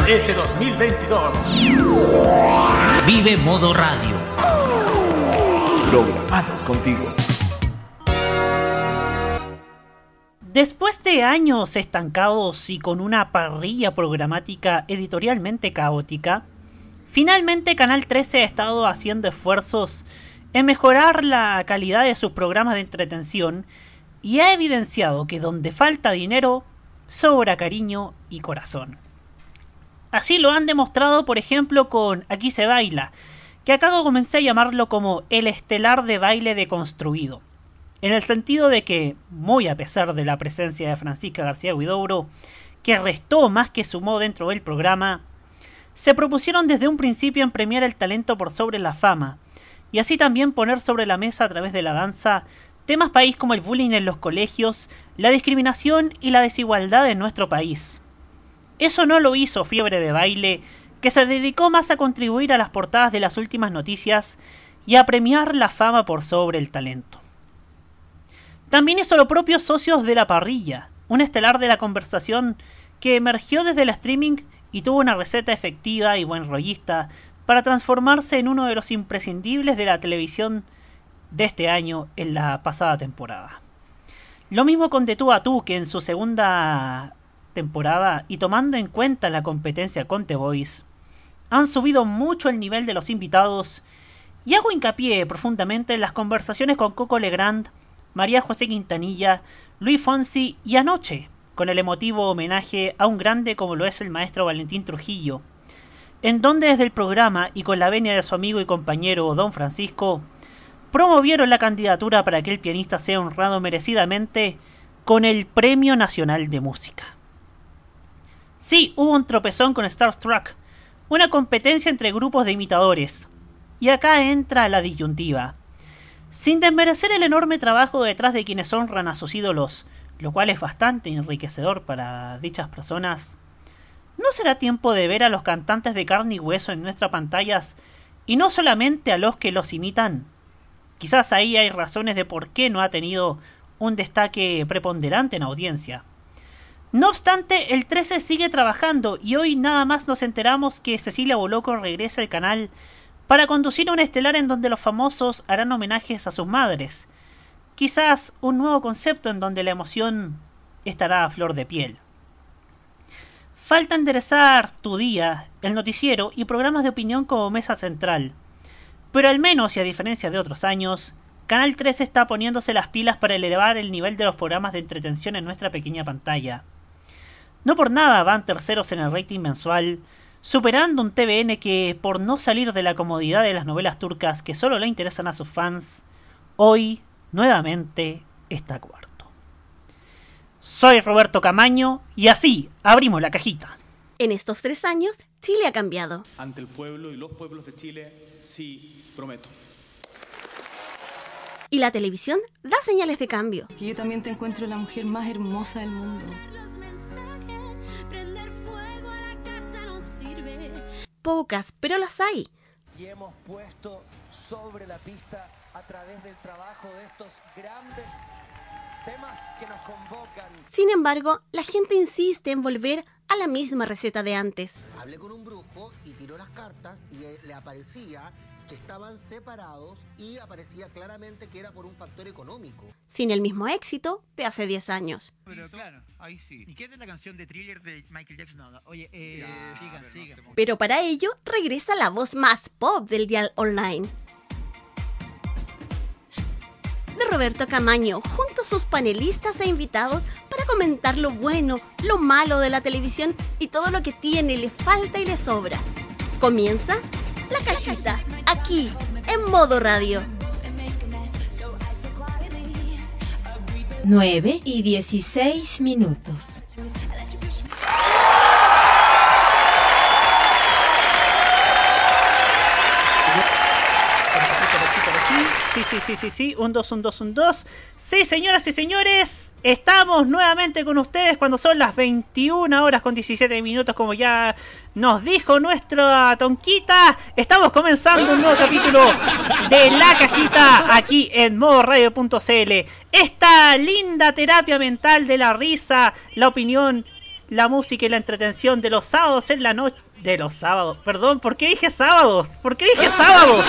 Este 2022. Vive Modo Radio. Programados contigo. Después de años estancados y con una parrilla programática editorialmente caótica, finalmente Canal 13 ha estado haciendo esfuerzos en mejorar la calidad de sus programas de entretención y ha evidenciado que donde falta dinero, sobra cariño y corazón. Así lo han demostrado, por ejemplo, con Aquí se baila, que acá comencé a llamarlo como el estelar de baile deconstruido, en el sentido de que, muy a pesar de la presencia de Francisca García Huidobro, que restó más que sumó dentro del programa, se propusieron desde un principio en premiar el talento por sobre la fama, y así también poner sobre la mesa a través de la danza temas país como el bullying en los colegios, la discriminación y la desigualdad en nuestro país. Eso no lo hizo Fiebre de Baile, que se dedicó más a contribuir a las portadas de las últimas noticias y a premiar la fama por sobre el talento. También hizo lo propio Socios de la Parrilla, un estelar de la conversación que emergió desde el streaming y tuvo una receta efectiva y buen rollista para transformarse en uno de los imprescindibles de la televisión de este año en la pasada temporada. Lo mismo con De a tú, que en su segunda temporada y tomando en cuenta la competencia con The Voice, han subido mucho el nivel de los invitados y hago hincapié profundamente en las conversaciones con Coco Legrand, María José Quintanilla, Luis Fonsi y anoche, con el emotivo homenaje a un grande como lo es el maestro Valentín Trujillo, en donde desde el programa y con la venia de su amigo y compañero Don Francisco, promovieron la candidatura para que el pianista sea honrado merecidamente con el Premio Nacional de Música. Sí, hubo un tropezón con Star Trek, una competencia entre grupos de imitadores. Y acá entra la disyuntiva. Sin desmerecer el enorme trabajo detrás de quienes honran a sus ídolos, lo cual es bastante enriquecedor para dichas personas, ¿no será tiempo de ver a los cantantes de carne y hueso en nuestras pantallas y no solamente a los que los imitan? Quizás ahí hay razones de por qué no ha tenido un destaque preponderante en audiencia. No obstante, el 13 sigue trabajando y hoy nada más nos enteramos que Cecilia Boloco regresa al canal para conducir un estelar en donde los famosos harán homenajes a sus madres. Quizás un nuevo concepto en donde la emoción estará a flor de piel. Falta enderezar tu día, el noticiero y programas de opinión como mesa central. Pero al menos y a diferencia de otros años, Canal 13 está poniéndose las pilas para elevar el nivel de los programas de entretención en nuestra pequeña pantalla. No por nada van terceros en el rating mensual, superando un TVN que, por no salir de la comodidad de las novelas turcas que solo le interesan a sus fans, hoy nuevamente está cuarto. Soy Roberto Camaño y así abrimos la cajita. En estos tres años, Chile ha cambiado. Ante el pueblo y los pueblos de Chile, sí, prometo. Y la televisión da señales de cambio. Que yo también te encuentro la mujer más hermosa del mundo. Pocas, pero las hay. y hemos puesto sobre la pista a través del trabajo de estos grandes temas que nos convocan. Sin embargo, la gente insiste en volver a la misma receta de antes. Hablé con un brujo y tiró las cartas y eh, le aparecía que estaban separados y aparecía claramente que era por un factor económico. Sin el mismo éxito de hace 10 años. Pero claro, ahí sí. ¿Y qué es de la canción de thriller de Michael Jackson? No, no. Oye, eh, sigan, sigan. Pero para ello regresa la voz más pop del dial online. De Roberto Camaño, junto a sus panelistas e invitados para comentar lo bueno, lo malo de la televisión y todo lo que tiene, le falta y le sobra. Comienza la cajita, aquí, en modo radio. 9 y 16 minutos. Sí, sí, sí, sí. Un 2, un 2, un 2. Sí, señoras y señores. Estamos nuevamente con ustedes cuando son las 21 horas con 17 minutos, como ya nos dijo nuestra Tonquita. Estamos comenzando un nuevo capítulo de La Cajita aquí en modoradio.cl. Esta linda terapia mental de la risa, la opinión, la música y la entretención de los sábados en la noche. De los sábados, perdón, ¿por qué dije sábados? ¿Por qué dije sábados?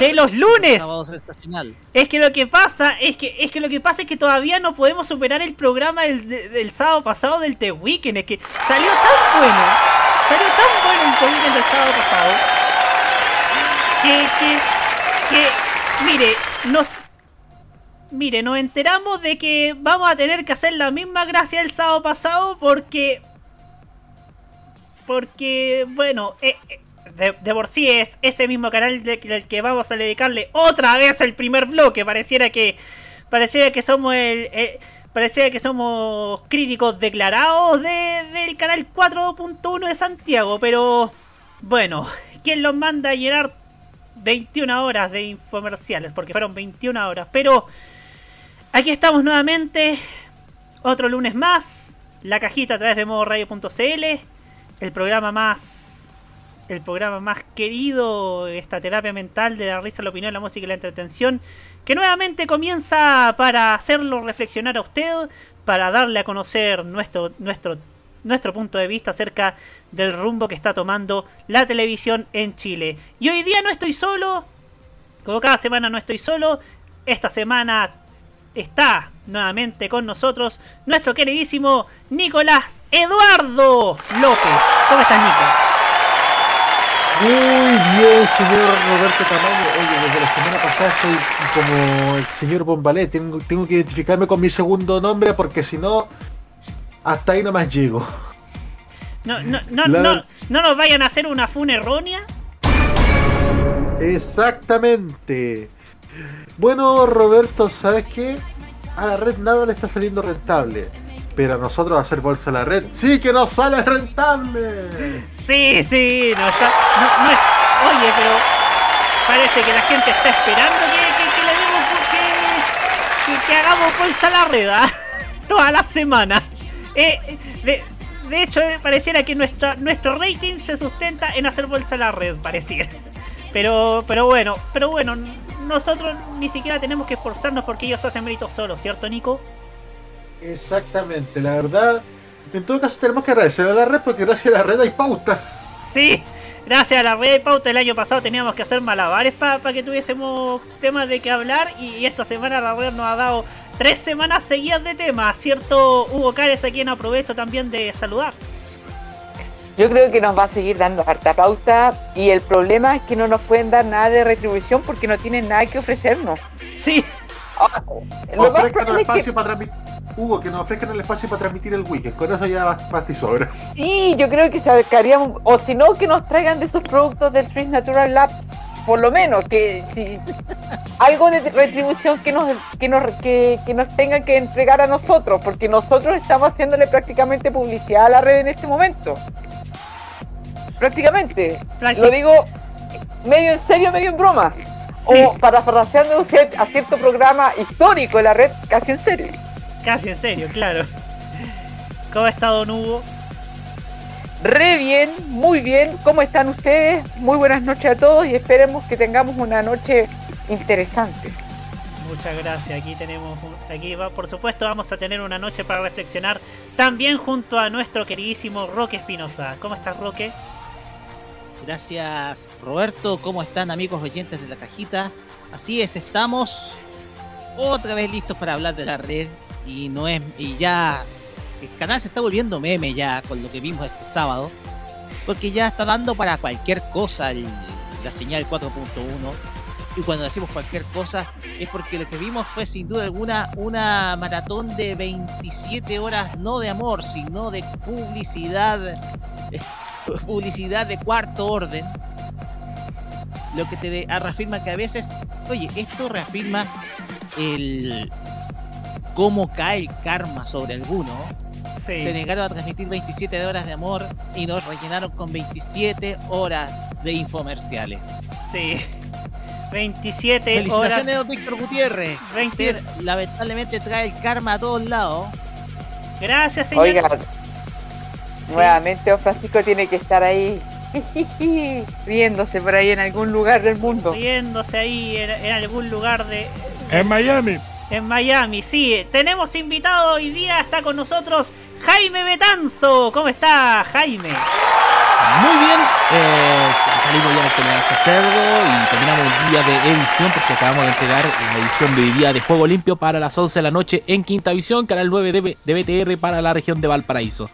De los lunes. Sábados estacional. Es que lo que pasa es que es que lo que pasa es que todavía no podemos superar el programa del, de- del sábado pasado del The Weeknd. Es que salió tan bueno, salió tan bueno el The del sábado pasado que que que mire nos mire nos enteramos de que vamos a tener que hacer la misma gracia del sábado pasado porque porque, bueno, eh, eh, de, por sí es ese mismo canal de- del que vamos a dedicarle otra vez el primer bloque. Pareciera que, pareciera que somos el, eh, pareciera que somos críticos declarados de- del canal 4.1 de Santiago, pero bueno, ¿quién los manda a llenar 21 horas de infomerciales? Porque fueron 21 horas, pero aquí estamos nuevamente, otro lunes más, la cajita a través de modoradio.cl el programa más el programa más querido esta terapia mental de la risa la opinión la música y la entretención que nuevamente comienza para hacerlo reflexionar a usted para darle a conocer nuestro nuestro nuestro punto de vista acerca del rumbo que está tomando la televisión en Chile. Y hoy día no estoy solo como cada semana no estoy solo esta semana está nuevamente con nosotros nuestro queridísimo Nicolás Eduardo López. ¿Cómo estás, Nico? Muy bien, señor Roberto Tamaño. Oye, desde la semana pasada estoy como el señor Bombalé. Tengo, tengo que identificarme con mi segundo nombre porque si no, hasta ahí nomás llego. No, no, no, La- no, no nos vayan a hacer una fun errónea. Exactamente. Bueno, Roberto, ¿sabes qué? A la red nada le está saliendo rentable. Pero a nosotros hacer bolsa a la red sí que nos sale rentable. Sí, sí, no está. Oye, pero parece que la gente está esperando que, que- le demos que, que, que hagamos bolsa a la red ¿ah? toda la semana. Eh, de, de hecho, eh, pareciera que nuestra, nuestro rating se sustenta en hacer bolsa a la red, pareciera. Pero, pero bueno, pero bueno, nosotros ni siquiera tenemos que esforzarnos porque ellos hacen méritos solos, ¿cierto, Nico? Exactamente, la verdad. En todo caso tenemos que agradecer a la red porque gracias a la red hay pauta. Sí, gracias a la red de pauta el año pasado teníamos que hacer malabares para que tuviésemos temas de qué hablar y esta semana la red nos ha dado tres semanas seguidas de temas, ¿cierto? Hugo Cares, a quien aprovecho también de saludar. Yo creo que nos va a seguir dando harta pauta y el problema es que no nos pueden dar nada de retribución porque no tienen nada que ofrecernos. Sí. Lo más Ofrezcan el probable es que- espacio para transmitir. Hugo, que nos ofrezcan el espacio para transmitir el weekend. Con eso ya basta y sobra. Sí, yo creo que sacaríamos, o si no, que nos traigan de esos productos del Swiss Natural Labs, por lo menos, que si algo de retribución que nos, que nos, que, que nos tengan que entregar a nosotros, porque nosotros estamos haciéndole prácticamente publicidad a la red en este momento. Prácticamente. Lo digo medio en serio, medio en broma. O parafraseando a cier- a cierto programa histórico de la red, casi en serio. Casi en serio, claro. ¿Cómo ha estado Hugo? Re bien, muy bien. ¿Cómo están ustedes? Muy buenas noches a todos y esperemos que tengamos una noche interesante. Muchas gracias. Aquí tenemos, aquí va, por supuesto, vamos a tener una noche para reflexionar también junto a nuestro queridísimo Roque Espinosa. ¿Cómo estás, Roque? Gracias Roberto, ¿cómo están amigos oyentes de la cajita? Así es, estamos otra vez listos para hablar de la red. Y no es y ya el canal se está volviendo meme ya con lo que vimos este sábado, porque ya está dando para cualquier cosa la señal 4.1 y cuando decimos cualquier cosa es porque lo que vimos fue sin duda alguna una maratón de 27 horas no de amor, sino de publicidad publicidad de cuarto orden. Lo que te ah, reafirma que a veces, oye, esto reafirma el cómo cae el karma sobre alguno. Sí. Se negaron a transmitir 27 horas de amor y nos rellenaron con 27 horas de infomerciales. Sí. 27 Felicitaciones, horas. don Víctor Gutiérrez. 20 Usted lamentablemente trae el karma a todos lados. Gracias, señor. Oiga, nuevamente don Francisco tiene que estar ahí riéndose por ahí en algún lugar del mundo. Riéndose ahí en, en algún lugar de. En Miami. En Miami, sí. Tenemos invitado hoy día, está con nosotros Jaime Betanzo. ¿Cómo está, Jaime? Muy bien, eh, salimos ya de Tenencia Cerdo y terminamos el día de edición porque acabamos de entregar la edición de día de Juego Limpio para las 11 de la noche en Quinta Visión, Canal 9 de, de BTR para la región de Valparaíso.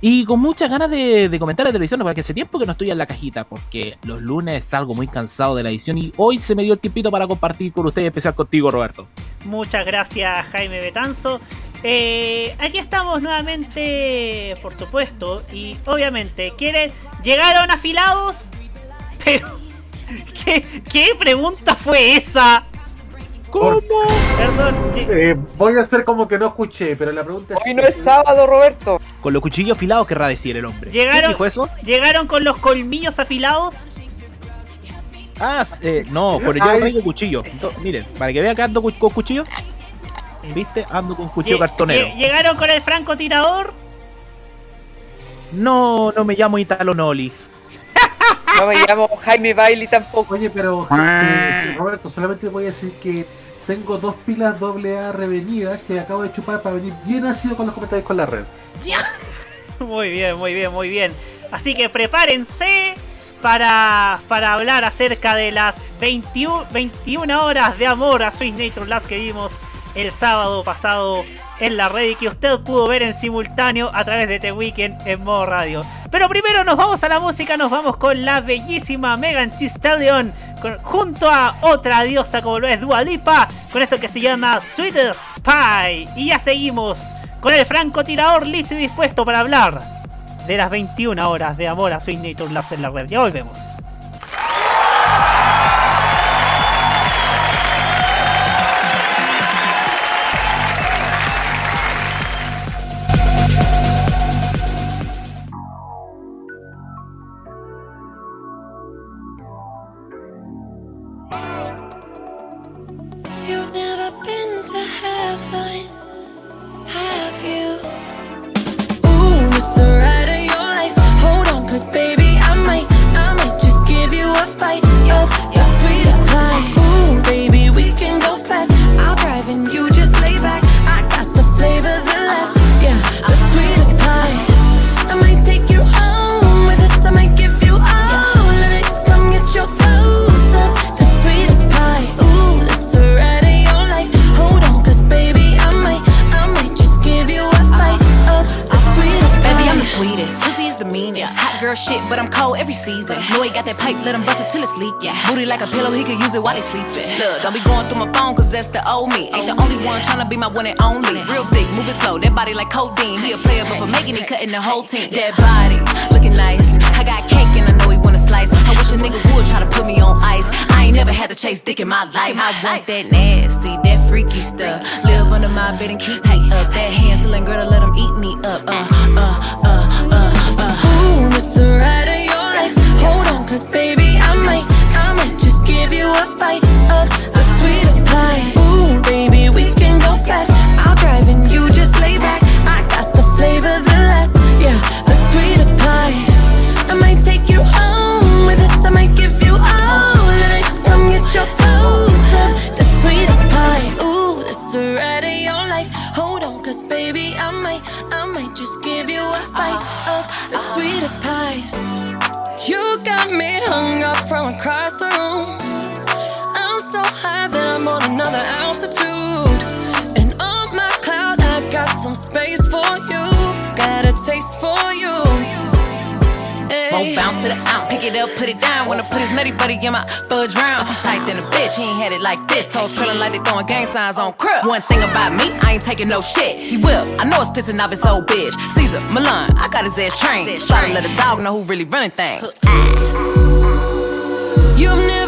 Y con muchas ganas de, comentar la televisión, porque hace tiempo que no estoy en la cajita, porque los lunes salgo muy cansado de la edición y hoy se me dio el tiempito para compartir con ustedes, especial contigo, Roberto. Muchas gracias, Jaime Betanzo. Eh, aquí estamos nuevamente, por supuesto, y obviamente, ¿quieren? ¿Llegaron afilados? Pero, ¿qué, qué pregunta fue esa? ¿Cómo? Perdón, ¿qué- Eh, voy a hacer como que no escuché, pero la pregunta es... Hoy no es sábado, Roberto. Con los cuchillos afilados querrá decir el hombre. ¿Llegaron, ¿Quién dijo eso? ¿Llegaron con los colmillos afilados? Ah, eh, no, por yo no traigo cuchillo. Miren, para que vean que ando con cuchillo. ¿Viste? Ando con cuchillo Lle- cartonero. lle- ¿Llegaron con el francotirador? No, no me llamo Italo Noli. No me llamo Jaime Bailey tampoco. Oye, pero eh, Roberto, solamente voy a decir que tengo dos pilas doble A revenidas que acabo de chupar para venir bien ácido con los comentarios con la red. Muy bien, muy bien, muy bien. Así que prepárense para, para hablar acerca de las 21, 21 horas de amor a Swiss Nature Labs que vimos el sábado pasado en la red y que usted pudo ver en simultáneo a través de The Weekend en modo radio. Pero primero nos vamos a la música, nos vamos con la bellísima Megan Thee con- junto a otra diosa como lo es Dua Lipa con esto que se llama Sweetest Pie. Y ya seguimos con el francotirador listo y dispuesto para hablar de las 21 horas de amor a Sweet Nature Labs en la red. Ya volvemos. Use while he sleeping. Look, don't be going through my phone, cause that's the old me. Ain't the only one tryna be my one and only. Real thick, moving slow, that body like codeine. He a player, but for making it, cutting the whole team. That body, looking nice. I got cake and I know he wanna slice. I wish a nigga would try to put me on ice. I ain't never had to chase dick in my life. I want that nasty, that freaky stuff. Live under my bed and keep me up. That Hansel and Gretel, let him eat me up. Uh, uh, uh, uh, uh. Ooh, the ride of your life. Hold on, cause baby, a bite of the sweetest pie. Ooh, baby, we can go fast. I'll drive and you just lay back. I got the flavor, the last, yeah, the sweetest pie. I might take you home with us. I might give you all of it. Come get your dose of the sweetest pie. Ooh, that's the ride of your life. Hold on, cause baby, I might, I might just give you a bite of the sweetest pie. You got me hung up from across the room another altitude. And on my cloud, I got some space for you. Got a taste for you. Won't bounce to the ounce. Pick it up, put it down. Wanna put his nutty buddy in my fudge round. He tight than a bitch, he ain't had it like this. Toes curling like they throwing gang signs on crib. One thing about me, I ain't taking no shit. He will. I know it's pissing off his old bitch. Caesar, Milan, I got his ass trained. Try to let a dog know who really running things. You've never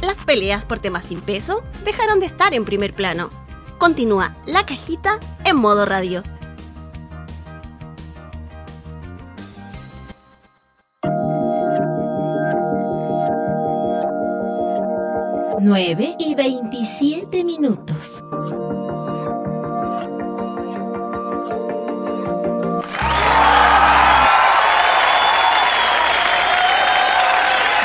Las peleas por temas sin peso dejaron de estar en primer plano. Continúa la cajita en modo radio. Nueve y 27 minutos.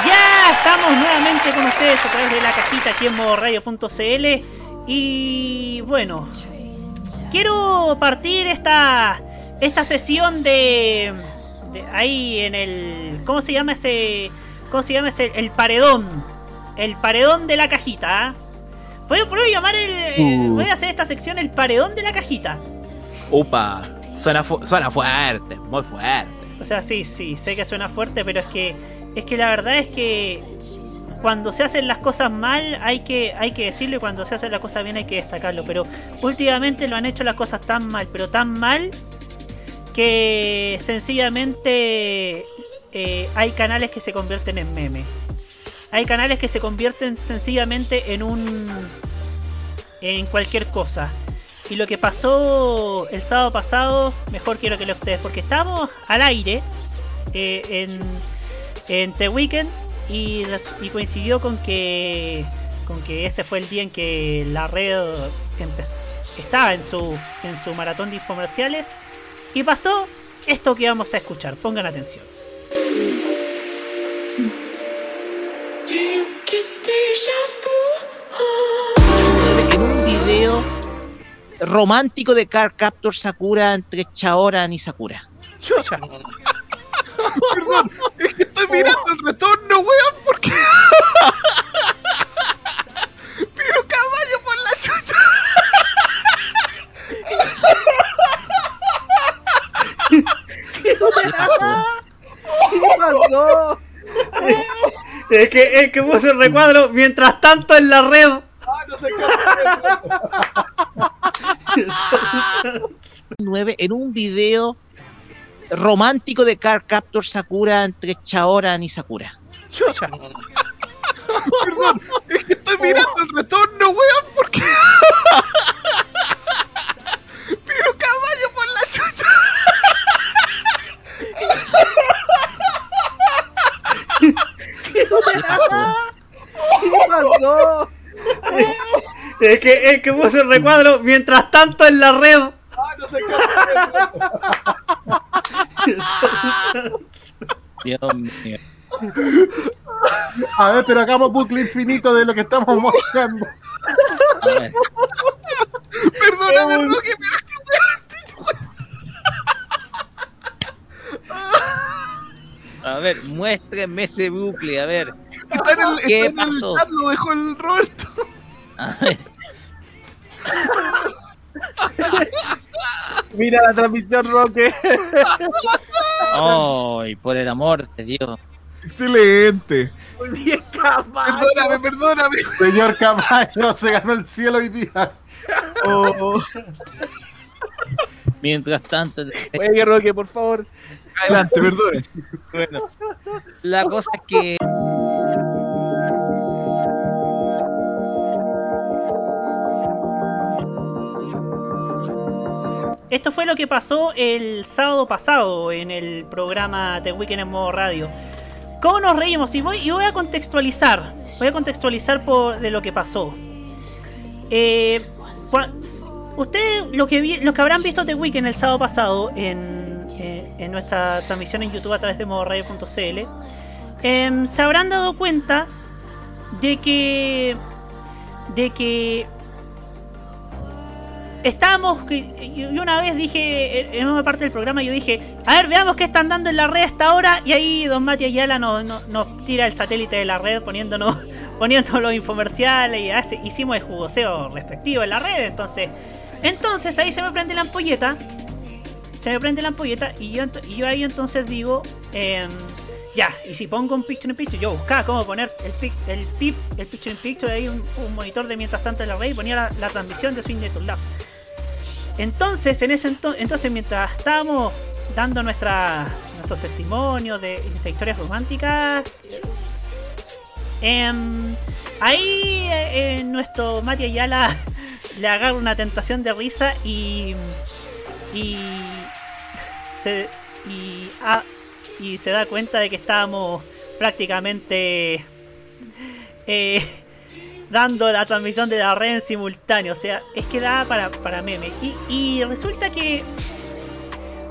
Ya estamos nuevamente con ustedes a través de la cajita aquí en modoradio.cl y bueno, quiero partir esta esta sesión de ahí en el ¿cómo se llama ese cómo se llama ese el paredón? El paredón de la cajita. ¿ah? Voy, voy a llamar el, Uh. voy a hacer esta sección el paredón de la cajita. Upa, suena, fu- suena fuerte, muy fuerte. O sea, sí, sí, sé que suena fuerte, pero es que es que la verdad es que cuando se hacen las cosas mal hay que hay que decirlo y cuando se hacen las cosas bien hay que destacarlo, pero últimamente lo han hecho las cosas tan mal, pero tan mal que sencillamente eh, hay canales que se convierten en meme. Hay canales que se convierten sencillamente en un en cualquier cosa. Y lo que pasó el sábado pasado, mejor quiero que lo ustedes, porque estamos al aire eh, en, The Weekend y coincidió con que con que ese fue el día en que la red empezó, estaba en su en su maratón de infomerciales y pasó esto que vamos a escuchar. Pongan atención. En un video romántico de Car Captor Sakura entre Chaoran y Sakura. Perdón, es que estoy mirando el retorno, weón, porque. Pero caballo por la chucha. ¿Qué pasó? Es que, es que puse el recuadro mientras tanto en la red. Ah, 9 en un video romántico de Car Captor Sakura entre Chaoran y Sakura. Perdón, es que estoy mirando el retorno, weón, porque. Pero caballo por la chucha. ¿Qué pasó? Es que, es que puse el recuadro mientras tanto en la red. Dios mío. A ver, pero hagamos bucle infinito de lo que estamos mostrando. Perdóname, Roque, pero es que A ver, muéstrenme ese bucle, a ver. Está en el, ¿Qué está en el pasó? chat, lo dejó el Roberto. A ver. Mira la transmisión, Roque. Ay, por el amor de Dios. Excelente. Muy bien, Camaño. Perdóname, perdóname. Señor Camaño se ganó el cielo hoy día. Oh. Mientras tanto, Oye, Roque, por favor. Adelante, perdone. bueno, la cosa es que Esto fue lo que pasó el sábado pasado en el programa The Weekend en modo radio. ¿Cómo nos reímos? Y voy, y voy a contextualizar. Voy a contextualizar por, de lo que pasó. Eh, Ustedes, lo que, vi- lo que habrán visto The Weekend el sábado pasado en, eh, en nuestra transmisión en YouTube a través de modoradio.cl, em, se habrán dado cuenta de que. de que estábamos y una vez dije en- en una parte del programa yo dije a ver veamos qué están dando en la red hasta ahora y ahí don Mati Ayala nos, nos, nos tira el satélite de la red poniéndonos poniendo los infomerciales y hace- hicimos el jugoseo respectivo en la red entonces entonces ahí se me prende la ampolleta se me prende la ampolleta y yo, y yo ahí entonces digo em, ya, y si pongo un picture in picture, yo buscaba cómo poner el, pic, el pip, el picture in picture, ahí un, monitor de mientras tanto en la red y ponía la, transmisión de Swing Network Labs. Entonces, en ese ento- entonces mientras estábamos dando nuestra, nuestros testimonios de, de historias románticas, em, ahí eh, nuestro Mati Ayala le agarra una tentación de risa y y se y, ah, y se da cuenta de que estábamos prácticamente eh, dando la transmisión de la red en simultáneo. O sea, es que da para, para meme. Y, resulta que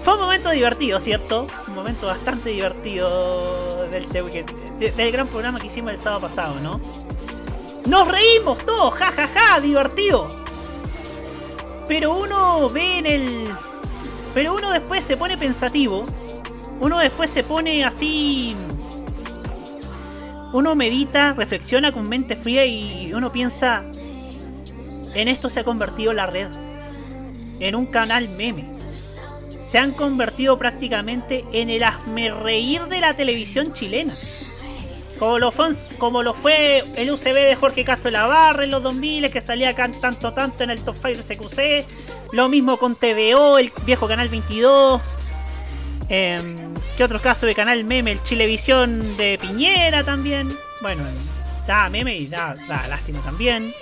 fue un momento divertido, ¿cierto? Un momento bastante divertido del, de- de- del gran programa que hicimos el sábado pasado, ¿no? Nos reímos todos, ja ja ja, divertido. Pero uno ve en el. Pero uno después se pone pensativo. Uno después se pone así. Uno medita, reflexiona con mente fría y uno piensa. En esto se ha convertido la red. En un canal meme. Se han convertido prácticamente en el reír de la televisión chilena. Como lo, fue, como lo fue el UCB de Jorge Castro Lavarre en los 2000, que salía tanto tanto en el top 5 de CQC. Lo mismo con TVO, el viejo Canal 22. Em, ¿Qué otros casos de Canal Meme? El Chilevisión de Piñera también. Bueno, da meme y da, da lástima también.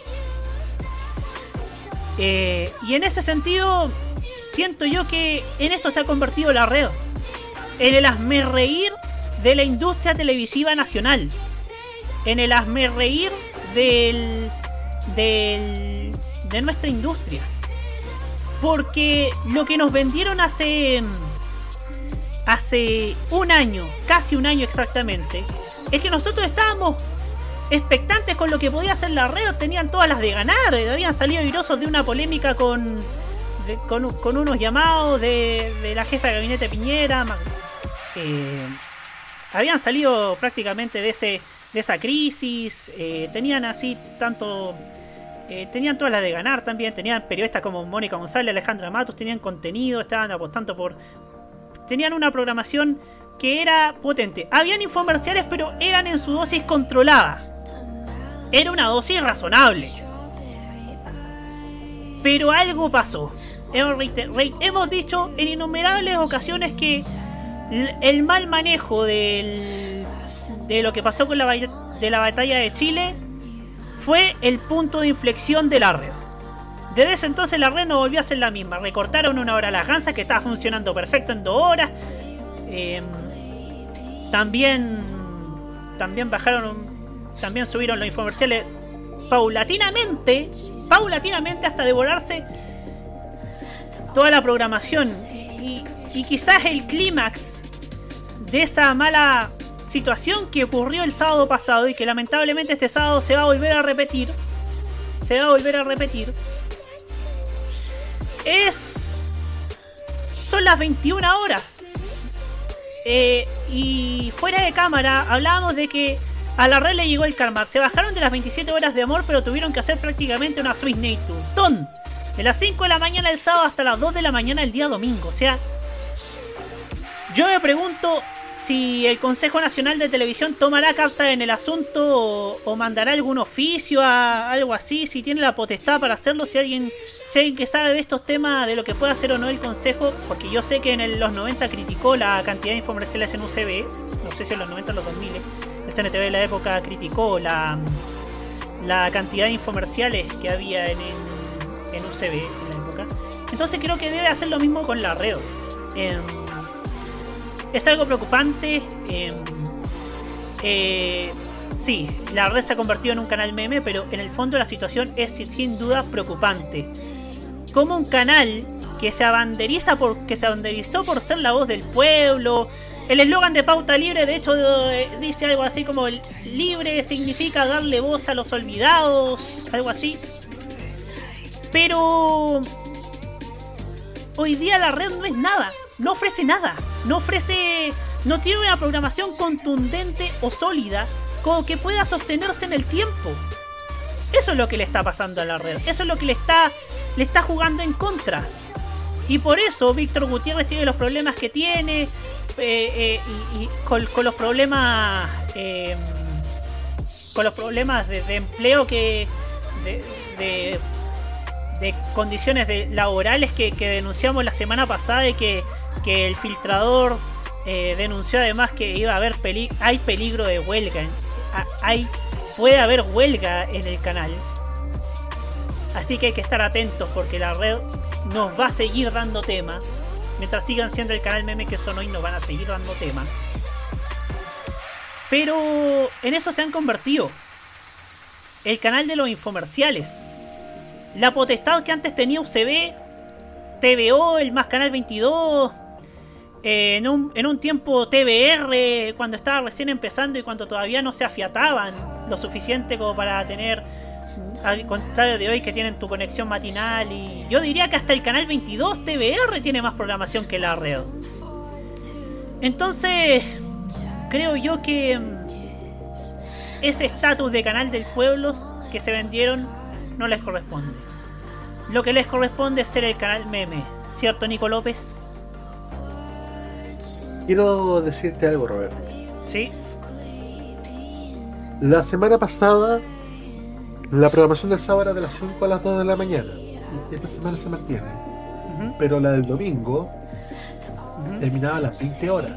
Eh, y en ese sentido, siento yo que en esto se ha convertido la red. En el hazme reír de la industria televisiva nacional. En el hazme reír del, del, de nuestra industria. Porque lo que nos vendieron hace, hace un año, casi un año exactamente, es que nosotros estábamos expectantes con lo que podía hacer la red, tenían todas las de ganar, eh, habían salido irosos de una polémica con, con, unos llamados de, de la jefa de gabinete Piñera, eh, habían salido prácticamente de ese de esa crisis, eh, tenían así tanto eh, tenían todas las de ganar también, tenían periodistas como Mónica González, Alejandra Matos, tenían contenido, estaban apostando por tenían una programación que era potente. Habían infomerciales, pero eran en su dosis controlada. Era una dosis razonable. Pero algo pasó. Hemos, hemos dicho en innumerables ocasiones que el mal manejo del, de lo que pasó con la, de la batalla de Chile fue el punto de inflexión de la red. Desde ese entonces la red no volvió a ser la misma. Recortaron una hora las gansas que estaba funcionando perfecto en dos horas. Eh, también también bajaron también subieron los infomerciales paulatinamente paulatinamente hasta devorarse toda la programación y, y quizás el clímax de esa mala situación que ocurrió el sábado pasado y que lamentablemente este sábado se va a volver a repetir se va a volver a repetir es son las 21 horas eh, y fuera de cámara hablábamos de que a la red le llegó el karma. Se bajaron de las 27 horas de amor, pero tuvieron que hacer prácticamente una Swiss Nature. Ton. De las 5 de la mañana el sábado hasta las 2 de la mañana el día domingo. O sea, yo me pregunto si el Consejo Nacional de Televisión tomará carta en el asunto o, mandará algún oficio a algo así, si tiene la potestad para hacerlo, si alguien, si alguien que sabe de estos temas, de lo que puede hacer o no el Consejo, porque yo sé que en los 90 criticó la cantidad de infomerciales en UCB, no sé si en los 90 o los 2000, el CNTV de la época criticó la, la cantidad de infomerciales que había en, en, en UCB en la época. Entonces creo que debe hacer lo mismo con la red. Es algo preocupante. em, eh, sí, la red se ha convertido en un canal meme, pero en el fondo la situación es sin- duda preocupante. Como un canal que se abanderiza por, que se abanderizó por ser la voz del pueblo. El eslogan de Pauta Libre, de hecho, eh, dice algo así como el libre significa darle voz a los olvidados, algo así. Pero hoy día la red no es nada, no ofrece nada, no ofrece, no tiene una programación contundente o sólida como que pueda sostenerse en el tiempo. Eso es lo que le está pasando a la red, eso es lo que le está, le está jugando en contra. Y por eso Víctor Gutiérrez tiene los problemas que tiene, eh, eh, y, con, los problemas, eh, con los problemas de, de empleo que, de, de de condiciones de- laborales que, que denunciamos la semana pasada y que, que el filtrador eh, denunció además que iba a haber peli hay peligro de huelga hay puede haber huelga en el canal. Así que hay que estar atentos porque la red nos va a seguir dando tema. Mientras sigan siendo el canal meme que son hoy nos van a seguir dando tema. Pero en eso se han convertido. El canal de los infomerciales. La potestad que antes tenía UCB, TVO, el Más Canal 22, en, un, en un tiempo TVR, cuando estaba recién empezando y cuando todavía no se afiataban lo suficiente como para tener, al contrario de hoy que tienen tu conexión matinal y yo diría que hasta el canal 22 TVR tiene más programación que la red. Entonces, creo yo que mm, ese estatus de canal del pueblo que se vendieron no les corresponde. Lo que les corresponde es ser el canal meme, ¿cierto Nico López? Quiero decirte algo, Roberto. Sí. La semana pasada, la programación del sábado era de las 5 a las 2 de la mañana. Esta semana se mantiene. Pero la del domingo terminaba a las 20 horas.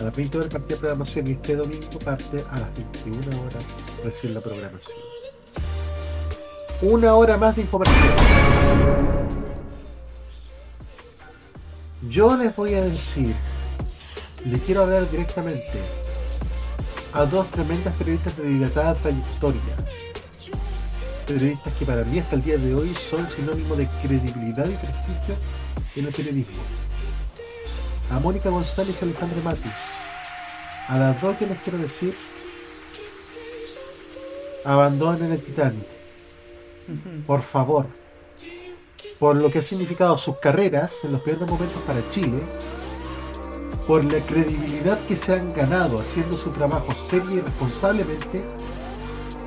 A las 20 horas partía programación y este domingo parte a las 21 horas recién la programación. Una hora más de información. Yo les voy a decir, les quiero hablar directamente a dos tremendas periodistas de dilatada trayectoria. Periodistas que para mí hasta el día de hoy son sinónimo de credibilidad y prestigio en el periodismo. A Mónica González y Alejandro Matis. A las dos que les quiero decir, abandonen el Titanic. Por favor. Por lo que ha significado sus carreras en los peores momentos para Chile, por la credibilidad que se han ganado haciendo su trabajo seria y responsablemente,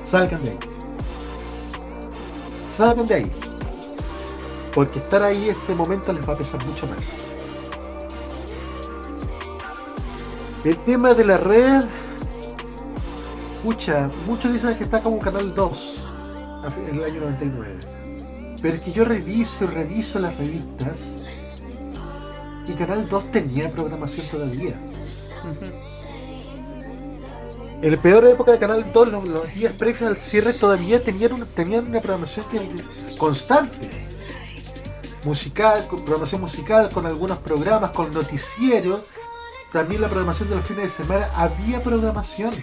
salgan de ahí. Salgan de ahí. Porque estar ahí este momento les va a pesar mucho más. El tema de la red, escucha, muchos dicen que está como Canal 2 a fi- en el año 99. Pero es que yo reviso y reviso las revistas y Canal 2 tenía programación todavía. En la peor época de Canal 2, los, los días previos al cierre todavía tenían una, tenían una programación que- constante. Musical, con programación musical, con algunos programas, con noticieros. También la programación de los fines de semana había programación.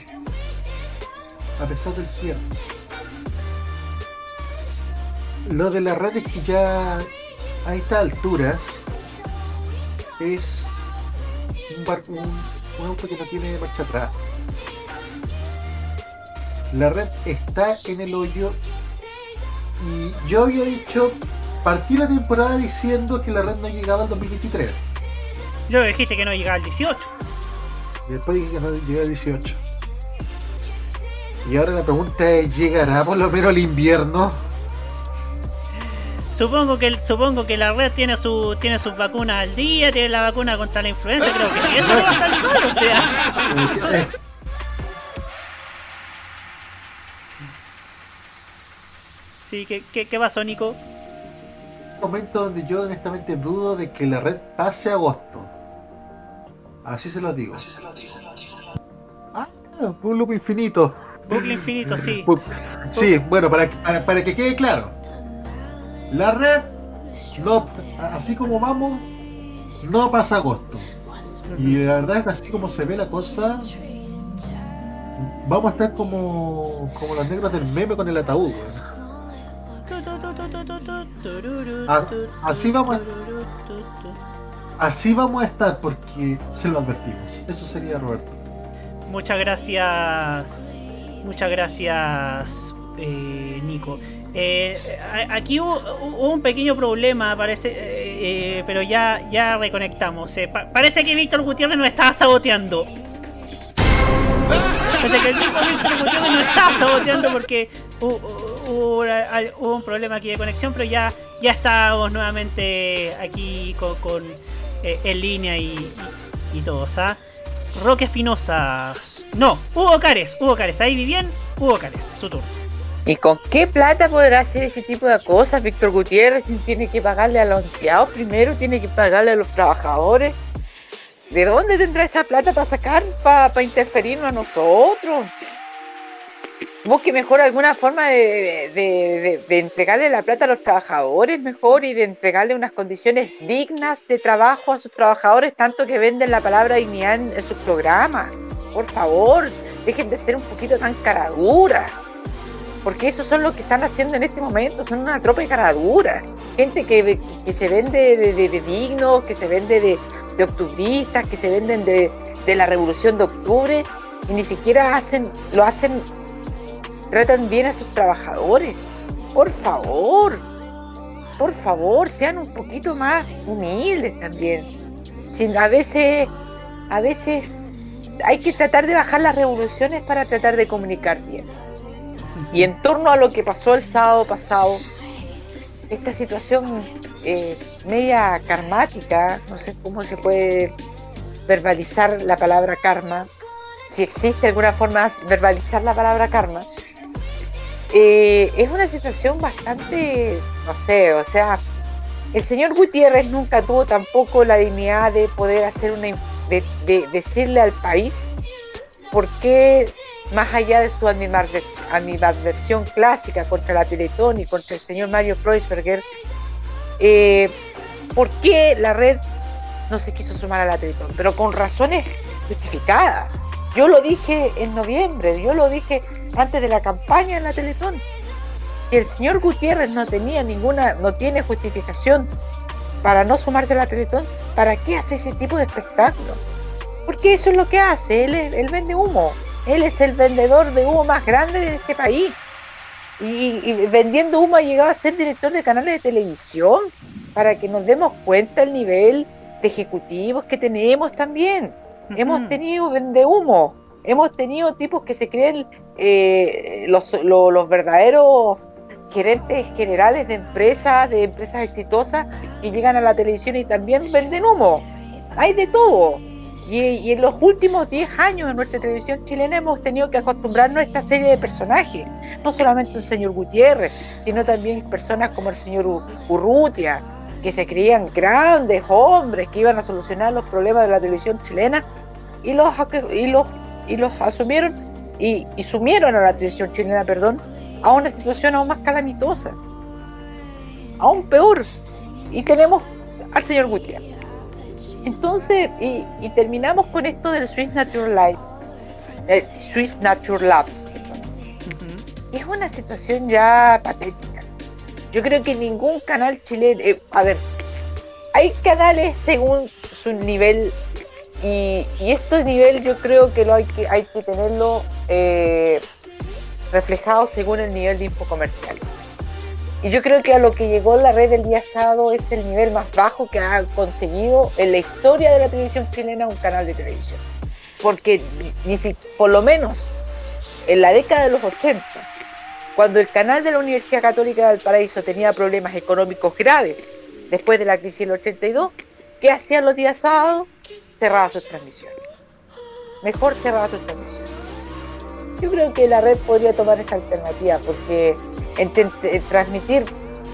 A pesar del cierre. Lo de la red es que ya a estas alturas es un, bar- un- un auto que no tiene marcha atrás. La red está en el hoyo y yo había dicho, partí la temporada diciendo que la red no llegaba al 2023. Luego dijiste que no llegaba al 18. Y después dije que no llegaba al 18. Y ahora la pregunta es, ¿llegará por lo menos al invierno? Supongo que supongo que la red tiene su tiene sus vacunas al día, tiene la vacuna contra la influenza, creo que eso va a salir mal, o sea. Sí, ¿qué, qué, qué pasó, Nico? Un momento donde yo honestamente dudo de que la red pase agosto. Así se los digo. Ah, un loop infinito. Bucle infinito, sí. Sí, bueno, para, que- para, para que quede claro. La red, no, así como vamos, no pasa agosto. Y la verdad es que así como se ve la cosa, vamos a estar como, como los negros del meme con el ataúd. así vamos a, así vamos a estar porque se lo advertimos. Eso sería Roberto. Muchas gracias. Muchas gracias, eh, Nico. Eh, aquí hubo, un pequeño problema, parece, eh, eh, pero ya, ya reconectamos. Pa- parece que Víctor Gutiérrez nos estaba saboteando. Parece que el mismo Víctor Gutiérrez nos estaba saboteando porque hu- hu- hubo, un problema aquí de conexión, pero ya, ya estamos nuevamente aquí con, con, en línea y, y, y todos. ¿ah? Roque Espinosa. No, Hugo Cares, Hugo Cares. Ahí vi bien, Hugo Cares, su turno. ¿Y con qué plata podrá hacer ese tipo de cosas Víctor Gutiérrez? Tiene que pagarle a los empleados primero, tiene que pagarle a los trabajadores. ¿De dónde tendrá esa plata para sacar, para interferirnos a nosotros? Busque mejor alguna forma de, entregarle la plata a los trabajadores mejor y de entregarle unas condiciones dignas de trabajo a sus trabajadores, tanto que venden la palabra dignidad en, en sus programas. Por favor, dejen de ser un poquito tan caraduras. Porque esos son los que están haciendo en este momento, son una tropa de caraduras. Gente que, que se vende de, de- de dignos, que se vende de, de octubristas, que se venden de, de la revolución de octubre y ni siquiera hacen, lo hacen, tratan bien a sus trabajadores. Por favor, por favor, sean un poquito más humildes también. Sin, a veces, a veces hay que tratar de bajar las revoluciones para tratar de comunicar bien. Y en torno a lo que pasó el sábado pasado, esta situación eh, media karmática, no sé cómo se puede verbalizar la palabra karma, si existe alguna forma de verbalizar la palabra karma, eh, es una situación bastante, no sé, o sea, el señor Gutiérrez nunca tuvo tampoco la dignidad de poder hacer una, de, de decirle al país por qué más allá de su animadver- animadversión clásica contra la Teletón y contra el señor Mario Kreuzberger, eh, ¿por qué la red no se quiso sumar a la Teletón? Pero con razones justificadas. Yo lo dije en noviembre, yo lo dije antes de la campaña en la Teletón. Y el señor Gutiérrez no tenía ninguna, no tiene justificación para no sumarse a la Teletón, ¿para qué hace ese tipo de espectáculo? Porque eso es lo que hace, él, él vende humo, él es el vendedor de humo más grande de este país. Y, y vendiendo humo ha llegado a ser director de canales de televisión, para que nos demos cuenta el nivel de ejecutivos que tenemos también. Hemos tenido vende humo, hemos tenido tipos que se creen eh, los, lo- los verdaderos gerentes generales de empresas, de empresas exitosas, que llegan a la televisión y también venden humo. Hay de todo. Y, en los últimos 10 años en nuestra televisión chilena hemos tenido que acostumbrarnos a esta serie de personajes. No solamente el señor Gutiérrez, sino también personas como el señor Urrutia, que se creían grandes hombres que iban a solucionar los problemas de la televisión chilena y los, y los, y los asumieron y, y sumieron a la televisión chilena, perdón, a una situación aún más calamitosa, aún peor. Y tenemos al señor Gutiérrez. Entonces, y, y terminamos con esto del Swiss Natural Life, eh, Swiss Natural Labs. Es una situación ya patética. Yo creo que ningún canal chileno, eh, a ver, hay canales según su nivel y, y este nivel yo creo que lo hay que hay que tenerlo eh, reflejado según el nivel de info comercial. Y yo creo que a lo que llegó la red el día sábado es el nivel más bajo que ha conseguido en la historia de la televisión chilena un canal de televisión. Porque ni si- por lo menos en la década de los 80, Cuando el canal de la Universidad Católica de Valparaíso tenía problemas económicos graves después de la crisis del 82, ¿qué hacían los días sábados? Cerraba sus transmisiones. Mejor cerraba sus transmisiones. Yo creo que la red podría tomar esa alternativa porque transmitir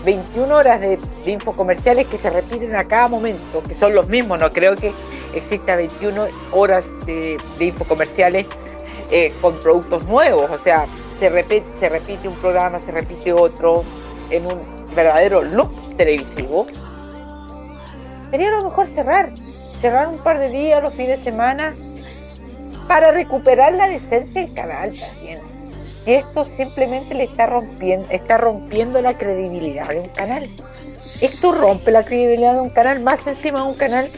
21 horas de, de infocomerciales que se repiten a cada momento, que son los mismos, no creo que exista 21 horas de, de infocomerciales eh, con productos nuevos, o sea, se repite, se repite un programa, se repite otro en un verdadero loop televisivo. Sería lo mejor cerrar, cerrar un par de días los fines de semana para recuperar la decencia del canal también. Y esto simplemente le está rompiendo, está rompiendo la credibilidad de un canal. Esto rompe la credibilidad de un canal, más encima de un canal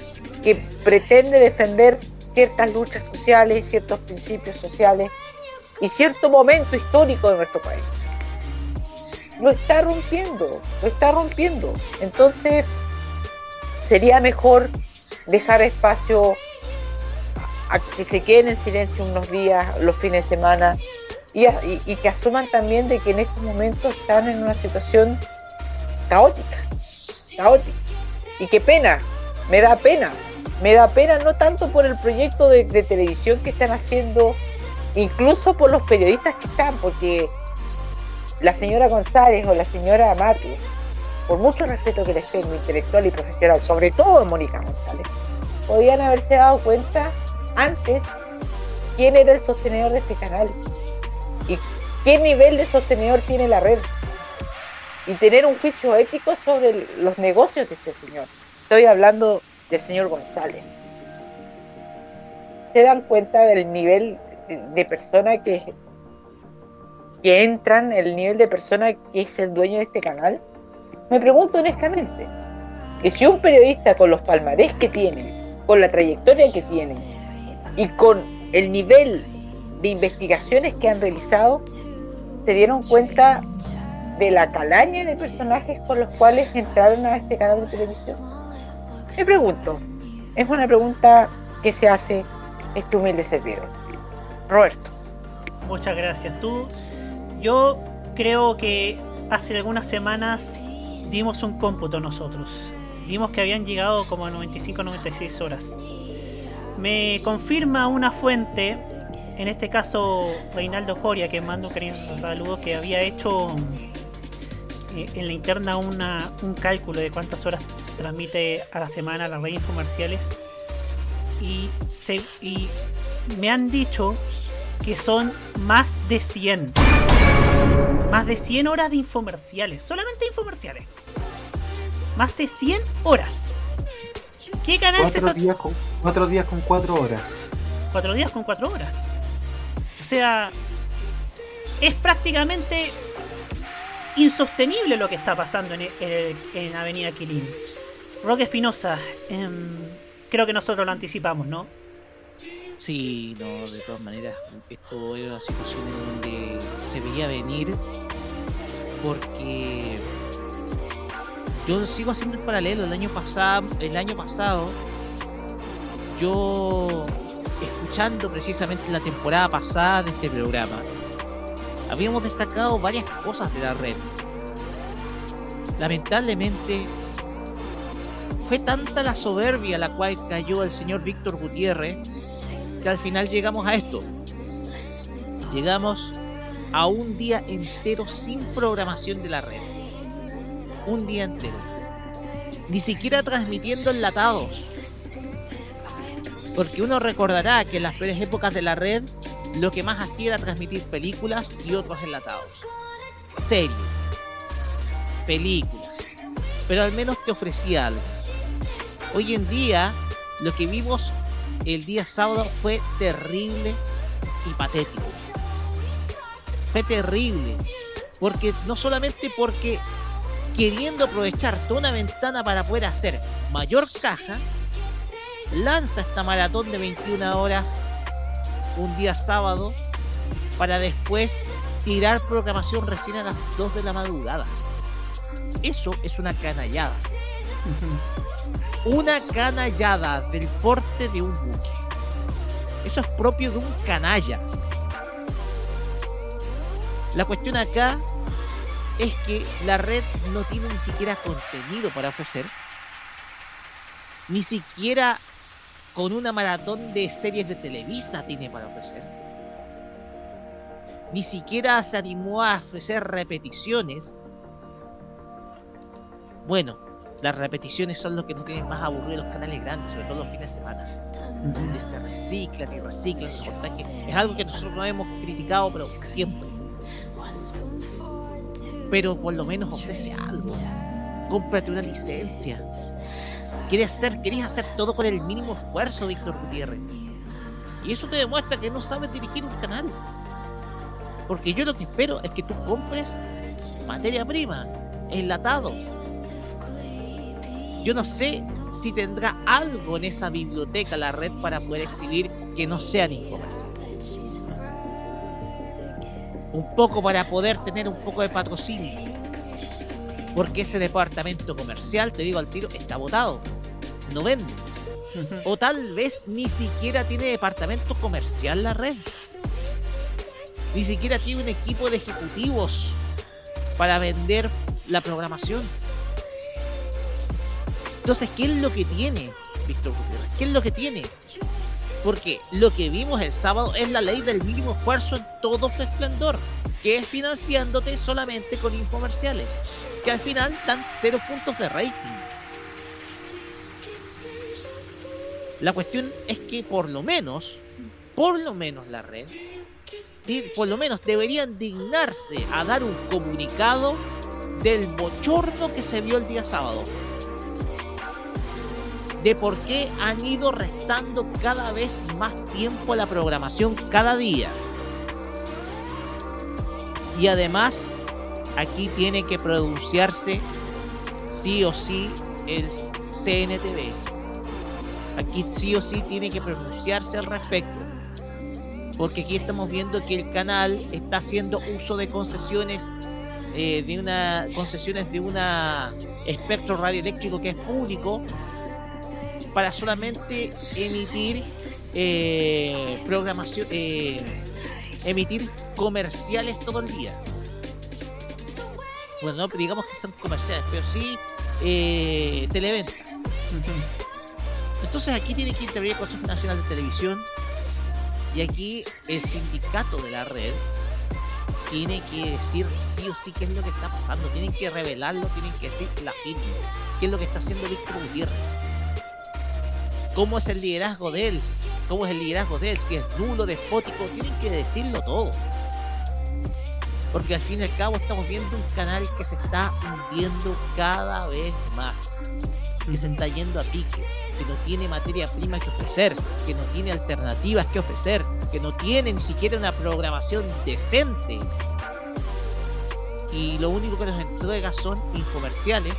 que pretende defender ciertas luchas sociales, ciertos principios sociales y cierto momento histórico de nuestro país. Lo está rompiendo, lo está rompiendo. Entonces, sería mejor dejar espacio a a que se queden en silencio unos días, los fines de semana, y, a- y- que asuman también de que en estos momentos están en una situación caótica, caótica. Y qué pena, me da pena, me da pena no tanto por el proyecto de, televisión que están haciendo, incluso por los periodistas que están, porque la señora González o la señora Matis, por mucho respeto que les tengo, intelectual y profesional, sobre todo Mónica González, podían haberse dado cuenta antes quién era el sostenedor de este canal y qué nivel de sostenedor tiene la red y tener un juicio ético sobre los negocios de este señor. Estoy hablando del señor González. ¿Se dan cuenta del nivel de- de persona que, que entran, el nivel de persona que es el dueño de este canal? Me pregunto honestamente, que si un periodista con los palmarés que tiene, con la trayectoria que tiene y con el nivel de investigaciones que han realizado, se dieron cuenta de la calaña de personajes con los cuales entraron a este canal de televisión. Me pregunto, es una pregunta que se hace este humilde servidor. Roberto. Muchas gracias. Tú, yo creo que hace algunas semanas dimos un cómputo nosotros. Dimos que habían llegado como a 95-96 horas. Me confirma una fuente, en este caso Reinaldo Coria, que mando un cariñoso saludo, que había hecho eh, en la interna una, un cálculo de cuántas horas transmite a la semana la red comerciales y, se, y me han dicho que son más de 100. Más de 100 horas de infomerciales. Solamente infomerciales. Más de 100 horas. ¿Qué canal Cuatro días, con, cuatro días con cuatro horas. Cuatro días con cuatro horas. O sea, es prácticamente insostenible lo que está pasando en, en- en Avenida Quilín. Roque Espinosa, em, creo que nosotros lo anticipamos, ¿no? Sí, no, de todas maneras, esto es una situación donde se veía venir porque yo sigo haciendo el paralelo. El año pasado, el año pasado, yo escuchando precisamente la temporada pasada de este programa, habíamos destacado varias cosas de la red. Lamentablemente, fue tanta la soberbia a la cual cayó el señor Víctor Gutiérrez que al final llegamos a esto. Llegamos a un día entero sin programación de la red. Un día entero. Ni siquiera transmitiendo enlatados. Porque uno recordará que en las peores épocas de la red lo que más hacía era transmitir películas y otros enlatados. Series. Películas. Pero al menos te ofrecía algo. Hoy en día lo que vimos el día sábado fue terrible y patético. Fue terrible. Porque no solamente porque queriendo aprovechar toda una ventana para poder hacer mayor caja, lanza esta maratón de 21 horas un día sábado para después tirar programación recién a las 2 de la madrugada. Eso es una canallada. Una canallada del porte de un buque. Eso es propio de un canalla. La cuestión acá es que la red no tiene ni siquiera contenido para ofrecer, ni siquiera con una maratón de series de Televisa tiene para ofrecer, ni siquiera se animó a ofrecer repeticiones. Bueno, las repeticiones son lo que nos tienen más aburridos los canales grandes, sobre todo los fines de semana, donde se reciclan y reciclan reportajes. Es algo que nosotros no hemos criticado, pero siempre. Pero por lo menos ofrece algo. Cómprate una licencia. Quieres hacer, querías hacer todo con el mínimo esfuerzo, Víctor Gutiérrez. Y eso te demuestra que no sabes dirigir un canal. Porque yo lo que espero es que tú compres materia prima, enlatado. Yo no sé si tendrá algo en esa biblioteca la red para poder exhibir que no sean incomerciales. Un poco para poder tener un poco de patrocinio. Porque ese departamento comercial, te digo al tiro, está votado. No vende. O tal vez ni siquiera tiene departamento comercial la red. Ni siquiera tiene un equipo de ejecutivos para vender la programación. Entonces, ¿qué es lo que tiene Víctor Gutiérrez? ¿Qué es lo que tiene? Porque lo que vimos el sábado es la ley del mínimo esfuerzo en todo su esplendor, que es financiándote solamente con infomerciales, que al final dan cero puntos de rating. La cuestión es que por lo menos, por lo menos la red, por lo menos deberían dignarse a dar un comunicado del bochorno que se vio el día sábado. De por qué han ido restando cada vez más tiempo a la programación cada día. Y además, aquí tiene que pronunciarse sí o sí el CNTV. Aquí sí o sí tiene que pronunciarse al respecto. Porque aquí estamos viendo que el canal está haciendo uso de concesiones eh, de una concesiones de una espectro radioeléctrico que es público para solamente emitir eh, programación eh, emitir comerciales todo el día bueno no digamos que son comerciales pero sí televentas entonces aquí tiene que intervenir el Consejo Nacional de Televisión y aquí el sindicato de la red tiene que decir sí o sí qué es lo que está pasando, tienen que revelarlo, tienen que decir la firme, qué es lo que está haciendo Víctor Gutiérrez. ¿Cómo es el liderazgo de él? ¿Cómo es el liderazgo de él? Si es nulo, despótico, tienen que decirlo todo. Porque al fin y al cabo estamos viendo un canal que se está hundiendo cada vez más. Que se está yendo a pique. Que no tiene materia prima que ofrecer. Que no tiene alternativas que ofrecer. Que no tiene ni siquiera una programación decente. Y lo único que nos entrega son infomerciales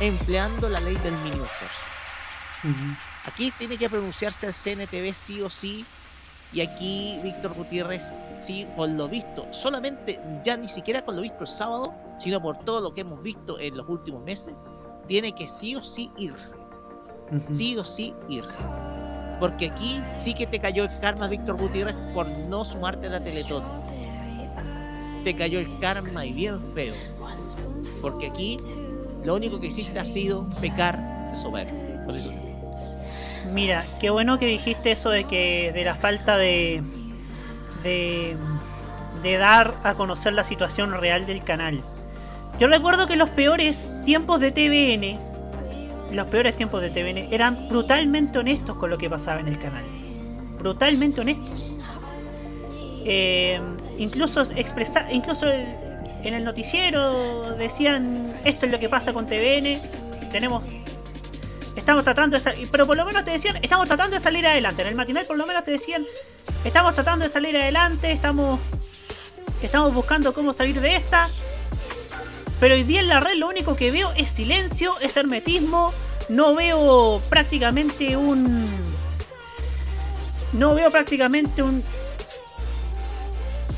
empleando la ley del mínimo esfuerzo. Aquí tiene que pronunciarse el CNTV sí o sí. Y aquí Víctor Gutiérrez, sí, por lo visto, solamente ya ni siquiera con lo visto el sábado, sino por todo lo que hemos visto en los últimos meses, tiene que sí o sí irse. Sí o sí irse. Porque aquí sí que te cayó el karma, Víctor Gutiérrez, por no sumarte a la Teletón. Te cayó el karma y bien feo. Porque aquí lo único que hiciste ha sido pecar de soberbio. Por eso. Mira, qué bueno que dijiste eso de que de la falta de, de de dar a conocer la situación real del canal. Yo recuerdo que los peores tiempos de TVN, los peores tiempos de TVN eran brutalmente honestos con lo que pasaba en el canal. Brutalmente honestos. Eh, incluso expresa, incluso en el noticiero decían esto es lo que pasa con TVN. Tenemos estamos tratando de salir, pero por lo menos te decían, estamos tratando de salir adelante. En el matinal por lo menos te decían, estamos tratando de salir adelante, estamos estamos buscando cómo salir de esta. Pero hoy día en la red lo único que veo es silencio, es hermetismo, no veo prácticamente un no veo prácticamente un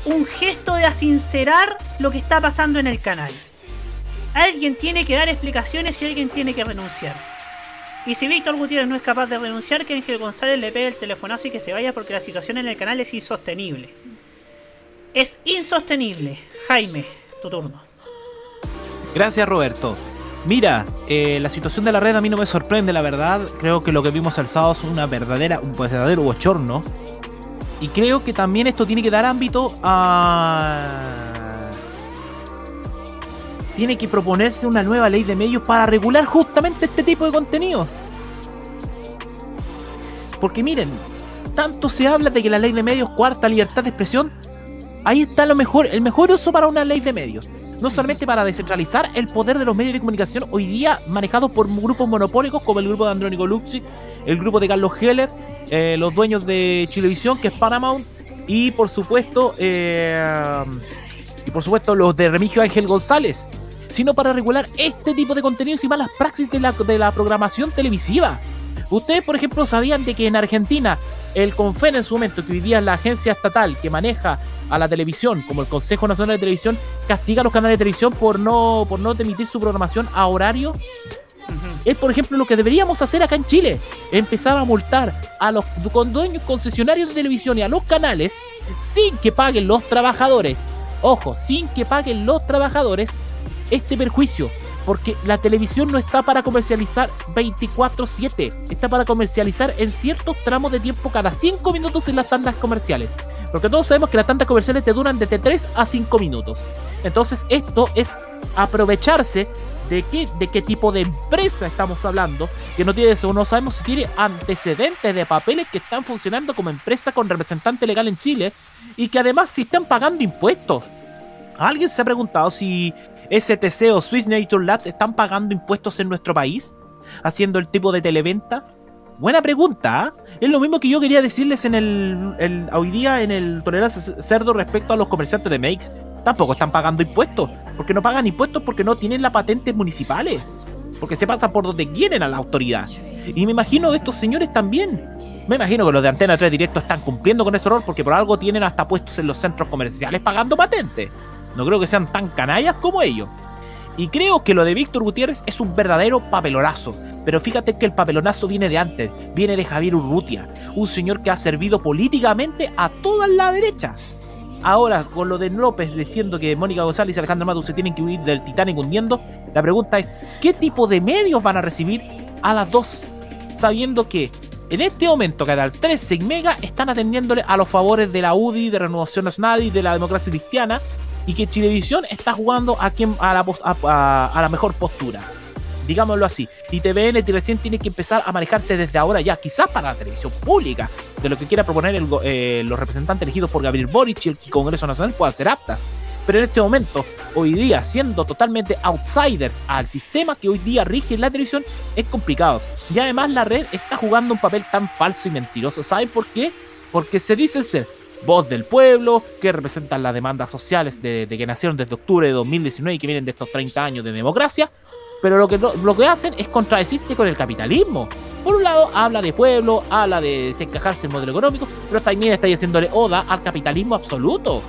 un gesto de asincerar lo que está pasando en el canal. Alguien tiene que dar explicaciones y alguien tiene que renunciar. Y si Víctor Gutiérrez no es capaz de renunciar, que Ángel González le pegue el telefonazo y que se vaya porque la situación en el canal es insostenible. Es insostenible. Jaime, tu turno. Gracias, Roberto. Mira, eh, la situación de la red a mí no me sorprende, la verdad. Creo que lo que vimos el sábado es una verdadera, un verdadero bochorno. Y creo que también esto tiene que dar ámbito a. Tiene que proponerse una nueva ley de medios para regular justamente este tipo de contenido. Porque miren, tanto se habla de que la ley de medios cuarta libertad de expresión. Ahí está lo mejor, el mejor uso para una ley de medios. No solamente para descentralizar el poder de los medios de comunicación hoy día manejados por grupos monopólicos como el grupo de Andrónico Luxi, el grupo de Carlos Heller, eh, los dueños de Chilevisión, que es Paramount, y por supuesto, eh, y por supuesto los de Remigio Ángel González, sino para regular este tipo de contenidos y malas praxis de la, de la programación televisiva. Ustedes, por ejemplo, sabían de que en Argentina el CONFEN en su momento, que hoy día es la agencia estatal que maneja a la televisión, como el Consejo Nacional de Televisión, castiga a los canales de televisión por no, por no emitir su programación a horario. Es, por ejemplo, lo que deberíamos hacer acá en Chile. Empezar a multar a los dueños concesionarios de televisión y a los canales sin que paguen los trabajadores. Ojo, sin que paguen los trabajadores este perjuicio. Porque la televisión no está para comercializar 24/7. Está para comercializar en ciertos tramos de tiempo cada 5 minutos en las tandas comerciales. Porque todos sabemos que las tandas comerciales te duran desde 3 a 5 minutos. Entonces esto es aprovecharse de qué, de qué tipo de empresa estamos hablando, que no tiene eso, no sabemos si tiene antecedentes de papeles que están funcionando como empresa con representante legal en Chile y que además si están pagando impuestos. ¿Alguien se ha preguntado si STC o Swiss Nature Labs están pagando impuestos en nuestro país? Haciendo el tipo de televenta. Buena pregunta. ¿ah? Es lo mismo que yo quería decirles en el, hoy día en el Tolerancia Cerdo respecto a los comerciantes de Makes. Tampoco están pagando impuestos. Porque no pagan impuestos porque no tienen las patentes municipales. Porque se pasa por donde quieren a la autoridad. Y me imagino de estos señores también. Me imagino que los de Antena 3 Directo están cumpliendo con ese error porque por algo tienen hasta puestos en los centros comerciales pagando patentes. No creo que sean tan canallas como ellos. Y creo que lo de Víctor Gutiérrez es un verdadero papelonazo. Pero fíjate que el papelonazo viene de antes, viene de Javier Urrutia, un señor que ha servido políticamente a toda la derecha. Ahora, con lo de López diciendo que Mónica González y Alejandro Matus se tienen que huir del Titanic hundiendo, la pregunta es, ¿qué tipo de medios van a recibir a las dos? Sabiendo que en este momento Canal 13 y Mega están atendiéndole a los favores de la UDI, de Renovación Nacional y de la democracia cristiana, y que Chilevisión está jugando a, quien, a, la, mejor postura. Digámoslo así. Y TVN recién tiene que empezar a manejarse desde ahora ya, quizás para la televisión pública, de lo que quiera proponer el eh, los representantes elegidos por Gabriel Boric y el Congreso Nacional puedan ser aptas. Pero en este momento, hoy día, siendo totalmente outsiders al sistema que hoy día rige la televisión, es complicado. Y además la red está jugando un papel tan falso y mentiroso. ¿Saben por qué? Porque se dicen ser voz del pueblo, que representan las demandas sociales de, de que nacieron desde octubre de 2019 y que vienen de estos 30 años de democracia, pero lo que, lo, que hacen es contradecirse con el capitalismo. Por un lado, habla de pueblo, habla de desencajarse el modelo económico, pero también está haciéndole oda al capitalismo absoluto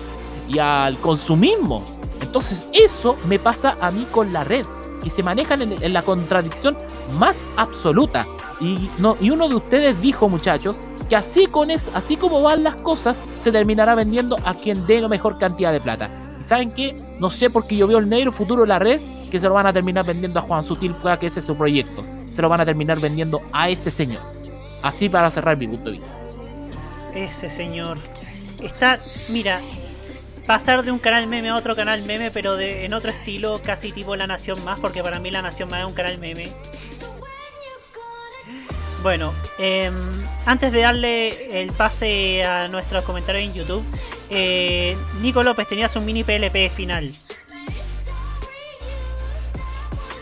y al consumismo. Entonces, eso me pasa a mí con la red, que se manejan en, en la contradicción más absoluta. Y, no, y uno de ustedes dijo, muchachos, que así, con es, así como van las cosas, se terminará vendiendo a quien dé la mejor cantidad de plata. ¿Y saben qué? No sé porque yo veo el negro futuro de la red que se lo van a terminar vendiendo a Juan Sutil, para que ese es su proyecto. Se lo van a terminar vendiendo a ese señor. Así para cerrar mi punto de vista. Ese señor. Está, mira, pasar de un canal meme a otro canal meme, pero de, en otro estilo, casi tipo La Nación Más, porque para mí La Nación Más es un canal meme. Bueno, em, antes de darle el pase a nuestros comentarios en YouTube, eh, Nico López tenías un mini PLP final.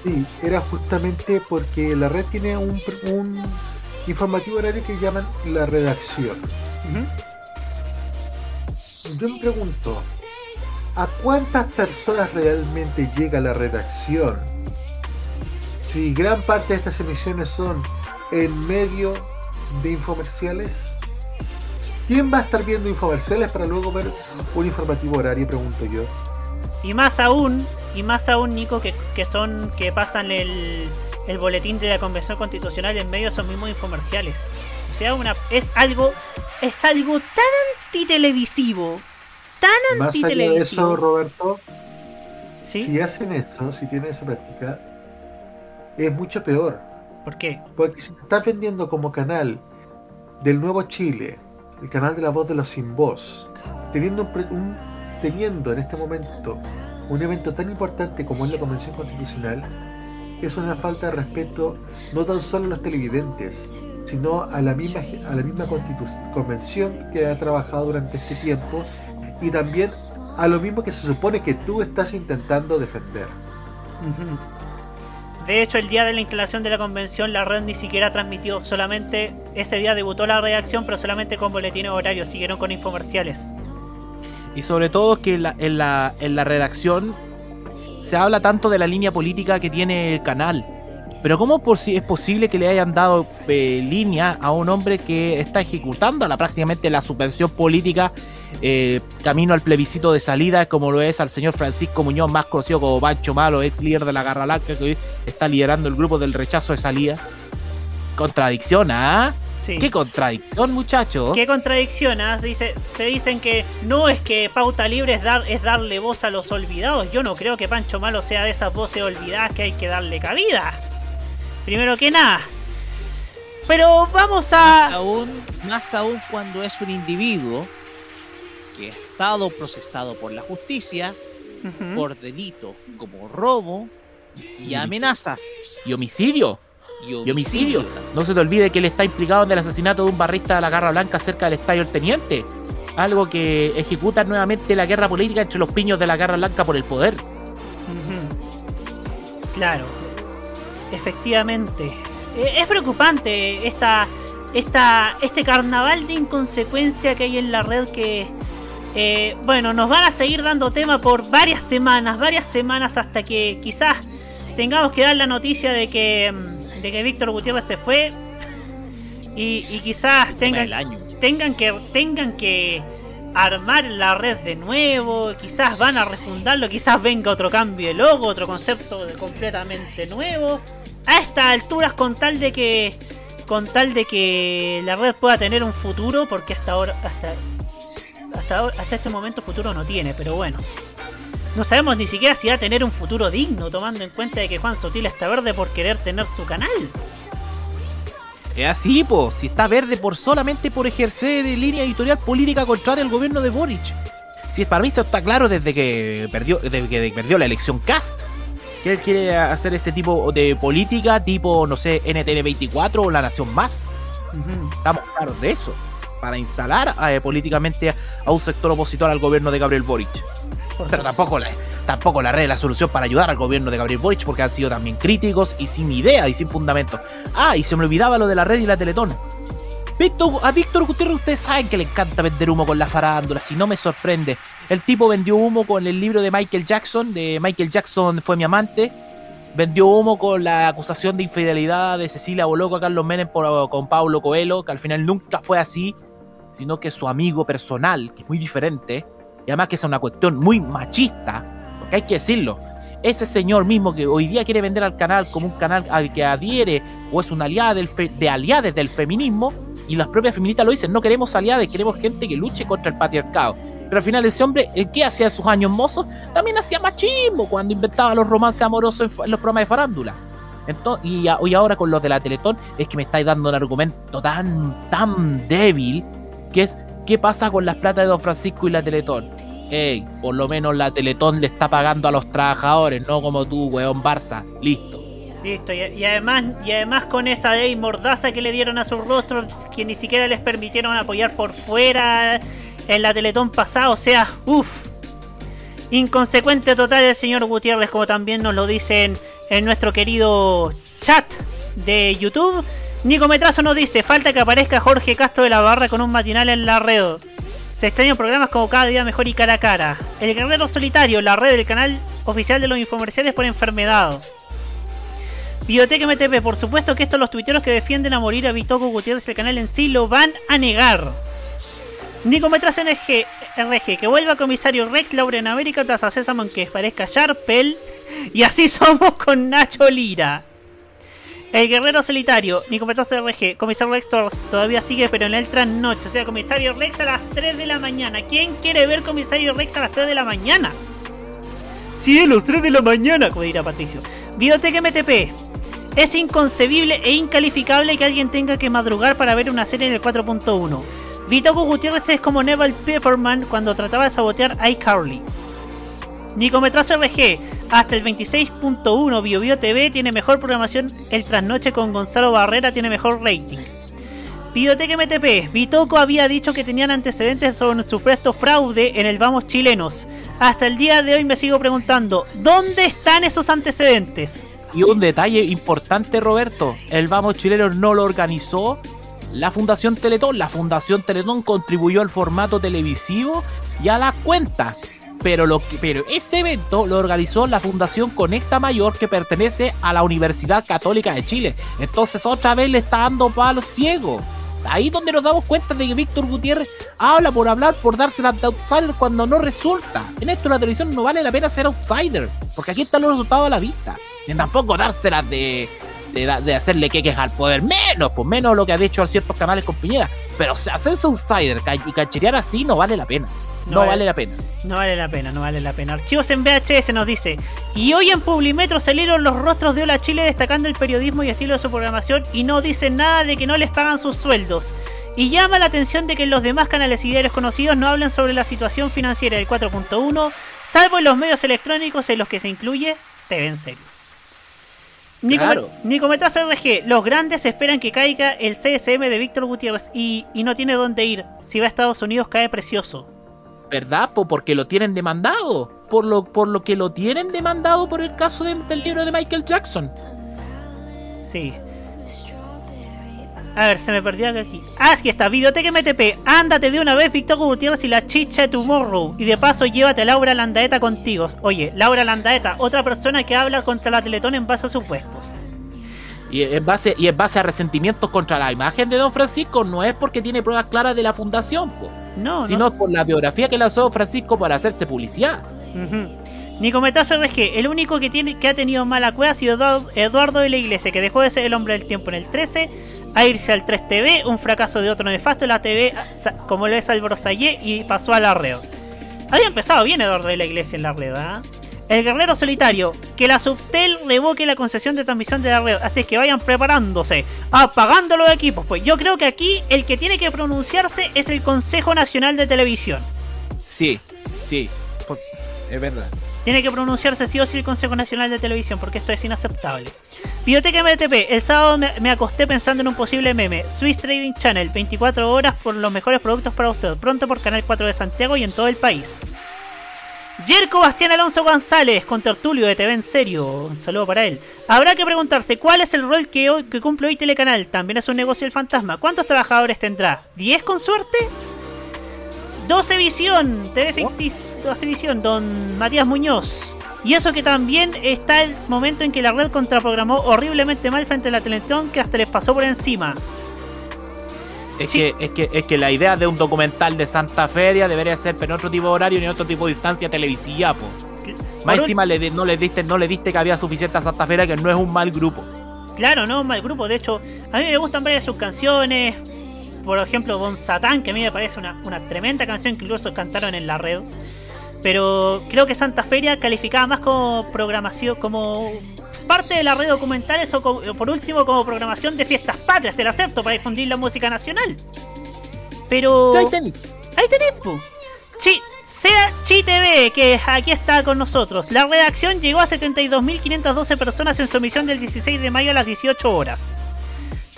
Sí, era justamente porque la red tiene un, un informativo horario que llaman la redacción. Yo me pregunto, ¿a cuántas personas realmente llega la redacción? Si gran parte de estas emisiones son en medio de infomerciales, ¿quién va a estar viendo infomerciales para luego ver un informativo horario? Pregunto yo. Y más aún, y más aún, Nico, que, que son que pasan el, el boletín de la Convención Constitucional en medio de esos mismos infomerciales. O sea, una es algo es algo tan antitelevisivo, tan Más allá de antitelevisivo. eso, Roberto, si hacen esto, si tienen esa práctica, es mucho peor. ¿Por qué? Porque si te estás vendiendo como canal del Nuevo Chile, el canal de la voz de los sin voz, teniendo, un, pre- un- teniendo en este momento un evento tan importante como es la Convención Constitucional, es una falta de respeto no tan solo a los televidentes, sino a la misma, a la misma convención que ha trabajado durante este tiempo y también a lo mismo que se supone que tú estás intentando defender. De hecho, el día de la instalación de la convención, la red ni siquiera transmitió. Solamente ese día debutó la redacción, pero solamente con boletines horarios. Siguieron con infomerciales. Y sobre todo que en la, en la redacción se habla tanto de la línea política que tiene el canal. Pero ¿cómo por si es posible que le hayan dado eh, línea a un hombre que está ejecutando la, prácticamente la subvención política eh, camino al plebiscito de salida, como lo es al señor Francisco Muñoz, más conocido como Pancho Malo, ex líder de la Garra Blanca, que hoy está liderando el grupo del rechazo de salida? Contradicción, ¿ah? Sí. ¿Qué contradicción, muchachos? ¿Qué contradicción? ah? Dice, se dicen que no es que pauta libre es, dar, es darle voz a los olvidados. Yo no creo que Pancho Malo sea de esas voces olvidadas que hay que darle cabida. Primero que nada. Pero vamos a... Más aún, más aún cuando es un individuo que ha estado procesado por la justicia por delitos como robo y amenazas. Y homicidio. Y Y homicidio. No se te olvide que él está implicado en el asesinato de un barrista de la Garra Blanca cerca del Estadio El Teniente. Algo que ejecuta nuevamente la guerra política entre los piños de la Garra Blanca por el poder. Claro, efectivamente. Eh, Es preocupante esta, esta, este carnaval de inconsecuencia que hay en la red que, eh, bueno, nos van a seguir dando tema por varias semanas, varias semanas hasta que quizás tengamos que dar la noticia de que, mm, de que Víctor Gutiérrez se fue y, y quizás tengan, año. tengan que tengan que armar la red de nuevo, quizás van a refundarlo, quizás venga otro cambio de logo, otro concepto de- completamente nuevo. A estas alturas con tal de que con tal de que la red pueda tener un futuro, porque hasta ahora hasta hasta, este momento futuro no tiene, pero bueno. No sabemos ni siquiera si va a tener un futuro digno, tomando en cuenta de que Juan Sotil está verde por querer tener su canal. Es así, po. Si está verde por solamente por ejercer línea editorial política contraria al gobierno de Boric. Si para mí eso está claro desde que perdió, desde que perdió la elección Cast. Que él quiere hacer ese tipo de política, tipo, no sé, NTN24 o La Nación Más. Estamos claros de eso. Para instalar eh, políticamente a un sector opositor al gobierno de Gabriel Boric. Pero tampoco la, tampoco la red es la solución para ayudar al gobierno de Gabriel Boric porque han sido también críticos y sin idea y sin fundamento. Ah, y se me olvidaba lo de la red y la Teletón. Víctor, a Víctor Gutiérrez ustedes saben que le encanta vender humo con la farándula, si no me sorprende. El tipo vendió humo con el libro de Michael Jackson, de Michael Jackson fue mi amante. Vendió humo con la acusación de infidelidad de Cecilia Boloco a Carlos Menem por, con Pablo Coelho, que al final nunca fue así, sino que su amigo personal, que es muy diferente, y además que es una cuestión muy machista, porque hay que decirlo. Ese señor mismo que hoy día quiere vender al canal como un canal al que adhiere o es una aliada del de aliados del feminismo, y las propias feministas lo dicen, no queremos aliados, queremos gente que luche contra el patriarcado. Pero al final ese hombre, ¿eh, ¿qué hacía en sus años mozos? También hacía machismo cuando inventaba los romances amorosos en, los programas de farándula. Entonces, y, a- ahora con los de la Teletón es que me estáis dando un argumento tan, tan débil que es ¿qué pasa con las plata de Don Francisco y la Teletón? Ey, por lo menos la Teletón le está pagando a los trabajadores, no como tú, weón Barça. Listo. Listo, y, y además, y además con esa ley mordaza que le dieron a sus rostros, que ni siquiera les permitieron apoyar por fuera en la Teletón pasada, o sea, uff. Inconsecuente total el señor Gutiérrez, como también nos lo dicen en nuestro querido chat de YouTube. Nico Metrazo nos dice, falta que aparezca Jorge Castro de la Barra con un matinal en la red. Se extrañan programas como Cada Día Mejor y Cara a Cara. El Guerrero Solitario, la red del canal oficial de los infomerciales por enfermedad. Biblioteca MTP, por supuesto que estos los tuiteros que defienden a morir a Bitoco Gutiérrez el canal en sí lo van a negar. Nicometras NG, RG, que vuelva comisario Rex, Laura en América, Plaza Sésamo, que parezca Sharpel. Y así somos con Nacho Lira. El guerrero solitario, Nicometras RG, comisario Rex to- todavía sigue, pero en el trasnoche. O sea, comisario Rex a las 3 de la mañana. ¿Quién quiere ver comisario Rex a las 3 de la mañana? Cielos, 3 de la mañana, como dirá Patricio. Videoteca MTP. Es inconcebible e incalificable que alguien tenga que madrugar para ver una serie del 4.1. Vitoco Gutiérrez es como Neville Pepperman cuando trataba de sabotear a iCarly. Nicometrazo RG. Hasta el 26.1 BioBio TV tiene mejor programación. El trasnoche con Gonzalo Barrera tiene mejor rating. Videoteca MTP. Vitoco había dicho que tenían antecedentes sobre nuestro supuesto fraude en el Vamos Chilenos. Hasta el día de hoy me sigo preguntando, ¿dónde están esos antecedentes? Y un detalle importante, Roberto. El Vamos Chileno no lo organizó la Fundación Teletón. La Fundación Teletón contribuyó al formato televisivo y a las cuentas. Pero, lo que, pero ese evento lo organizó la Fundación Conecta Mayor que pertenece a la Universidad Católica de Chile. Entonces otra vez le está dando palos ciegos. Ahí donde nos damos cuenta de que Víctor Gutiérrez habla por hablar, por dársela de outsider cuando no resulta. En esto la televisión no vale la pena ser outsider, porque aquí están los resultados a la vista. Ni tampoco dárselas de, de, hacerle queques al poder. Menos, pues menos lo que ha dicho a ciertos canales con Piñera. Pero hacerse outsider y cacherear así no vale la pena. No, vale- vale la pena. No vale la pena, no vale la pena. Archivos en VHS nos dice. Y hoy en Publimetro salieron los rostros de Hola Chile destacando el periodismo y estilo de su programación y no dicen nada de que no les pagan sus sueldos. Y llama la atención de que los demás canales y diarios conocidos no hablan sobre la situación financiera del 4.1, salvo en los medios electrónicos en los que se incluye TV en serio. Nico- Claro. RG, los grandes esperan que caiga el CSM de Víctor Gutiérrez y, y no tiene dónde ir. Si va a Estados Unidos cae precioso. ¿Verdad? Po, porque lo tienen demandado. Por lo, por lo que lo tienen demandado por el caso de- del libro de Michael Jackson. Sí. A ver, se me perdió aquí. Ah, aquí está, Videoteca MTP. Ándate de una vez, Víctor Gutiérrez y la chicha de Tomorrow. Y de paso, llévate a Laura Landaeta contigo. Oye, Laura Landaeta, otra persona que habla contra la Teletón en base a supuestos. Y en base, y en base a resentimientos contra la imagen de Don Francisco, no es porque tiene pruebas claras de la fundación, po, No, sino por la biografía que lanzó Don Francisco para hacerse publicidad. Ujú. Nicometazo RG, el único que tiene que ha tenido mala cueva ha sido Eduardo, de la Iglesia, que dejó de ser el hombre del tiempo en el 13, a irse al 3 TV, un fracaso de otro nefasto la TV, sa- como lo es Álvaro y pasó a la red. Había empezado bien Eduardo de la Iglesia en la red, ¿ah? El guerrero solitario, que la Subtel revoque la concesión de transmisión de la red, así es que vayan preparándose, apagando los equipos, pues yo creo que aquí el que tiene que pronunciarse es el Consejo Nacional de Televisión. Sí, sí, es verdad. Tiene que pronunciarse sí o sí el Consejo Nacional de Televisión, porque esto es inaceptable. Biblioteca MTP, el sábado me, acosté pensando en un posible meme. Swiss Trading Channel, 24 horas por los mejores productos para usted. Pronto por Canal 4 de Santiago y en todo el país. Yerko Bastián Alonso González, con tertulio de TV en serio. Un saludo para él. Habrá que preguntarse cuál es el rol que, hoy, que cumple hoy Telecanal. También es un negocio el fantasma. ¿Cuántos trabajadores tendrá? ¿10 con suerte? 12 Visión, TV ficticio, 12 Visión, don Matías Muñoz. Y eso que también está el momento en que la red contraprogramó horriblemente mal frente a la Teletón que hasta les pasó por encima. Es, que, es, que, es que la idea de un documental de Santa Feria debería ser pero en otro tipo de horario y en otro tipo de distancia televisiva, po. Más encima le no, le diste, no le diste que había suficiente a Santa Feria, que no es un mal grupo. Claro, no, mal grupo. De hecho, a mí me gustan varias de sus canciones. Por ejemplo, Don Satán, que a mí me parece una, una tremenda canción que incluso cantaron en la red. Pero creo que Santa Feria calificaba más como programación, como parte de la red documentales o, como- por último como programación de fiestas patrias, te lo acepto, para difundir la música nacional. Pero... Ahí tenés. Ahí tenés. Chi, sea Chi TV, que aquí está con nosotros. La redacción llegó a 72.512 personas en su emisión del 16 de mayo a las 18 horas.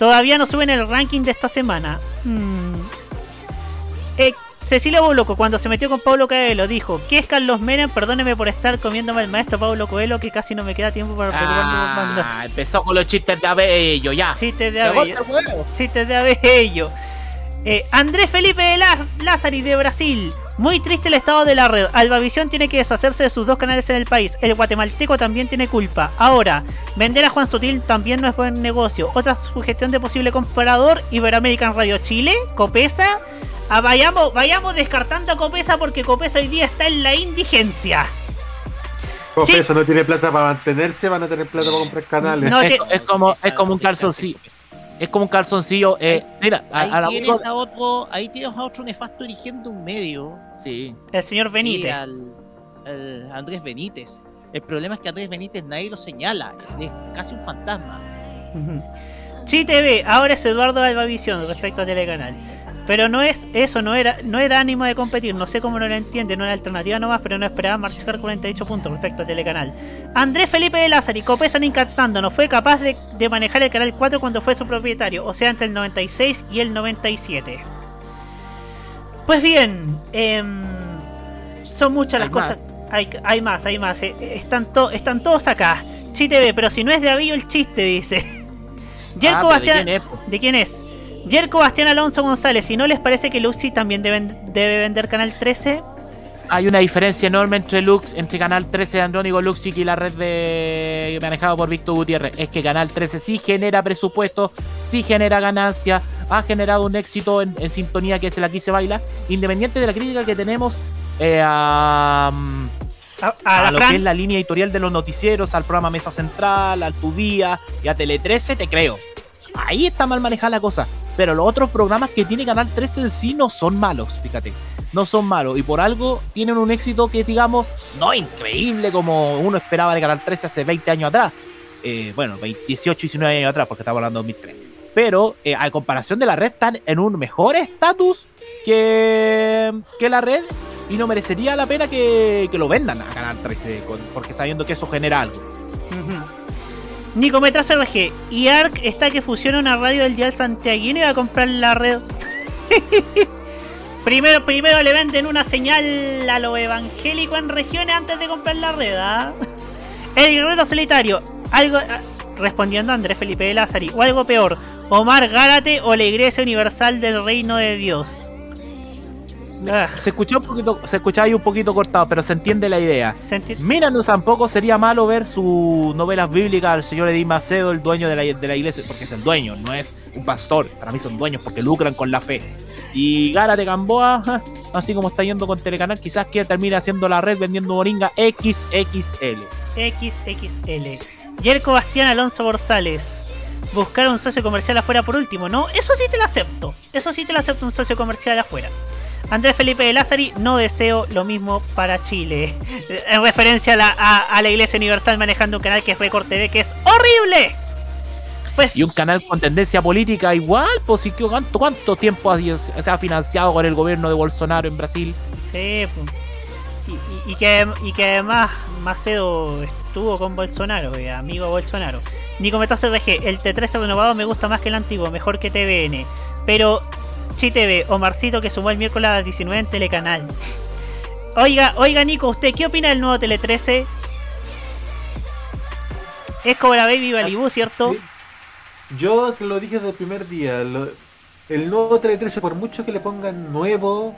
Todavía no suben el ranking de esta semana. Mm. Eh, Cecilia Boloco, cuando se metió con Pablo Coelho, dijo: ¿Qué es Carlos Menem? Perdóneme por estar comiéndome al maestro Pablo Coelho, que casi no me queda tiempo para preocuparme por. Ah, empezó con los chistes de Abello, ya. Chistes de Abello. el. Chistes de Abello. Eh, Andrés Felipe Lázari de Brasil. Muy triste el estado de la red. Albavisión tiene que deshacerse de sus dos canales en el país. El guatemalteco también tiene culpa. Ahora, vender a Juan Sutil también no es buen negocio. Otra sugestión de posible comprador, Iberoamerican Radio Chile, Copesa. Ah, vayamos, vayamos descartando a Copesa porque Copesa hoy día está en la indigencia. Como eso no tiene plata para mantenerse, van a tener plata para comprar canales. es, es como, es como un calzoncillo. Es como un calzoncillo. Eh, mira, a, Ahí a la tienes a otro, ahí tienes a otro nefasto dirigiendo un medio. Sí. El señor Sí, Benítez. al, al Andrés Benítez. El problema es que Andrés Benítez nadie lo señala, es casi un fantasma. Sí TV, ahora es Eduardo Albavisión respecto a Telecanal. Pero no es eso, no era no era ánimo de competir, no sé cómo no lo entiende, no era alternativa nomás, pero no esperaba marcar 48 puntos respecto a Telecanal. Andrés Felipe de Lázari, Copesan encantando, no fue capaz de, de manejar el canal 4 cuando fue su propietario, o sea, entre el 96 y el 97. Pues bien, em, son muchas las Hay cosas. Hay, hay más, hay más. eh, están, to- están todos acá. Chi TV, pero si no es de Avillo el chiste, dice. Yerko Ah, pero ¿de Bastián. ¿De quién es? Yerko Bastián Alonso González. ¿Y no les parece que Luxi también deben- debe vender Canal 13? Hay una diferencia enorme entre Lux, entre Canal 13 de Andrónico Luxic y la red de manejado por Víctor Gutiérrez. Es que Canal 13 sí genera presupuesto, sí genera ganancia, ha generado un éxito en, en sintonía que es el aquí se baila, independiente de la crítica que tenemos eh, a, a, lo Fran. que es la línea editorial de los noticieros, al programa Mesa Central, al Tu Día y a Tele 13, te creo. Ahí está mal manejada la cosa. Pero los otros programas que tiene Canal 13 en sí no son malos, fíjate. No son malos. Y por algo tienen un éxito que, digamos, no increíble como uno esperaba de Canal 13 hace 20 años atrás. Eh, bueno, 20, 18, 19 años atrás, porque estamos hablando de 2003. Pero eh, a comparación de la red, están en un mejor estatus que, que la red. Y no merecería la pena que, que lo vendan a Canal 13, con- porque sabiendo que eso genera algo. Nico Metrazo RG. Y ARC está que fusiona una radio del Dial Santiaguino y va a comprar la red. primero, primero le venden una señal a lo evangélico en regiones antes de comprar la red. ¿ah? El guerrero solitario. Algo. ah, Respondiendo a Andrés Felipe de Lázari. O algo peor. Omar Gárate o la Iglesia Universal del Reino de Dios. Ah. Se escuchó un poquito, se escuchaba ahí un poquito cortado, pero se entiende la idea. Mira, no tampoco sería malo ver sus novelas bíblicas al señor Edith Macedo, el dueño de la, de la iglesia, porque es el dueño, no es un pastor. Para mí son dueños porque lucran con la fe. Y Gárate Gamboa, ja, así como está yendo con Telecanal, quizás que termine haciendo la red vendiendo moringa XXL. XXL. Yerko Bastián Alonso Borzales. Buscar un socio comercial afuera por último, ¿no? Eso sí te lo acepto. Eso sí te lo acepto un socio comercial afuera. Andrés Felipe de Lázari, no deseo lo mismo para Chile. En referencia a la, a, a la Iglesia Universal manejando un canal que es Record TV, que es horrible. Y un canal con tendencia política igual, pues ¿cuánto, cuánto tiempo se ha financiado con el gobierno de Bolsonaro en Brasil? Sí, pu. y, y- y que, y que además Macedo estuvo con Bolsonaro, eh, amigo de Bolsonaro. Nico Metoso RG, el T13 renovado me gusta más que el antiguo, mejor que TVN. Pero Chi TV, Omarcito que sumó el miércoles a las 19 en Telecanal. Oiga, oiga Nico, ¿usted qué opina del nuevo Tele 13? Es Cobra Baby Balibú, ¿cierto? Yo te lo dije desde el primer día. lo- el nuevo Tele 13, por mucho que le pongan nuevo,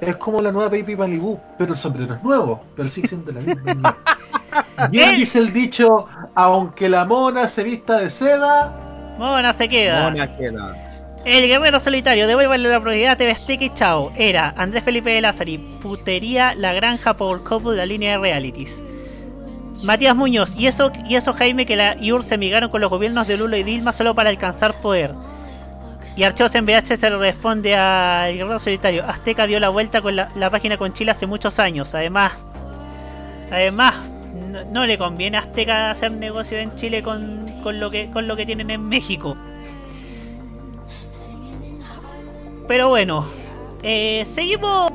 es como la nueva Baby Malibu, pero el sombrero es nuevo, pero sigue siendo la misma. Bien dice el dicho, aunque la mona se vista de seda, Mona se queda. mona queda. El guerrero solitario, devuélvale la propiedad TV Azteca y chao. Era Andrés Felipe de Lázari, putería La Granja por Couple, la línea de realities. Matías Muñoz, y eso, y eso Jaime que la IUR se migraron con los gobiernos de Lula y Dilma solo para alcanzar poder. Y Archivos en VH se le responde al guerrero solitario. Azteca dio la vuelta con la, la página con Chile hace muchos años. Además, además, no, no le conviene a Azteca hacer negocio en Chile con, con lo que con lo que tienen en México. Pero bueno, eh, seguimos.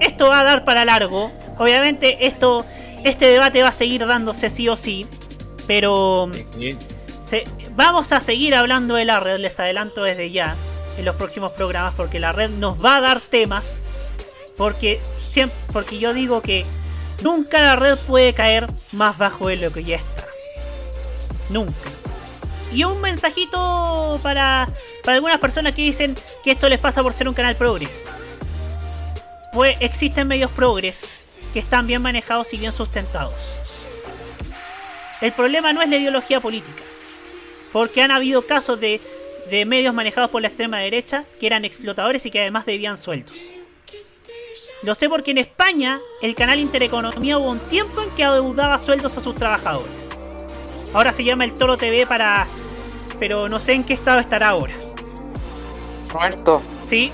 Esto va a dar para largo. Obviamente esto, este debate va a seguir dándose sí o sí. Pero se- vamos a seguir hablando de la red. Les adelanto desde ya en los próximos programas porque la red nos va a dar temas. Porque siempre, porque yo digo que nunca la red puede caer más bajo de lo que ya está. Nunca. Y un mensajito para, para algunas personas que dicen que esto les pasa por ser un canal progre. Pues existen medios progres que están bien manejados y bien sustentados. El problema no es la ideología política. Porque han habido casos de, de medios manejados por la extrema derecha que eran explotadores y que además debían sueldos. Lo sé porque en España el canal Intereconomía hubo un tiempo en que adeudaba sueldos a sus trabajadores. Ahora se llama el Toro TV para... Pero no sé en qué estado estará ahora. Roberto. Sí.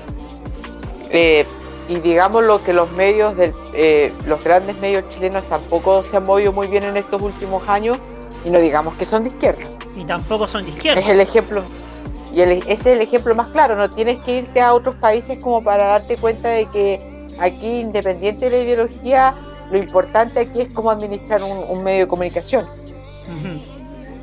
Eh, y digamos lo que los medios, del, eh, los grandes medios chilenos tampoco se han movido muy bien en estos últimos años y no digamos que son de izquierda. Y tampoco son de izquierda. Es el ejemplo, y el- ese es el ejemplo más claro, no tienes que irte a otros países como para darte cuenta de que aquí, independiente de la ideología, lo importante aquí es cómo administrar un, un medio de comunicación.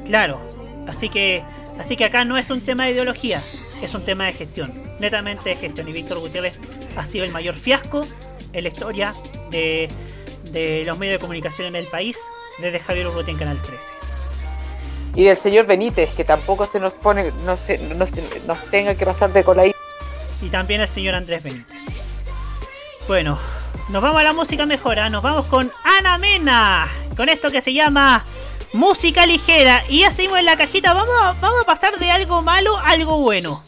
Claro, así que, así que acá no es un tema de ideología, es un tema de gestión, netamente de gestión. Y Víctor Gutiérrez ha sido el mayor fiasco en la historia de, de los medios de comunicación en el país desde Javier Urrutia en Canal 13. Y del señor Benítez, que tampoco se nos pone, no se, no se- nos tenga que pasar de cola Y también el señor Andrés Benítez. Bueno, nos vamos a la música mejora, nos vamos con Ana Mena, con esto que se llama música ligera. Y ya seguimos en la cajita, vamos, a- vamos a pasar de algo malo a algo bueno.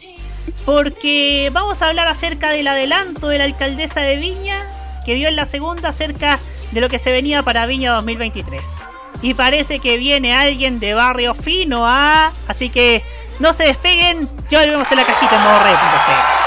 Porque vamos a hablar acerca del adelanto de la alcaldesa de Viña, que dio en la segunda acerca de lo que se venía para Viña 2023. Y parece que viene alguien de barrio fino, ¿ah? Así que no se despeguen, ya volvemos en la cajita en modo. Si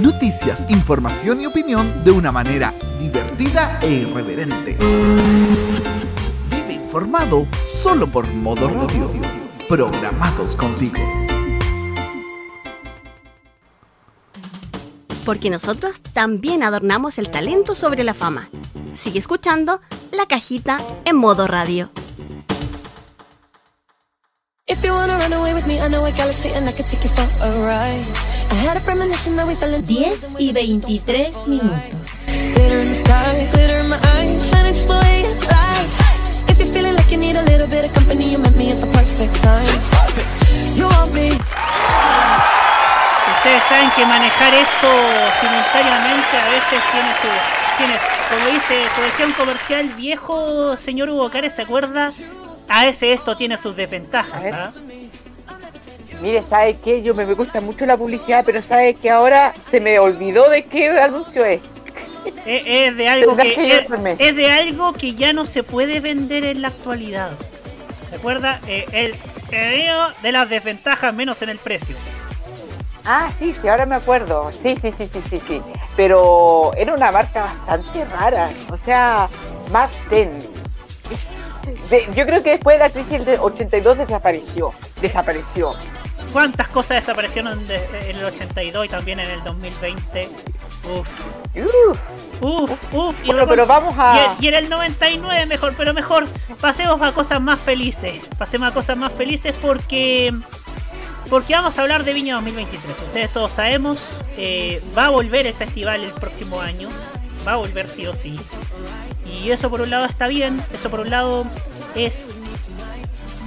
Noticias, información y opinión de una manera divertida e irreverente. Vive informado solo por modo radio. Programados contigo. Porque nosotros también adornamos el talento sobre la fama. Sigue escuchando La Cajita en modo radio. If you wanna run away with me, I know a galaxy and I could take you for a ride. I had a premonition that we fell into 10 y 23 minutos. Ustedes saben que manejar esto simultáneamente a veces tiene su. Tiene, como dice, como decía un comercial viejo, señor Hugo Cárez, ¿se acuerda? A veces esto tiene sus desventajas, ¿ah? Mire, ¿sabe qué? Yo me, me gusta mucho la publicidad, pero ¿sabe que ahora se me olvidó de qué anuncio es? Es, es de algo que que es, de algo que ya no se puede vender en la actualidad. ¿Se acuerda? Eh, el video de las desventajas menos en el precio. Ah, sí, sí, ahora me acuerdo. Sí, sí, sí, sí, sí, sí. Pero era una marca bastante rara. O sea, Mark 10. De- yo creo que después de la crisis del 82 desapareció. Desapareció. ¿Cuántas cosas desaparecieron de- en el 82 y también en el 2020? Uf. Uf, uf. Bueno, pero vamos a- Y, y en el 99 mejor, pero mejor. Pasemos a cosas más felices. Pasemos a cosas más felices porque... Porque vamos a hablar de Viña 2023. Ustedes todos sabemos, eh, va a volver el festival el próximo año. Va a volver sí o sí. Y eso por un lado está bien. Eso por un lado es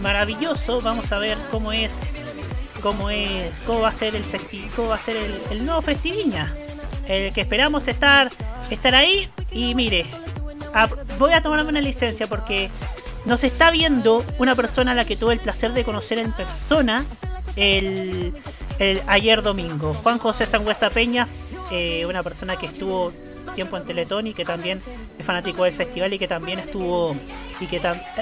maravilloso. Vamos a ver cómo es, cómo es, cómo va a ser el festi cómo va a ser el, nuevo Festiviña. El que esperamos estar, estar ahí. Y mire, voy a tomarme una licencia porque nos está viendo una persona a la que tuve el placer de conocer en persona el, ayer domingo. Juan José Sangüesa Peña, eh, una persona que estuvo tiempo en Teletón y que también es fanático del festival y que también estuvo y que,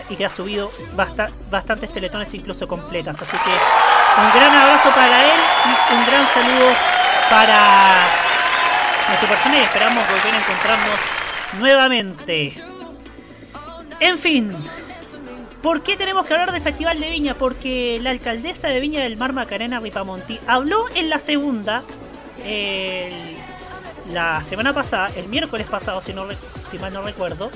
y que ha subido basta- bastantes teletones incluso completas. Así que un gran abrazo para él y un gran saludo para nuestra persona y esperamos volver a encontrarnos nuevamente. En fin, ¿por qué tenemos que hablar del Festival de Viña? Porque la alcaldesa de Viña del Mar, Macarena Ripamonti, habló en la segunda, la semana pasada, el miércoles pasado, si, no, si mal no recuerdo,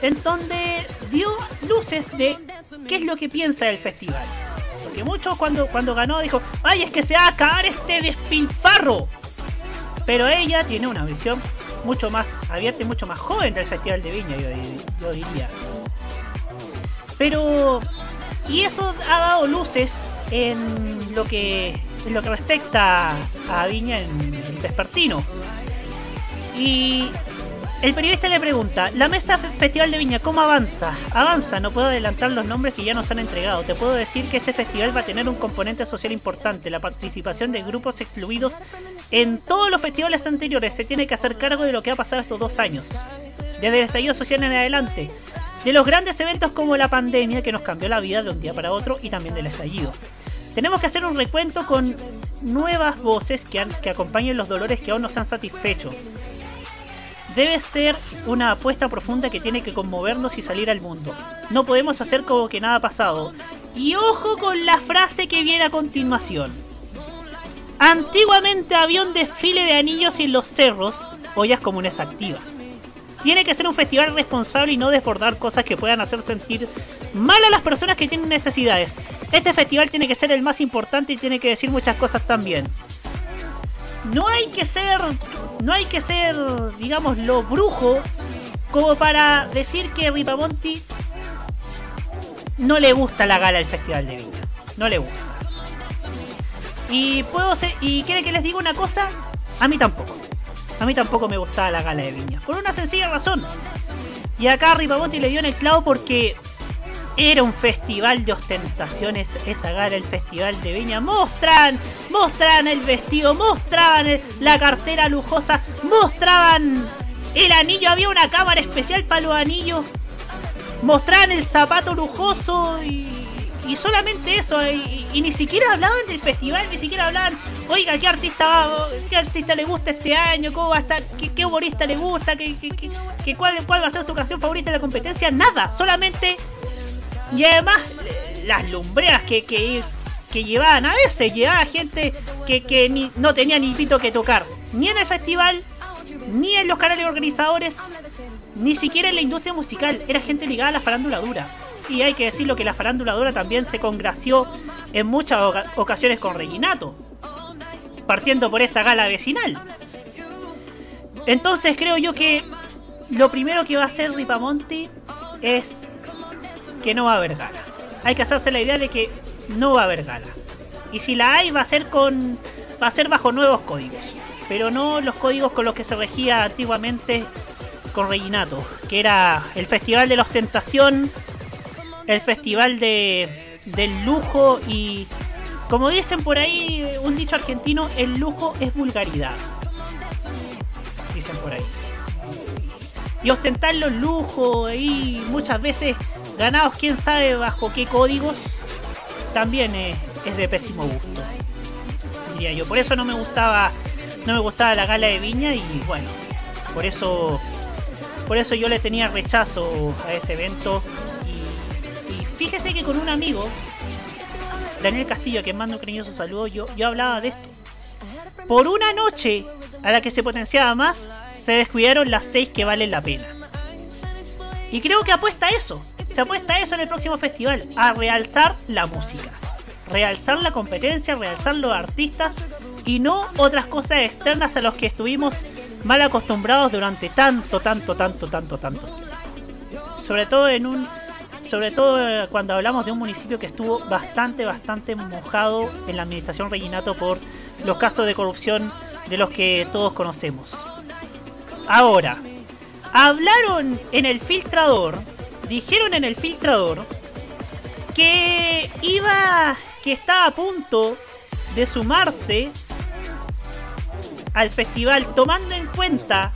en donde dio luces de qué es lo que piensa del festival. Porque muchos cuando, cuando ganó dijo, ay, es que se va a acabar este despilfarro. Pero ella tiene una visión mucho más abierta y mucho más joven del Festival de Viña, yo diría. Pero. Y eso ha dado luces en lo que. en lo que respecta a Viña en el Vespertino. Y el periodista le pregunta, la mesa Festival de Viña, ¿cómo avanza? Avanza, no puedo adelantar los nombres que ya nos han entregado. Te puedo decir que este festival va a tener un componente social importante, la participación de grupos excluidos en todos los festivales anteriores. Se tiene que hacer cargo de lo que ha pasado estos dos años. Desde el estallido social en adelante. De los grandes eventos como la pandemia que nos cambió la vida de un día para otro y también del estallido. Tenemos que hacer un recuento con nuevas voces que, acompañen los dolores que aún nos han satisfecho. Debe ser una apuesta profunda que tiene que conmovernos y salir al mundo. No podemos hacer como que nada ha pasado. Y ojo con la frase que viene a continuación. Antiguamente había un desfile de anillos en los cerros, ollas comunes activas. Tiene que ser un festival responsable y no desbordar cosas que puedan hacer sentir mal a las personas que tienen necesidades. Este festival tiene que ser el más importante y tiene que decir muchas cosas también. No hay que ser, no hay que ser, digamos, lo brujo como para decir que Ripamonti no le gusta la gala del Festival de Viña. No le gusta. Y puedo ser, y quiere que les diga una cosa, a mí tampoco. A mí tampoco me gustaba la gala de Viña. Por una sencilla razón. Y acá Ripamonti le dio en el clavo porque era un festival de ostentaciones esa gala, el festival de Viña. Mostraban, mostraban el vestido, mostraban la cartera lujosa, mostraban el anillo. Había una cámara especial para los anillos. Mostraban el zapato lujoso y, y solamente eso. Y, ni siquiera hablaban del festival, ni siquiera hablaban, oiga, ¿qué artista va, qué artista le gusta este año? ¿Cómo va a estar? ¿Qué, qué humorista le gusta? ¿Qué, qué- qué- qué- cuál, ¿Cuál va a ser su canción favorita de la competencia? Nada, solamente y además, las lumbreras que, que, que llevaban a veces, llevaba gente que, que no tenía ni pito que tocar, ni en el festival, ni en los canales organizadores, ni siquiera en la industria musical. Era gente ligada a la farándula dura. Y hay que decirlo que la farándula dura también se congració en muchas oca- ocasiones con Reginato, partiendo por esa gala vecinal. Entonces creo yo que lo primero que va a hacer Ripamonti es que no va a haber gala. Hay que hacerse la idea de que no va a haber gala. Y si la hay va a ser con va a ser bajo nuevos códigos, pero no los códigos con los que se regía antiguamente con Reginato, que era el Festival de la Ostentación, el Festival de del lujo y como dicen por ahí un dicho argentino, el lujo es vulgaridad. Dicen por ahí y ostentar los lujos y muchas veces ganados quién sabe bajo qué códigos también es, de pésimo gusto diría yo. Por eso no me gustaba no me gustaba la gala de viña y bueno por eso por eso yo le tenía rechazo a ese evento. Y, fíjese que con un amigo Daniel Castillo que mando un cariñoso saludo yo, yo hablaba de esto. Por una noche a la que se potenciaba más, se descuidaron las seis que valen la pena. Y creo que apuesta a eso. Se apuesta a eso en el próximo festival. A realzar la música. Realzar la competencia, realzar los artistas y no otras cosas externas a los que estuvimos mal acostumbrados durante tanto, tanto, tanto, tanto, tanto. Sobre todo en un sobre todo eh, cuando hablamos de un municipio que estuvo bastante, bastante mojado en la administración Reginato por los casos de corrupción de los que todos conocemos. Ahora, hablaron en el filtrador, dijeron en el filtrador que iba, que estaba a punto de sumarse al festival tomando en cuenta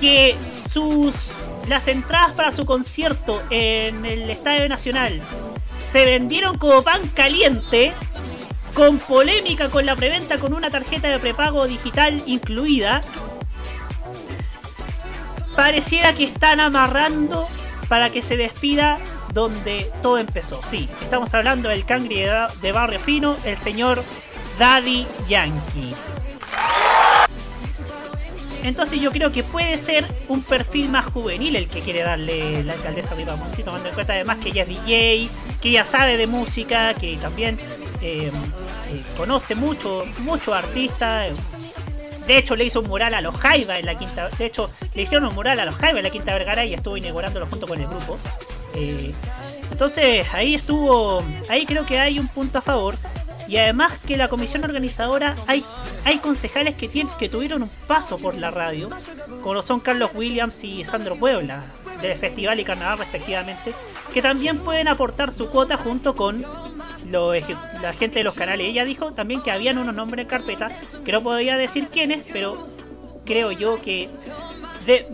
que sus las entradas para su concierto en el Estadio Nacional se vendieron como pan caliente con polémica con la preventa con una tarjeta de prepago digital incluida pareciera que están amarrando para que se despida donde todo empezó. Sí, estamos hablando del cangri de, Barrio Fino, el señor Daddy Yankee. Entonces yo creo que puede ser un perfil más juvenil el que quiere darle la alcaldesa Ripamonti, tomando en cuenta además que ella es DJ, que ella sabe de música, que también eh, eh, conoce mucho, mucho artista. De hecho le hizo un mural a los Jaiba en la quinta. De hecho, le hicieron un mural a los Jaiba en la quinta Vergara y estuvo inaugurándolo junto con el grupo. Eh, Entonces ahí estuvo, ahí creo que hay un punto a favor. Y además que la comisión organizadora hay, hay concejales que, tienen, que tuvieron un paso por la radio, como son Carlos Williams y Sandro Puebla, del festival y carnaval respectivamente, que también pueden aportar su cuota junto con la gente de los canales. Ella dijo también que habían unos nombres en carpeta, que no podía decir quiénes, pero creo yo que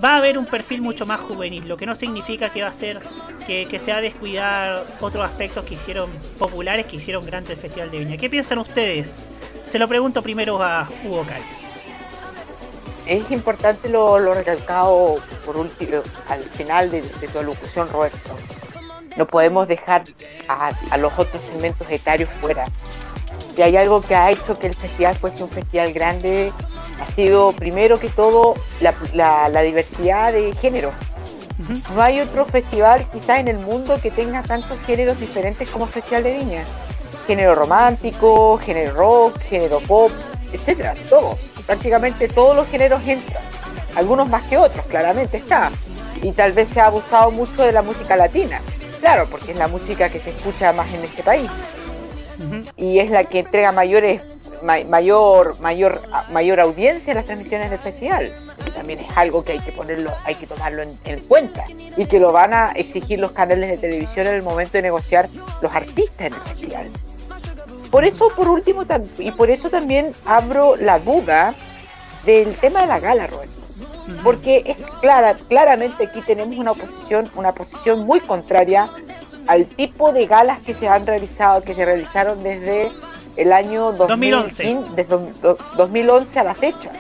va a haber un perfil mucho más juvenil, lo que no significa que va a ser que, que se va a descuidar otros aspectos que hicieron populares, que hicieron grande el Festival de Viña. ¿Qué piensan ustedes? Se lo pregunto primero a Hugo Cáez. Es importante lo, lo recalcado por último al final de, de tu alocución, Roberto. No podemos dejar a, a los otros segmentos etarios fuera. Si hay algo que ha hecho que el festival fuese un festival grande, ha sido primero que todo la, la- la diversidad de género. No hay otro festival quizás en el mundo que tenga tantos géneros diferentes como el Festival de Viña. Género romántico, género rock, género pop, etcétera, todos. Prácticamente todos los géneros entran. Algunos más que otros, claramente está. Y tal vez se ha abusado mucho de la música latina. Claro, porque es la música que se escucha más en este país. Y es la que entrega mayores ma- mayor mayor mayor audiencia en las transmisiones del festival. Y también es algo que hay que ponerlo, hay que tomarlo en, en cuenta y que lo van a exigir los canales de televisión en el momento de negociar los artistas en el festival. Por eso, por último, y por eso también abro la duda del tema de la gala, Roberto. Porque es clara, claramente aquí tenemos una posición, una posición muy contraria al tipo de galas que se han realizado, que se realizaron desde el año 2011. 2015, desde do- do- 2011 a la fecha,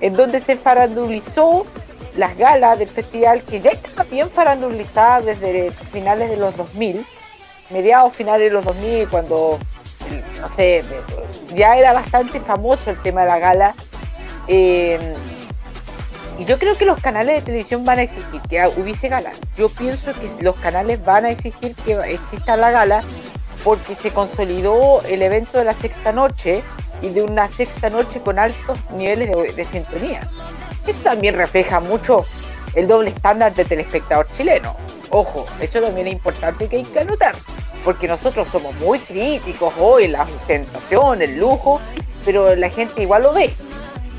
en donde se farandulizó las galas del festival que ya está bien farandulizada desde finales de los 2000, mediados finales de los 2000, cuando, no sé, ya era bastante famoso el tema de la gala. eh, y yo creo que los canales de televisión van a exigir que hubiese gala. Yo pienso que los canales van a exigir que exista la gala porque se consolidó el evento de la sexta noche y de una sexta noche con altos niveles de, sintonía. Eso también refleja mucho el doble estándar de telespectador chileno. Ojo, eso también es importante que hay que anotar, porque nosotros somos muy críticos hoy, la ostentación, el lujo, pero la gente igual lo ve.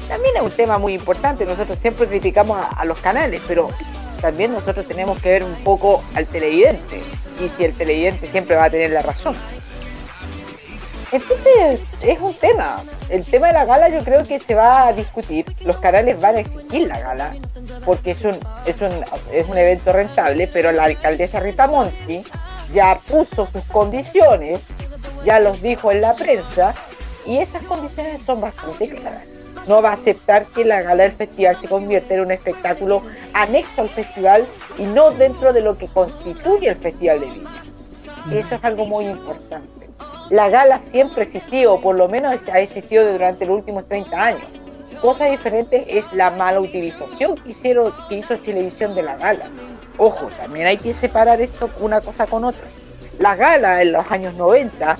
También es un tema muy importante, nosotros siempre criticamos a, los canales, pero también nosotros tenemos que ver un poco al televidente, y si el televidente siempre va a tener la razón. Entonces es un tema. El tema de la gala yo creo que se va a discutir. Los canales van a exigir la gala porque es un, es un, es un evento rentable, pero la alcaldesa Rita Monti ya puso sus condiciones, ya los dijo en la prensa y esas condiciones son bastante claras. No va a aceptar que la gala del festival se convierta en un espectáculo anexo al festival y no dentro de lo que constituye el Festival de Viña. Eso es algo muy importante. La gala siempre ha existido, o por lo menos ha existido durante los últimos 30 años. Cosa diferente es la mala utilización que, hicieron, que hizo Televisión de la gala. Ojo, también hay que separar esto una cosa con otra. La gala en los años 90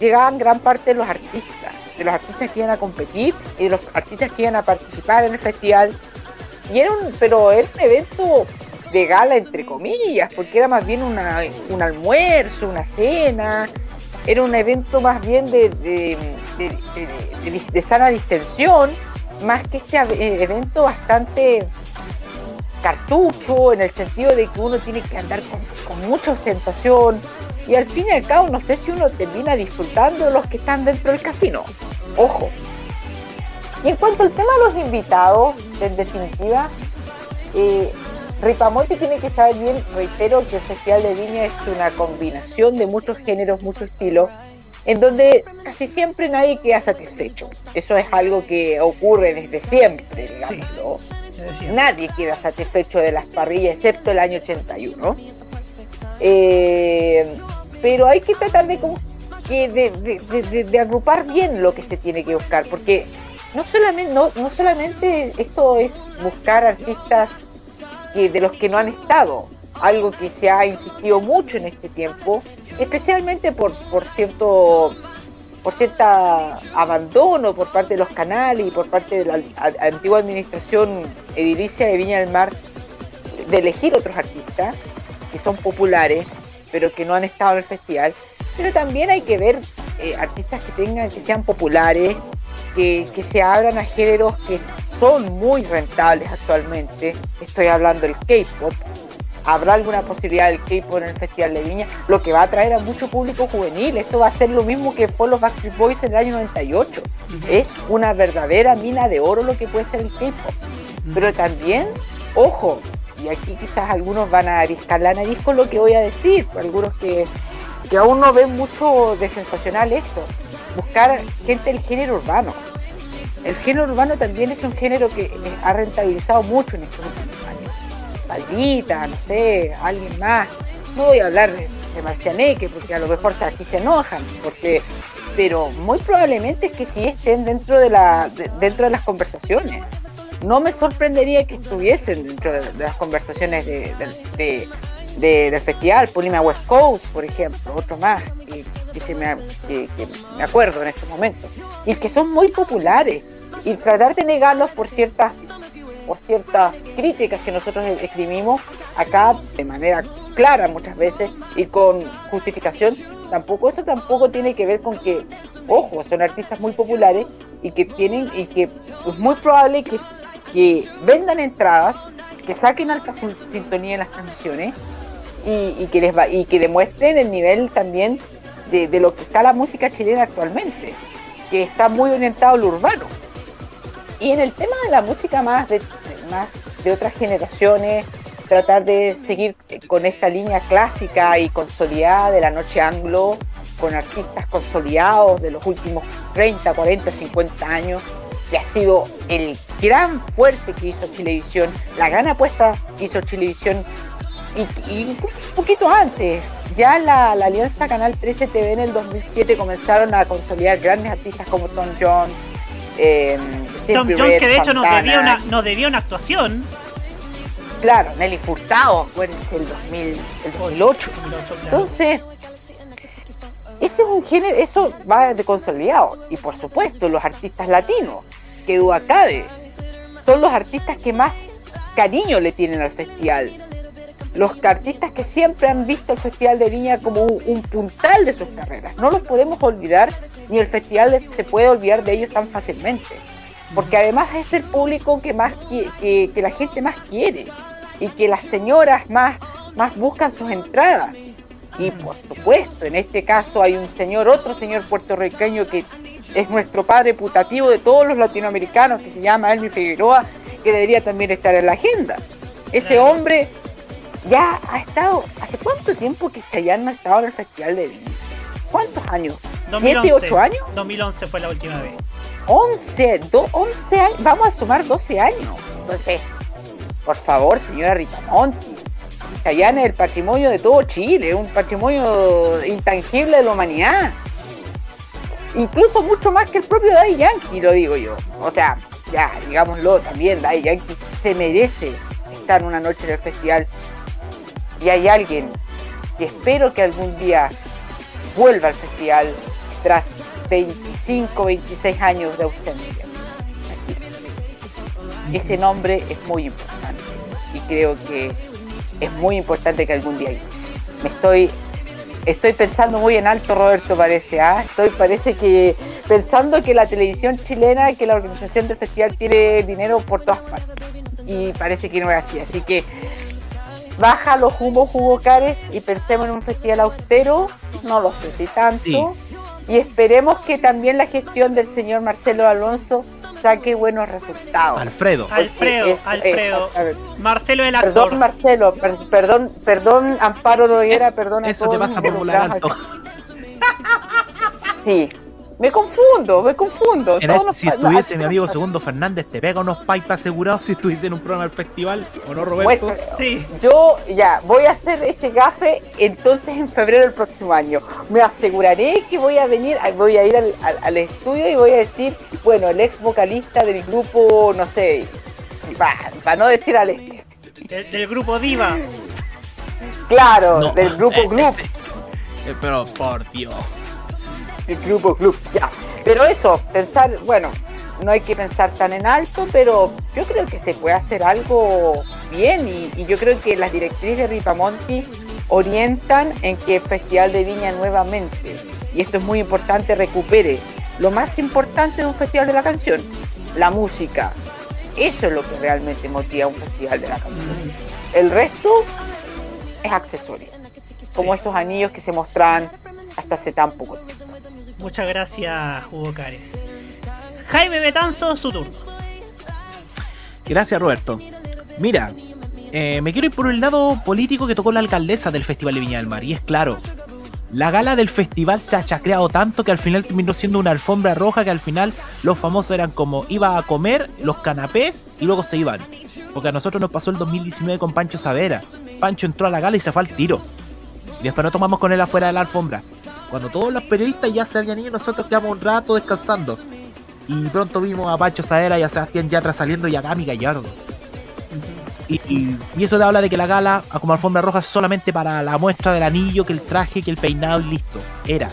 llegaban gran parte de los artistas, de los artistas que iban a competir y de los artistas que iban a participar en el festival. Y era un, pero era un evento de gala entre comillas, porque era más bien una, un almuerzo, una cena, era un evento más bien de, de, de- de- sana distensión, más que este ave- evento bastante cartucho, en el sentido de que uno tiene que andar con, con mucha ostentación, y al fin y al cabo no sé si uno termina disfrutando de los que están dentro del casino. Ojo. Y en cuanto al tema de los invitados, en definitiva, eh, Ripamonte tiene que saber bien, reitero que el Festival de Viña es una combinación de muchos géneros, muchos estilos, en donde casi siempre nadie queda satisfecho. Eso es algo que ocurre desde siempre, digámoslo. Nadie queda satisfecho de las parrillas, excepto el año 81. Eh, pero hay que tratar de, agrupar bien lo que se tiene que buscar, porque no solamente, esto es buscar artistas de los que no han estado, algo que se ha insistido mucho en este tiempo, especialmente por, cierto abandono por parte de los canales y por parte de la antigua administración edilicia de Viña del Mar de elegir otros artistas que son populares pero que no han estado en el festival. Pero también hay que ver eh, artistas que tengan, que sean populares, que, que se abran a géneros que son muy rentables actualmente. Estoy hablando del K-pop. ¿Habrá alguna posibilidad del K-pop en el Festival de Viña? Lo que va a atraer a mucho público juvenil. Esto va a ser lo mismo que fue los Backstreet Boys en el año 98. Es una verdadera mina de oro lo que puede ser el K-pop. Pero también, ojo, y aquí quizás algunos van a ariscar la nariz con lo que voy a decir, algunos que, que aún no ven mucho de sensacional esto. Buscar gente del género urbano. El género urbano también es un género que eh, ha rentabilizado mucho en estos últimos años. Maldita, no sé, alguien más. No voy a hablar de, de Marcianeque porque a lo mejor aquí se enojan, porque pero muy probablemente es que sí estén dentro de la de- dentro de las conversaciones. No me sorprendería que estuviesen dentro de, las conversaciones de, de- de- de- del festival, Pulima West Coast, por ejemplo, otro más, que, se me, que- me acuerdo en estos momentos, y que son muy populares, y tratar de negarlos por ciertas por ciertas críticas que nosotros escribimos acá de manera clara muchas veces y con justificación, tampoco eso tampoco tiene que ver con que, ojo, son artistas muy populares y que tienen y que es muy probable que, que vendan entradas, que saquen alta sintonía en las transmisiones y, que les va, y que demuestren el nivel también de, lo que está la música chilena actualmente, que está muy orientado al urbano. Y en el tema de la música más de- más de otras generaciones, tratar de seguir con esta línea clásica y consolidada de la noche anglo, con artistas consolidados de los últimos 30, 40, 50 años, que ha sido el gran fuerte que hizo Chilevisión, la gran apuesta que hizo Chilevisión, y, y incluso un poquito antes. Ya la, la alianza Canal 13 TV en el 2007 comenzaron a consolidar grandes artistas como Tom Jones, eh, Tom Jones, Red, que de hecho nos debía, una, nos debía una actuación. Claro, Nelly Furtado, acuérdense, el, 2000, el 2008. Entonces, ese es un género, eso va de consolidado. Y por supuesto, los artistas latinos, que duda cabe, son los artistas que más cariño le tienen al festival. Los artistas que siempre han visto el Festival de Viña como un, un puntal de sus carreras. No los podemos olvidar, ni el festival se puede olvidar de ellos tan fácilmente. Porque además es el público que más qui- que, que la gente más quiere y que las señoras más, más buscan sus entradas. Y por supuesto, en este caso hay un señor, otro señor puertorriqueño que es nuestro padre putativo de todos los latinoamericanos, que se llama Elmi Figueroa, que debería también estar en la agenda. Ese hombre ya ha estado, ¿hace cuánto tiempo que Chayanne no ha estado en el Festival de Viña? ¿Cuántos años? ¿Siete, 2011. ocho años? 2011 fue la última vez. 11, do- 11 años, vamos a sumar 12 años. Entonces, por favor, señora Rita Monti, Chayanne es el patrimonio de todo Chile, un patrimonio intangible de la humanidad. Incluso mucho más que el propio Daddy Yankee, lo digo yo. O sea, ya, digámoslo también, Daddy Yankee se merece estar una noche en el festival. Y hay alguien que espero que algún día vuelva al festival tras 25, 26 años de ausencia. Ese nombre es muy importante y creo que es muy importante que algún día me estoy estoy pensando muy en alto Roberto parece ¿ah? estoy parece que pensando que la televisión chilena que la organización del festival tiene dinero por todas partes y parece que no es así así que baja los humos jugocares y pensemos en un festival austero no lo sé si tanto y esperemos que también la gestión del señor Marcelo Alonso saque buenos resultados Alfredo. Alfredo, Eso, Alfredo. a ver. Marcelo el actor. Perdón Marcelo, per- perdón, perdón Amparo Noguera, perdón a Eso te todos por involucrados Bolaganto. aquí. Sí, me confundo, me confundo. En todos los si estuviese mi amigo Segundo Fernández, te pega unos pipes asegurados si estuviese en un programa del festival, ¿o no, Roberto? Bueno, Yo ya voy a hacer ese gafe entonces en febrero del próximo año. Me aseguraré que voy a venir, voy a ir al, al- al estudio y voy a decir, bueno, el ex vocalista del grupo, no sé, para no decir al este. Del, del grupo Diva. Claro, No, del grupo eh, Club. Eh, pero por Dios. El grupo club, ya. Pero eso, pensar, bueno, no hay que pensar tan en alto, pero yo creo que se puede hacer algo bien y, y yo creo que las directrices de Ripamonti orientan en que el Festival de Viña nuevamente, y esto es muy importante, recupere lo más importante de un festival de la canción, la música. Eso es lo que realmente motiva un festival de la canción. El resto es accesorio, como esos anillos que se mostraban hasta hace tan poco tiempo. Muchas gracias, Hugo Cares. Jaime Betanzo, su turno. Gracias, Roberto. Mira, eh, me quiero ir por el lado político que tocó la alcaldesa del Festival de Viña del Mar. Y es claro, la gala del festival se ha chacreado tanto que al final terminó siendo una alfombra roja que al final los famosos eran como iba a comer los canapés y luego se iban. Porque a nosotros nos pasó el 2019 con Pancho Savera. Pancho entró a la gala y se fue al tiro. Y después nos tomamos con él afuera de la alfombra. Cuando todos los periodistas ya se habían ido, nosotros quedamos un rato descansando. Y pronto vimos a Pancho Savera y a Sebastián Yatra saliendo y a Cami Gallardo. Y, y- y eso te habla de que la gala, como alfombra roja, es solamente para la muestra del anillo, que el traje, que el peinado y listo. Era.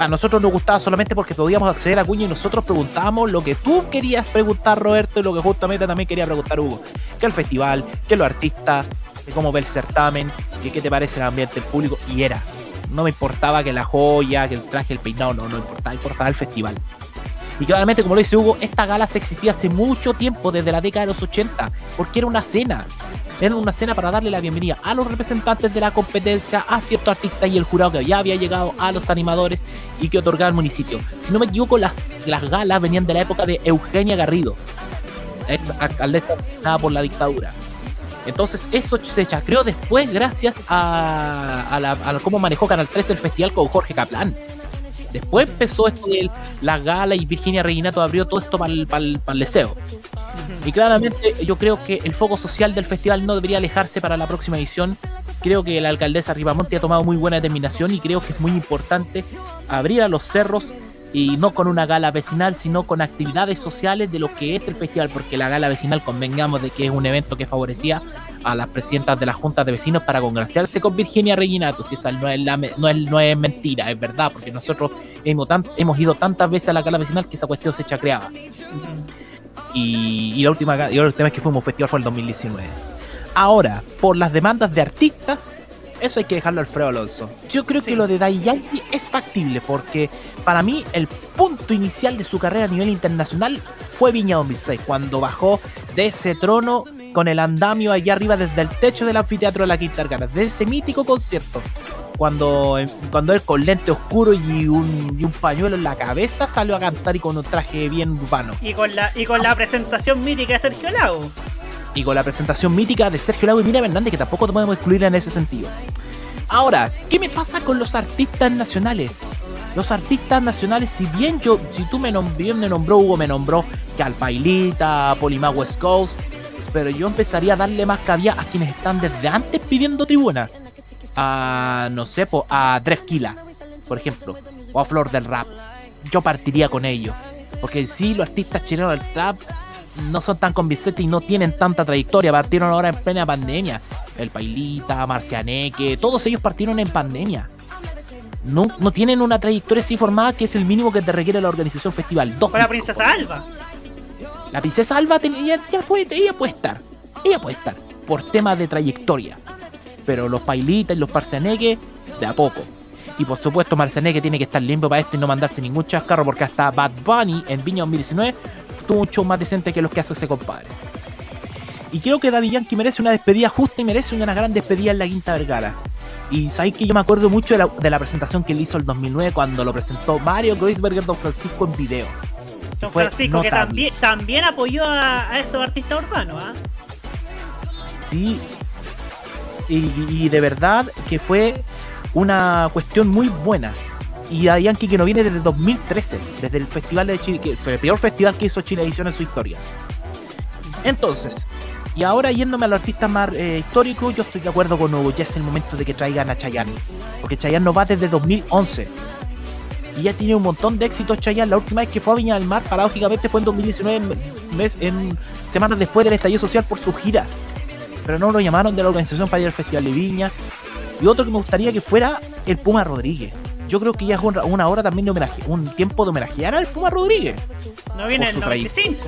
A nosotros nos gustaba solamente porque podíamos acceder a Cuña y nosotros preguntábamos lo que tú querías preguntar, Roberto, y lo que justamente también quería preguntar Hugo. Que el festival, que los artistas, que cómo ve el certamen, que qué te parece el ambiente del público. Y era. No me importaba que la joya, que el traje, el peinado, no, no importaba, importaba el festival. Y claramente, como lo dice Hugo, esta gala se existía hace mucho tiempo, desde la década de los 80, porque era una cena. Era una cena para darle la bienvenida a los representantes de la competencia, a ciertos artistas y el jurado que ya había llegado, a los animadores y que otorgaba el municipio. Si no me equivoco, las, las galas venían de la época de Eugenia Garrido, ex alcaldesa por la dictadura. Entonces eso se chacreó después gracias a, a, la, a cómo manejó Canal 13 el festival con Jorge Kaplan. Después empezó esto de la gala y Virginia Reginato abrió todo esto para el, para el- para el deseo. Y claramente yo creo que el foco social del festival no debería alejarse para la próxima edición. Creo que la alcaldesa Ribamonte ha tomado muy buena determinación y creo que es muy importante abrir a los cerros y no con una gala vecinal, sino con actividades sociales de lo que es el festival, porque la gala vecinal convengamos de que es un evento que favorecía a las presidentas de las juntas de vecinos para congraciarse con Virginia Reginato, si esa no es, la, no es, no es mentira, es verdad, porque nosotros hemos, tan- hemos ido tantas veces a la gala vecinal que esa cuestión se chacreaba. Y, la última ga- y la última vez que fuimos festival fue el 2019. Ahora, por las demandas de artistas, eso hay que dejarlo a Alfredo Alonso. Yo creo que lo de Dai Yankee es factible porque para mí el punto inicial de su carrera a nivel internacional fue Viña 2006, cuando bajó de ese trono con el andamio allá arriba desde el techo del anfiteatro de la Quinta Vergara, de ese mítico concierto. Cuando, cuando él con lente oscuro y un, y un pañuelo en la cabeza salió a cantar y con un traje bien urbano. Y con la, y con la presentación mítica de Sergio Lago. Y con la presentación mítica de Sergio Lago y Mira Hernández, que tampoco podemos excluir en ese sentido. Ahora, ¿qué me pasa con los artistas nacionales? Los artistas nacionales, si bien yo, si tú me, nom- me nombró, Hugo me nombró que al Pailita, a Polima West Coast, pero yo empezaría a darle más cabida a quienes están desde antes pidiendo tribuna. A, no sé, po, a Drefkila, por ejemplo, o a Flor del Rap. Yo partiría con ellos. Porque sí, los artistas chilenos del trap no son tan convincentes y no tienen tanta trayectoria. Partieron ahora en plena pandemia. El Pailita, Marcianeque, todos ellos partieron en pandemia. No, no tienen una trayectoria así formada que es el mínimo que te requiere la organización festival. Dos la princesa Alba. La princesa Alba tenía, ya puede, ella puede estar. Ella puede estar. Por tema de trayectoria. Pero los Pailitas y los Marcianeque, de a poco. Y por supuesto, Marcianeque tiene que estar limpio para esto y no mandarse ningún chascarro. Porque hasta Bad Bunny en Viña 2019 tuvo un show más decente que los que hace ese compadre. Y creo que Daddy Yankee merece una despedida justa y merece una gran despedida en la Quinta Vergara. Y sabéis que yo me acuerdo mucho de la, de la presentación que él hizo el 2009 cuando lo presentó Mario Kreuzberger Don Francisco en video. Don Francisco, que también, también apoyó a, a esos artistas urbanos, ¿ah? Sí. Y, y de verdad que fue una cuestión muy buena. Y a Yankee que no viene desde 2013, desde el festival de Chile, el peor festival que hizo Chilevisión en su historia. Entonces, y ahora yéndome a los artistas más eh, históricos, yo estoy de acuerdo con Hugo, ya es el momento de que traigan a Chayanne. Porque Chayanne no va desde 2011. Y ya tiene un montón de éxitos Chayanne. La última vez que fue a Viña del Mar, paradójicamente, fue en 2019, en, mes, en semanas después del estallido social por su gira. Pero no lo llamaron de la organización para ir al Festival de Viña. Y otro que me gustaría que fuera el Puma Rodríguez. Yo creo que ya es una, una hora también de homenaje, un tiempo de homenajear al Puma Rodríguez. No viene el su 95.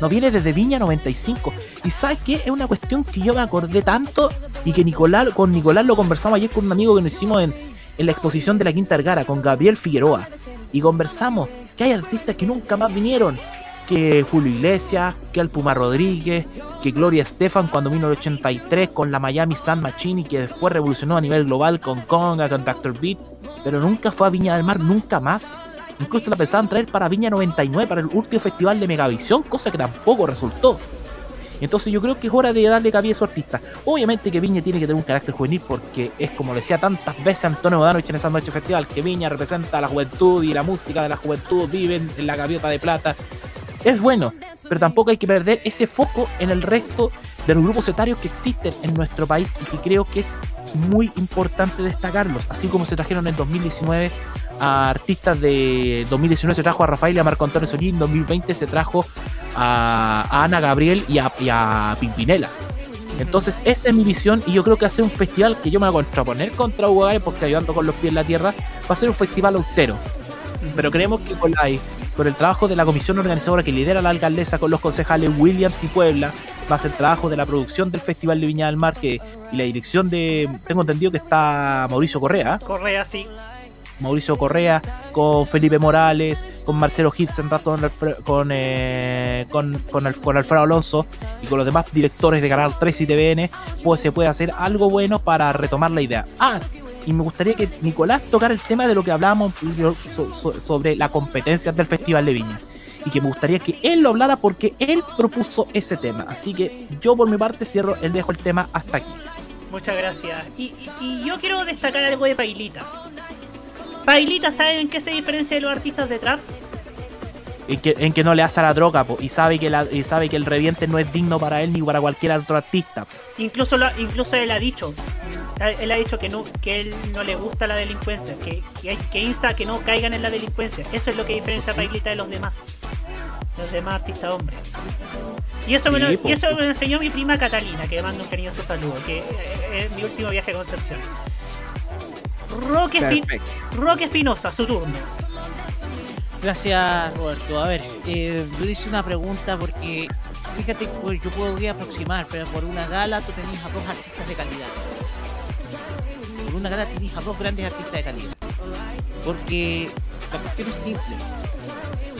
No viene desde Viña 95. Y sabes qué? Es una cuestión que yo me acordé tanto y que Nicolás, con Nicolás lo conversamos ayer con un amigo que nos hicimos en, en la exposición de la Quinta Vergara, con Gabriel Figueroa, y conversamos que hay artistas que nunca más vinieron, que Julio Iglesias, que el Puma Rodríguez, que Gloria Estefan cuando vino el 83 con la Miami Sun Machine y que después revolucionó a nivel global con Conga, con Dr. Beat, pero nunca fue a Viña del Mar, nunca más. Incluso la pensaban traer para Viña 99, para el último festival de Megavisión, cosa que tampoco resultó. Entonces yo creo que es hora de darle cabida a su artista. Obviamente que Viña tiene que tener un carácter juvenil porque es como le decía tantas veces Antonio Bodanovich en esa noche festival, que Viña representa a la juventud y la música de la juventud viven en la gaviota de plata. Es bueno, pero tampoco hay que perder ese foco en el resto de los grupos etarios que existen en nuestro país y que creo que es muy importante destacarlos, así como se trajeron en 2019 a artistas de 2019 se trajo a Rafael y a Marco Antonio Solís, en 2020 se trajo a, Ana Gabriel y a, y Pimpinela. Entonces, esa es mi visión y yo creo que hacer un festival que yo me voy a contraponer contra Hugo porque ayudando con los pies en la tierra, va a ser un festival austero. Pero creemos que con, la, con el trabajo de la comisión organizadora que lidera la alcaldesa con los concejales Williams y Puebla, a ser trabajo de la producción del Festival de Viña del Mar que, y la dirección de, tengo entendido que está Mauricio Correa. Correa, sí. Mauricio Correa, con Felipe Morales, con Marcelo Hitzenrath, con, con, eh, con, con Alfredo Alonso y con los demás directores de Canal 3 y TVN, pues se puede hacer algo bueno para retomar la idea. Ah, y me gustaría que Nicolás tocara el tema de lo que hablábamos so- so- sobre la competencia del Festival de Viña. Y que me gustaría que él lo hablara porque él propuso ese tema. Así que yo por mi parte cierro, él dejo el tema hasta aquí. Muchas gracias. Y, yo quiero destacar algo de Pailita. Pailita, ¿saben en qué se diferencia de los artistas de trap? En que, en que no le hace a la droga po, y sabe que la, y sabe que el reviente no es digno para él ni para cualquier otro artista. Incluso, lo- incluso él ha dicho, él ha dicho que no, que él no le gusta la delincuencia, que, que, insta a que no caigan en la delincuencia. Eso es lo que diferencia a Pailita de los demás, los demás artistas hombres. Y eso, me lo, y eso me lo enseñó mi prima Catalina, que le mando un cariñoso saludo, que eh, es mi último viaje a Concepción. Roque Espinosa, su turno. Gracias, Roberto. A ver, eh, le hice una pregunta porque, fíjate, pues, yo podría aproximar, pero por una gala tú tenías a dos artistas de calidad. Por una gala tenías a dos grandes artistas de calidad. Porque la cuestión es simple.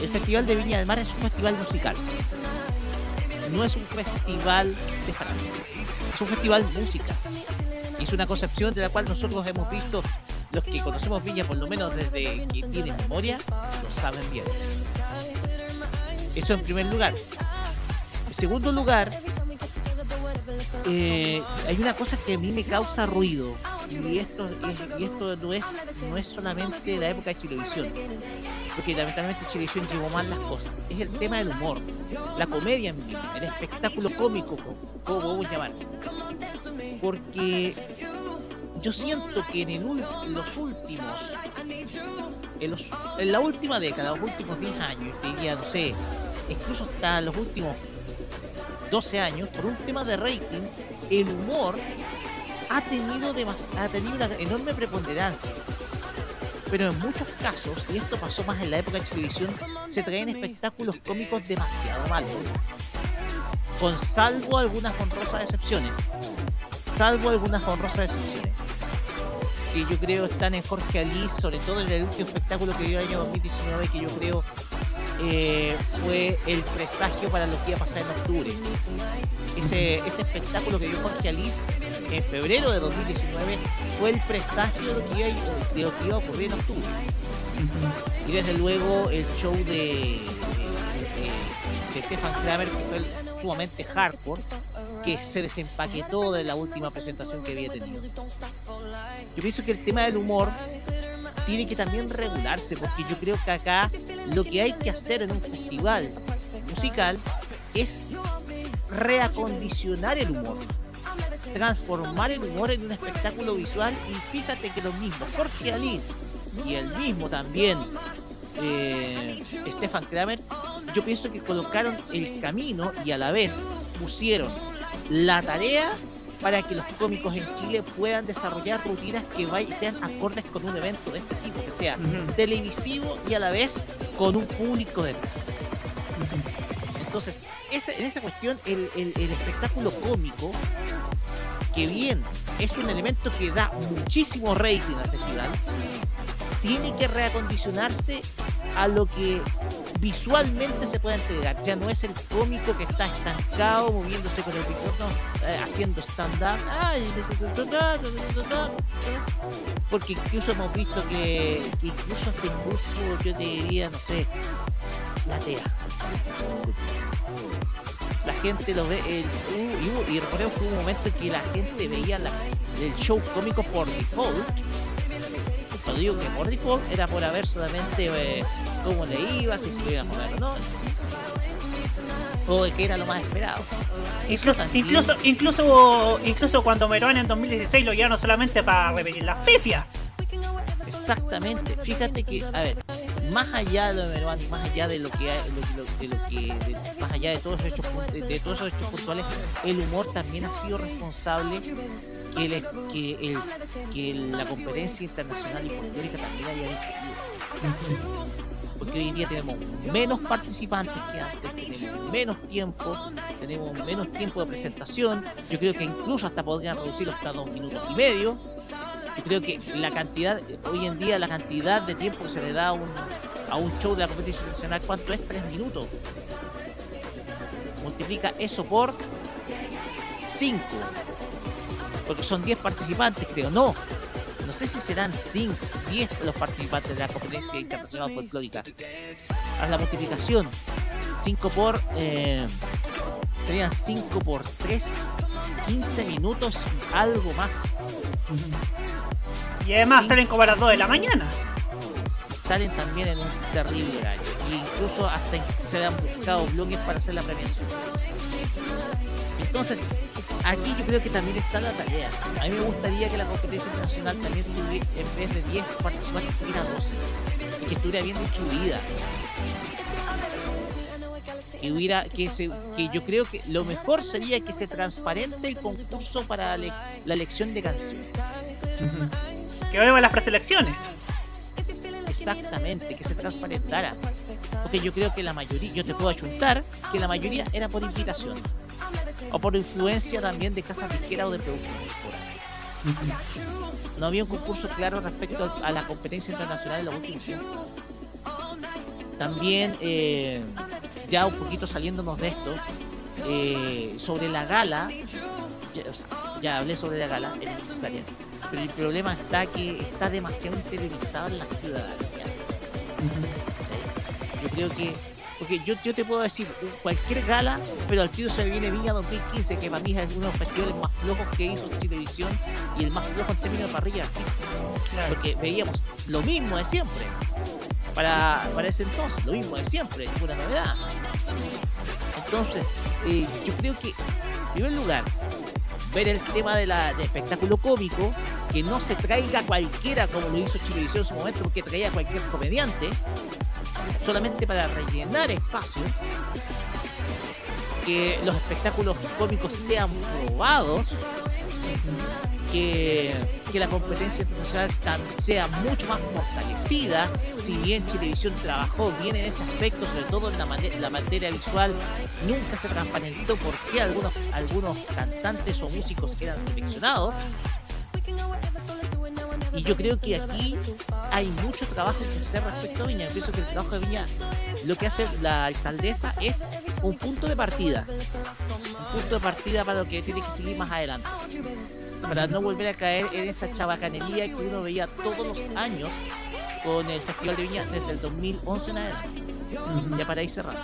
El Festival de Viña del Mar es un festival musical. No es un festival de farándula. Es un festival musical. Y es una concepción de la cual nosotros hemos visto, los que conocemos Viña por lo menos desde que tienen memoria, lo saben bien. Eso en primer lugar. En segundo lugar, eh, hay una cosa que a mí me causa ruido y esto, es- no, es, solamente la época de Chilevisión porque lamentablemente Chilevisión llevó mal las cosas es el tema del humor la comedia en el espectáculo cómico como podemos llamar porque yo siento que en, el los últimos en, la última década, los últimos 10 años, diría, no sé, incluso hasta los últimos 12 años, por un tema de rating, el humor ha tenido, demas- ha tenido una enorme preponderancia. Pero en muchos casos, y esto pasó más en la época de televisión, se traen espectáculos cómicos demasiado malos. Con salvo algunas honrosas excepciones. Salvo algunas honrosas excepciones que yo creo están en Jorge Alí, sobre todo en el último espectáculo que dio el año 2019, que yo creo eh, fue el presagio para lo que iba a pasar en octubre. Ese, ese espectáculo que dio Jorge Alí en febrero de 2019 fue el presagio de lo que iba, a- de lo que iba a ocurrir en octubre. Y desde luego el show de, de, de- de Stefan Kramer, que fue el- sumamente hardcore, que se desempaquetó de la última presentación que había tenido. Yo pienso que el tema del humor tiene que también regularse, porque yo creo que acá lo que hay que hacer en un festival musical es reacondicionar el humor, transformar el humor en un espectáculo visual y fíjate que lo mismo, Jorge Alice y el mismo también eh, Stefan Kramer, yo pienso que colocaron el camino y a la vez pusieron la tarea para que los cómicos en Chile puedan desarrollar rutinas que sean acordes con un evento de este tipo, que sea televisivo y a la vez con un público detrás. Entonces, esa- en esa cuestión, el, el- el espectáculo cómico que bien es un elemento que da muchísimo rating al festival, tiene que reacondicionarse a lo que visualmente se puede entregar. Ya no es el cómico que está estancado, moviéndose con el micrófono, eh, haciendo stand-up. Porque incluso hemos visto que, que incluso este curso, yo te diría, no sé, la TEA. La gente lo ve, el, y, y recordemos que hubo un momento en que la gente veía la- el show cómico por default. Cuando digo que por default era por haber solamente eh, cómo le iba, si se lo iba a mover o no. O que era lo más esperado. Incluso, incluso, incluso, incluso cuando Meruán en 2016 lo llevaron solamente para repetir las pifias. Exactamente. Fíjate que, a ver, más allá de y más allá de lo que hay, lo- lo- de lo que, más allá de todos los hechos, de, todos esos hechos puntuales, el humor también ha sido responsable que, el- que, el, que la competencia internacional y folclórica también haya disminuido. Porque hoy en día tenemos menos participantes que antes, tenemos menos tiempo, tenemos menos tiempo de presentación. Yo creo que incluso hasta podrían reducirlo hasta dos minutos y medio. Yo creo que la cantidad, hoy en día la cantidad de tiempo que se le da a un, a un show de la competencia internacional, ¿cuánto es? Tres minutos. Multiplica eso por 5. Porque son 10 participantes, creo. No. No sé si serán 5, 10 los participantes de la competencia internacional folclórica. Haz la multiplicación. 5 por... eh, serían 5 por 3. 15 minutos, algo más. Y además salen como a las 2 de la mañana. salen también en un terrible horario. E incluso hasta se han buscado bloques para hacer la premiación. Entonces, aquí yo creo que también está la tarea. A mí me gustaría que la competencia internacional también tuviera, en vez de 10 participantes, tuviera 12. Y que estuviera bien distribuida. Y hubiera que se, que yo creo que lo mejor sería que se transparente el concurso para le- la elección de canciones. Que vemos las preselecciones. Exactamente, que se transparentara. Porque yo creo que la mayoría, yo te puedo achuntar que la mayoría era por invitación. O por influencia también de casas disqueras o de productores. No había un concurso claro respecto a la competencia internacional en los últimos tiempos. También, eh, ya un poquito saliéndonos de esto, eh, sobre la gala, ya hablé sobre la gala, es necesaria, pero el problema está que está demasiado interiorizada en la ciudadanía. Yo creo que, porque yo, yo te puedo decir cualquier gala, pero al tiro se me viene Viña 2015, que para mí es uno de los festivales más flojos que hizo televisión y el más flojo en términos de parrilla. Porque veíamos lo mismo de siempre. Para, para ese entonces, lo mismo de siempre, ninguna novedad. Entonces, eh, yo creo que, en primer lugar, ver el tema de la, espectáculo cómico, que no se traiga cualquiera como lo hizo Chilevisión en su momento, porque traía cualquier comediante, solamente para rellenar espacio, que los espectáculos cómicos sean probados, que, que la competencia internacional sea mucho más fortalecida, si bien Chilevisión trabajó bien en ese aspecto, sobre todo en la materia visual, nunca se transparentó por qué algunos, algunos cantantes o músicos eran seleccionados. Y yo creo que aquí hay mucho trabajo que hacer respecto a Viña. Yo pienso que el trabajo de Viña, lo que hace la alcaldesa es un punto de partida. Un punto de partida para lo que tiene que seguir más adelante. Para no volver a caer en esa chabacanería que uno veía todos los años con el Festival de Viña desde el 2011 en adelante. Ya para ir cerrando.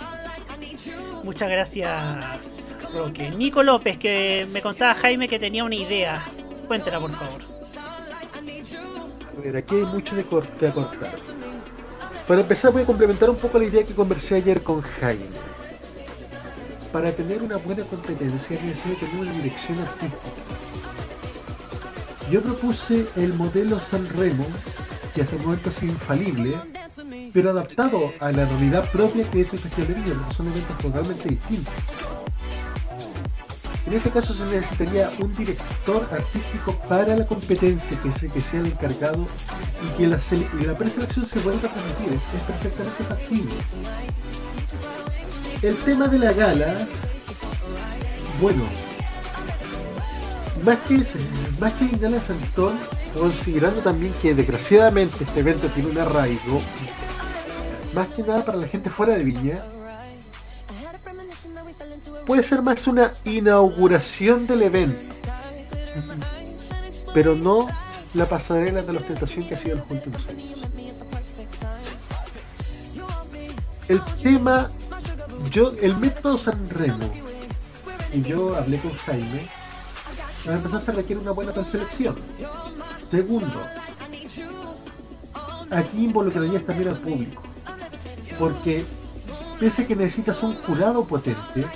Muchas gracias, Roque. Nico López, que me contaba Jaime que tenía una idea. Cuéntela, por favor. A ver, aquí hay mucho de, cor- de cortar. Para empezar voy a complementar un poco la idea que conversé ayer con Jaime. Para tener una buena competencia es necesario tener una dirección artística. Yo propuse el modelo San Remo, que hasta el momento es infalible, pero adaptado a la realidad propia que es el Festival de Viña, son eventos totalmente distintos. En este caso se necesitaría un director artístico para la competencia, que, se, que sea el encargado y que la, y preselección se vuelva a transmitir. Es, perfectamente factible. El tema de la gala, bueno, más que, más que Indiana Fantón, considerando también que desgraciadamente este evento tiene un arraigo, más que nada para la gente fuera de Viña, puede ser más una inauguración del evento, pero no la pasarela de la ostentación que ha sido en los últimos años. El tema, yo, el método San Remo, y yo hablé con Jaime, para empezar se requiere una buena preselección. Segundo, aquí involucrarías también al público, porque pese a que necesitas un jurado potente,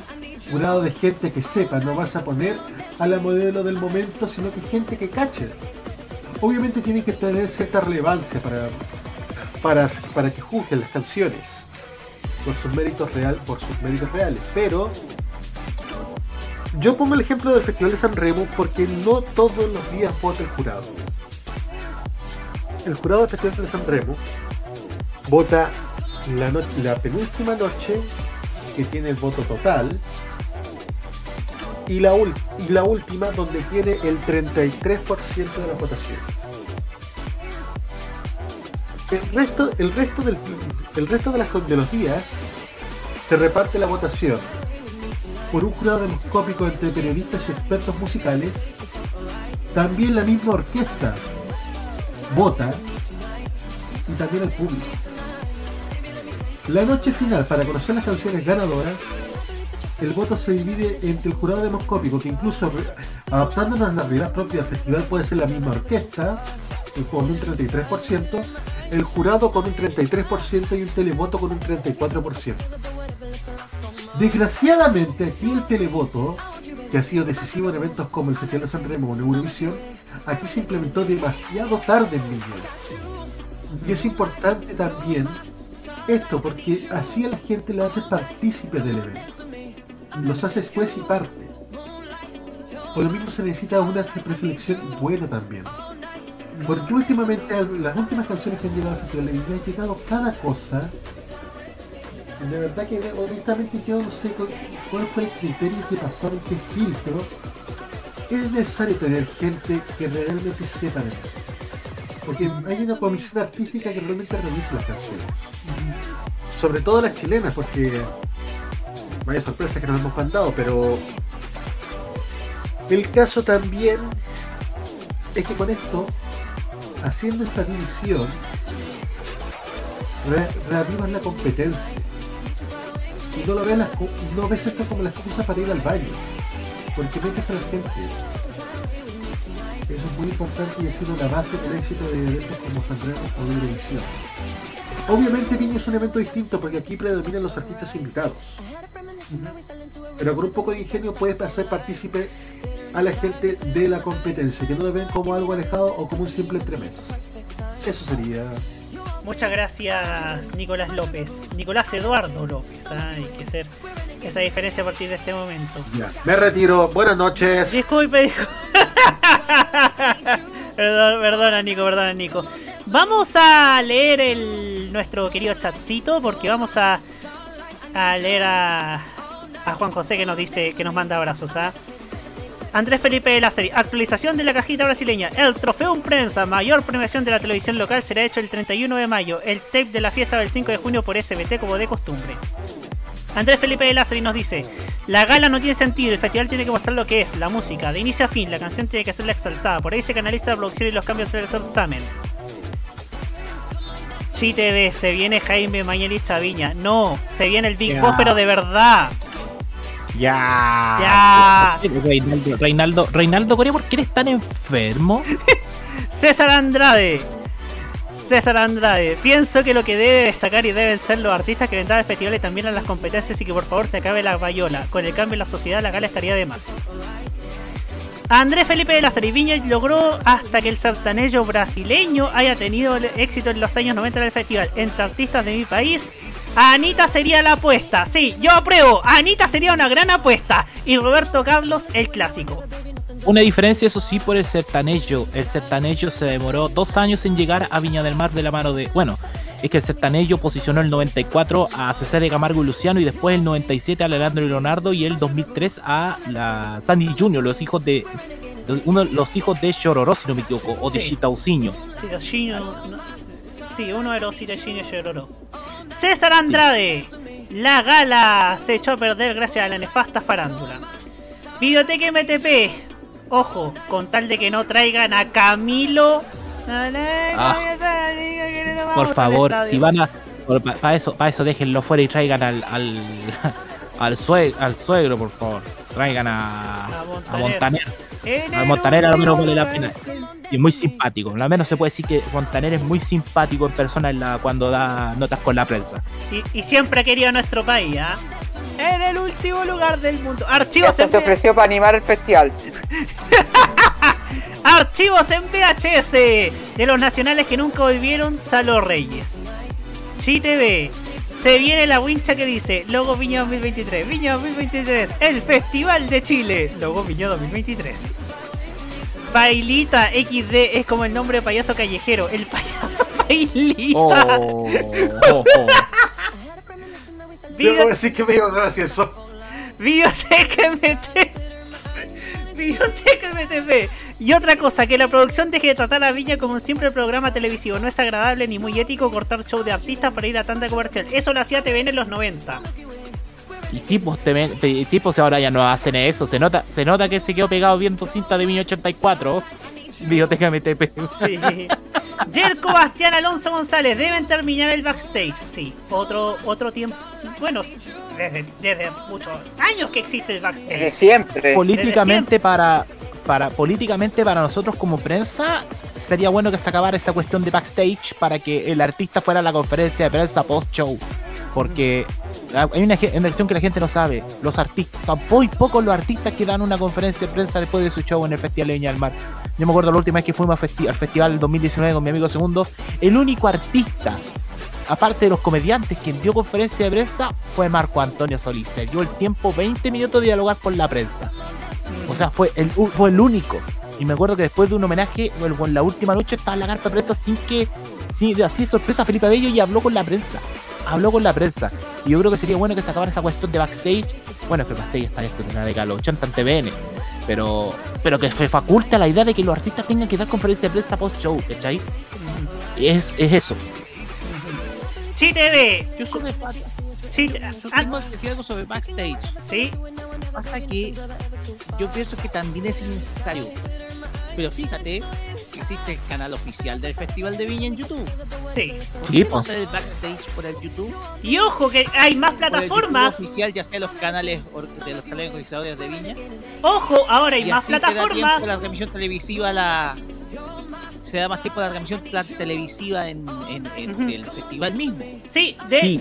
jurado de gente que sepa, no vas a poner a la modelo del momento, sino que gente que cache. Obviamente tienen que tener cierta relevancia para, para, para que juzguen las canciones por sus méritos real, por sus méritos reales, pero yo pongo el ejemplo del Festival de San Remo porque no todos los días vota el jurado. El jurado del Festival de San Remo vota la, no- la penúltima noche que tiene el voto total y la, última donde tiene el 33% de las votaciones. El resto, el resto, del, el resto de, las- de los días se reparte la votación por un jurado demoscópico entre periodistas y expertos musicales. También la misma orquesta vota y también el público. La noche final para conocer las canciones ganadoras, el voto se divide entre el jurado demoscópico, que incluso adaptándonos a la realidad propia del festival puede ser la misma orquesta, eh, con un 33%, el jurado con un 33% y un televoto con un 34%. Desgraciadamente aquí el televoto, que ha sido decisivo en eventos como el Festival de San Remo o Eurovisión, aquí se implementó demasiado tarde en Viña. Y es importante también esto, porque así a la gente le hace partícipe del evento. Los hace juez y parte. Por lo mismo se necesita una preselección buena también. Porque últimamente, las últimas canciones que han llegado al Festival de han llegado cada cosa de verdad que honestamente yo no sé cuál fue el criterio que pasaron, qué filtro. Es necesario tener gente que realmente sepa de eso. Porque hay una comisión artística que realmente revisa las canciones. Sobre todo las chilenas, porque vaya sorpresa que nos hemos mandado, pero el caso también es que con esto, haciendo esta división, re- reavivas la competencia. Y no lo ves, las no ves esto como la excusa para ir al baño porque metes a la gente eso es muy importante y ha sido la base del éxito de eventos como Sanremo o Eurovisión obviamente Viña es un evento distinto porque aquí predominan los artistas invitados pero con un poco de ingenio puedes hacer partícipe a la gente de la competencia que no lo ven como algo alejado o como un simple entremés eso sería Muchas gracias, Nicolás López. Nicolás Eduardo López. ¿ah? Hay que hacer esa diferencia a partir de este momento. ya me retiro buenas noches Disculpe, disculpe. Perdón, perdona, Nico, perdona, Nico. Vamos a leer nuestro querido chatcito porque vamos a, leer a, Juan José que nos dice que nos manda abrazos. ¿ah? Andrés Felipe de la serie. Actualización de la cajita brasileña. El trofeo en prensa, mayor premiación de la televisión local, será hecho el 31 de mayo. El tape de la fiesta del 5 de junio por SBT como de costumbre. Andrés Felipe de Lázaro nos dice, la gala no tiene sentido, el festival tiene que mostrar lo que es, la música, de inicio a fin, la canción tiene que ser la exaltada, por ahí se canaliza la producción y los cambios en el certamen. Sí TV, se viene Jaime Mañalich Viña, no, se viene el Big. Boss pero de verdad. Ya. Ya. Reinaldo, Reinaldo, Reinaldo Corea, ¿por qué eres tan enfermo? César Andrade. César Andrade. Pienso que lo que debe destacar y deben ser los artistas que vendrán al festival y también a las competencias y que por favor se acabe la bayola. Con el cambio en la sociedad la gala estaría de más. Andrés Felipe de la Viña logró hasta que el sartanejo brasileño haya tenido éxito en los años 90 en el festival. Entre artistas de mi país, Anita sería la apuesta. Sí, yo apruebo. Anita sería una gran apuesta. Y Roberto Carlos el clásico. Una diferencia, eso sí, por el sertanejo. El sertanejo se demoró dos años en llegar a Viña del Mar de la mano de. Bueno, es que el sertanejo posicionó el 94 a CC de Camargo y Luciano y después el 97 a Leandro y Leonardo y el 2003 a la Sandy Junior, los hijos de uno de los hijos de Shororo, si no me equivoco, o de Sí. Shitauciño. Sí, no- sí, uno de los Hiroshinyo Yororo. César Andrade. La gala se echó a perder gracias a la nefasta farándula. Videoteca MTP. Ojo, con tal de que no traigan a Camilo. Ah. Por favor, si van a. Para eso, para eso déjenlo fuera y traigan al. al, al, sue- al suegro, por favor. Traigan a. A Montaner. A Montaner a lo menos vale la pena. Y es muy simpático. Al menos se puede decir que Montaner es muy simpático en persona en la, cuando da notas con la prensa. Y, y siempre ha querido a nuestro país, ¿ah? En el último lugar del mundo. Archivos Hasta en, se ofreció para animar el festival. archivos en VHS de los nacionales que nunca volvieron, Salo Reyes. ChiTV. Se viene la wincha que dice Logo Viña 2023. Viña 2023. El Festival de Chile. Logo Viña 2023. Bailita XD es como el nombre de payaso callejero. El payaso Bailita. Oh, oh, oh. Yo voy a decir que me dio gracias eso. Biblioteca MT. Biblioteca MTP. Y otra cosa, que la producción deje de tratar a Viña como un simple programa televisivo. No es agradable ni muy ético cortar show de artistas para ir a tanta comercial. Eso lo hacía TVN en los 90. Y sí, pues, te- sí, pues ahora ya no hacen eso. Se nota, se nota que se quedó pegado viendo cinta de 1984. Biblioteca MTP. Sí. Jerko Bastián Alonso González deben terminar el backstage. Sí, otro otro tiempo. Bueno, desde, desde muchos años que existe el backstage. Desde siempre. políticamente para para políticamente para nosotros como prensa sería bueno que se acabara esa cuestión de backstage para que el artista fuera a la conferencia de prensa post show porque hay una, cuestión que la gente no sabe los artistas son muy pocos los artistas que dan una conferencia de prensa después de su show en el festival de Viña del Mar yo me acuerdo la última vez que fuimos al festival 2019 con mi amigo segundo el único artista aparte de los comediantes quien dio conferencia de prensa fue Marco Antonio Solís se dio el tiempo 20 minutos de dialogar con la prensa o sea, fue el, fue el único. Y me acuerdo que después de un homenaje, en la última noche estaba en la carta de prensa sin que, sin, así de sorpresa, Felipe Bello y habló con la prensa. Habló con la prensa. Y yo creo que sería bueno que se acabara esa cuestión de backstage. Bueno, es que backstage está esto de la década de los 80 en TVN. Pero, pero que se faculta la idea de que los artistas tengan que dar conferencia de prensa post-show, ¿cachai? Es, es eso. Sí TV. Yo sobre Sí, yo tengo que decir algo sobre backstage. Sí. Pasa que yo pienso que también es innecesario. Pero fíjate existe el canal oficial del Festival de Viña en YouTube. Sí. ¿Por Sí, qué no pues. hacer el backstage por el YouTube? Y ojo que hay más Por el plataformas. Oficial, ya sea los canales de los canales organizadores de Viña. Ojo, ahora hay y más así se da plataformas. la transmisión televisiva la se da más tiempo a la transmisión televisiva en, en- en el festival mismo. Sí, de, Sí.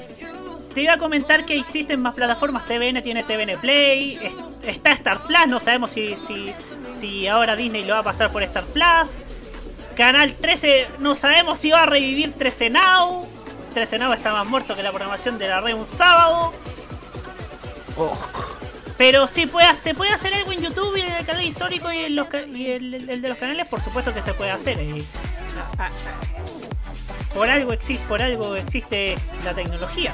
te iba a comentar que existen más plataformas. TVN tiene TVN Play, es- está Star Plus, no sabemos si, si, si ahora Disney lo va a pasar por Star Plus. Canal 13, no sabemos si va a revivir 13 Now. 13 Now está más muerto que la programación de la red un sábado. Pero sí se puede hacer algo en YouTube y en el canal histórico y, en los, y el, de los canales, por supuesto que se puede hacer. eh. A- a- por algo existe, por algo existe la tecnología.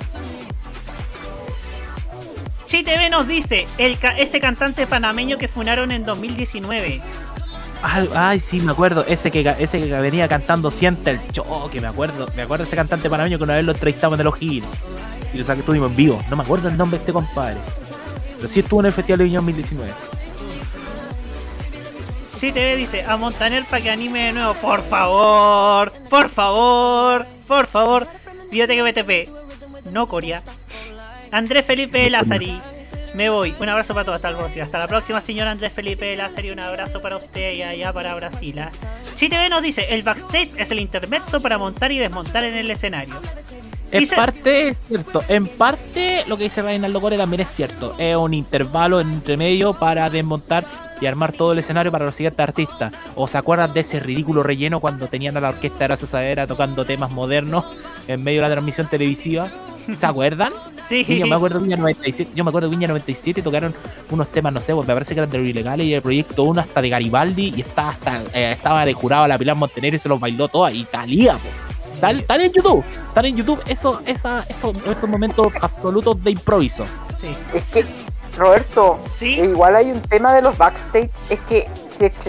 ChiTV nos dice, el ese cantante panameño que funaron en 2019. Ay, ay, sí, me acuerdo. Ese que, ese que venía cantando Siente el choque, me acuerdo. Me acuerdo ese cantante panameño que una vez lo entrevistamos en el O'Higgins. Y lo saqué estuvimos en vivo. No me acuerdo el nombre de este compadre. Pero sí estuvo en el Festival de Viña 2019. ChiTV dice, a Montaner para que anime de nuevo. Por favor, por favor, por favor. Biblioteca BTP. No Corea. Andrés Felipe de Lázari. Me voy. Un abrazo para todos. Hasta la próxima. Hasta la próxima, señor Andrés Felipe de Lázari. Un abrazo para usted y allá para Brasil. ¿ah? ChiTV nos dice, el backstage es el intermezzo para montar y desmontar en el escenario. En Dice- parte es cierto, en parte lo que dice Reinaldo Core también es cierto. Es un intervalo entre medio para desmontar y armar todo el escenario para los siguientes artistas. ¿O se acuerdan de ese ridículo relleno cuando tenían a la orquesta de Gracias Sadera tocando temas modernos en medio de la transmisión televisiva? ¿Se acuerdan? Sí. Yo me acuerdo de Viña 97, yo me acuerdo de Viña 97 tocaron unos temas, no sé, pues me parece que eran de los ilegales y el proyecto 1 hasta de Garibaldi y estaba hasta eh, estaba de jurado la Pilar Montenegro y se los bailó toda y talía, pues. Están, están en YouTube, están en YouTube eso, esa, eso, esos momentos absolutos de improviso. Sí. Es que, Roberto, igual hay un tema de los backstage, es que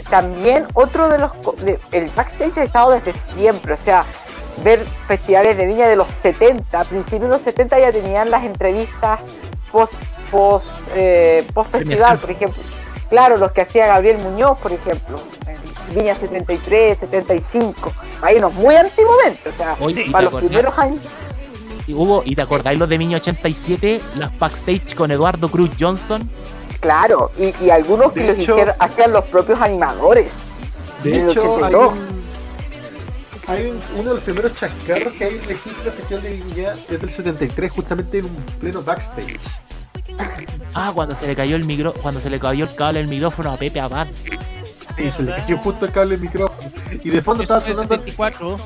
también otro de los... co- de- el backstage ha estado desde siempre, o sea, ver festivales de viña de los 70, a principios de los 70 ya tenían las entrevistas post, post, eh, post festival, por ejemplo. Claro, los que hacía Gabriel Muñoz, por ejemplo, en Viña 73, 75, hay unos muy antiguamente, o sea, Oye, ¿y para los acordás? primeros años. Y hubo, ¿y te acordáis los de Viña 87? Las backstage con Eduardo Cruz Johnson. Claro, y, y algunos que los hicieron, hacían los propios animadores. De en el hecho, hay, 82. un- hay un- uno de los primeros chascarros que hay en el registro del Festival de Viña es del 73, justamente en un pleno backstage. Ah, cuando se le cayó el micro, cuando se le cayó el cable del micrófono a Pepe Abad. Y se le cayó justo el cable del micrófono. Y de fondo estaba sonando. 74.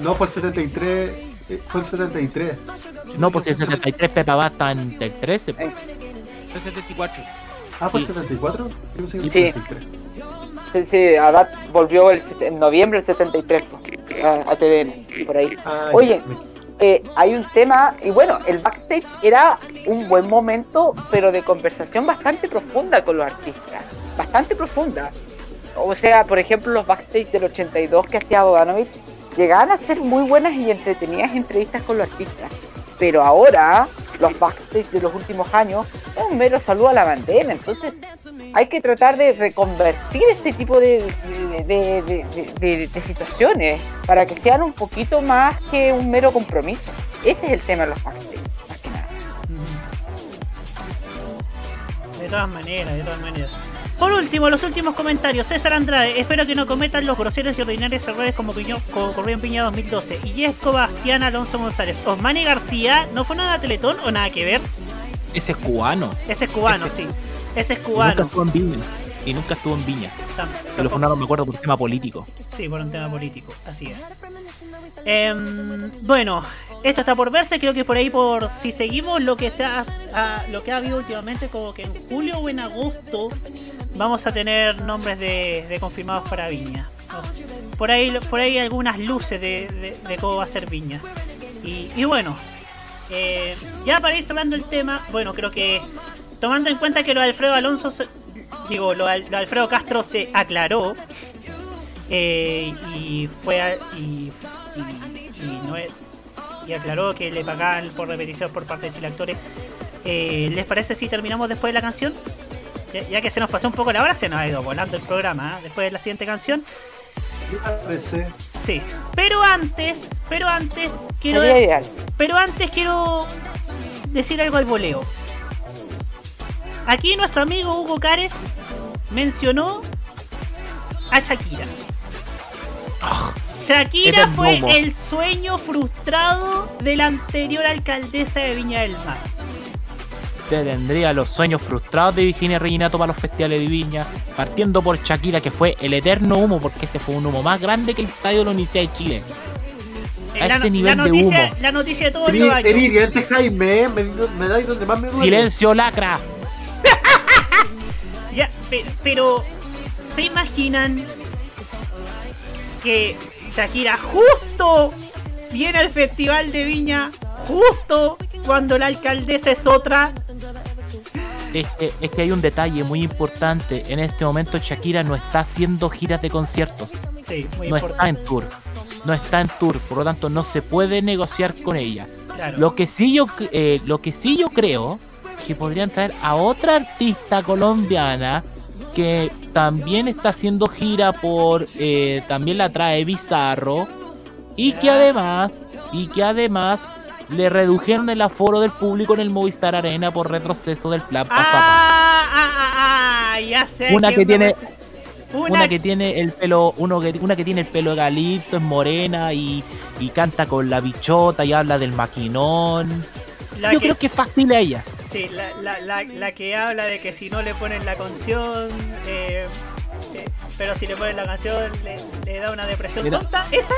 No, fue el 73. eh, Fue el 73. No, pues si el 73 Pepe Abad está en el 13. pues. Fue 74. Ah, fue el Sí. 74. Yo pensé que el Sí. 73. Sí, sí, Abad volvió el, en noviembre del 73 pues, a, a TVN, por ahí. Ah. Oye, eh, hay un tema, y bueno, el backstage era un buen momento, pero de conversación bastante profunda con los artistas, bastante profunda. O sea, por ejemplo, los backstage del 82 que hacía Bodanovich llegaban a ser muy buenas y entretenidas entrevistas con los artistas. Pero ahora, los backstage de los últimos años es un mero saludo a la bandera. Entonces, hay que tratar de reconvertir este tipo de, de, de- situaciones para que sean un poquito más que un mero compromiso. Ese es el tema de los backstage, De todas maneras, de todas maneras. Por último, los últimos comentarios. César Andrade, espero que no cometan los groseros y ordinarios errores como como ocurrió en Piña 2012. Y Yesco Bastián Alonso González. Osmani García, ¿no fue nada Teletón o nada que ver? Ese es cubano. Ese es cubano, Ese- sí. Ese es cubano. Y nunca estuvo en Viña. Tam- Que lo fundaron, me acuerdo, por tema político. Sí, por un tema político, así es. Em, bueno, esto está por verse, creo que por ahí por si seguimos lo que se ha, a- lo que ha habido últimamente, como que en julio o en agosto vamos a tener nombres de, de confirmados para Viña. Por ahí por ahí algunas luces de, de- de cómo va a ser Viña. Y, y bueno, eh, ya para ir cerrando el tema, bueno, creo que tomando en cuenta que lo de Alfredo Alonso, digo, lo de Alfredo Castro se aclaró, eh, y fue a- y, y, y no es- y aclaró que le pagaban por repetición por parte de Chile Actores. Eh, ¿Les parece si terminamos después de la canción? Ya, ya que se nos pasó un poco la hora, se nos ha ido volando el programa. ¿eh? Después de la siguiente canción. Sí. Pero antes, pero antes quiero pero antes quiero decir algo al voleo. Aquí nuestro amigo Hugo Cares mencionó a Shakira. Shakira Ese es fue Momo. el sueño frustrado de la anterior alcaldesa de Viña del Mar. Usted tendría los sueños frustrados de Virginia Reginato para los festivales de Viña, partiendo por Shakira, que fue el eterno humo, porque ese fue un humo más grande que el estadio de la Universidad de Chile. A Eh, la, ese nivel la de noticia, humo. la noticia de todos los años. Antes Jaime, ¿eh? me, me dais donde más me duele. Silencio, lacra. Pero ¿se imaginan que Shakira justo viene al Festival de Viña, justo cuando la alcaldesa es otra? Es que, es que hay un detalle muy importante. En este momento Shakira no está haciendo giras de conciertos. Sí, muy no está en tour. No está en tour, por lo tanto no se puede negociar con ella. Claro. Lo que sí yo, eh, lo que sí yo creo que podrían traer a otra artista colombiana que también está haciendo gira por, eh, también la trae Bizarro y que además, y que además le redujeron el aforo del público en el Movistar Arena por retroceso del plan. Ah, ah, ah, ah, ya sé. Una que tiene, una, Una, que tiene el pelo, uno que, una que tiene el pelo de calipso, es morena y, y canta con la bichota y habla del maquinón. la Yo que- creo que es fácil a ella. Sí, la, la, la, la que habla de que si no le ponen la canción, eh, eh, pero si le ponen la canción le, le da una depresión Mira. tonta. Esa,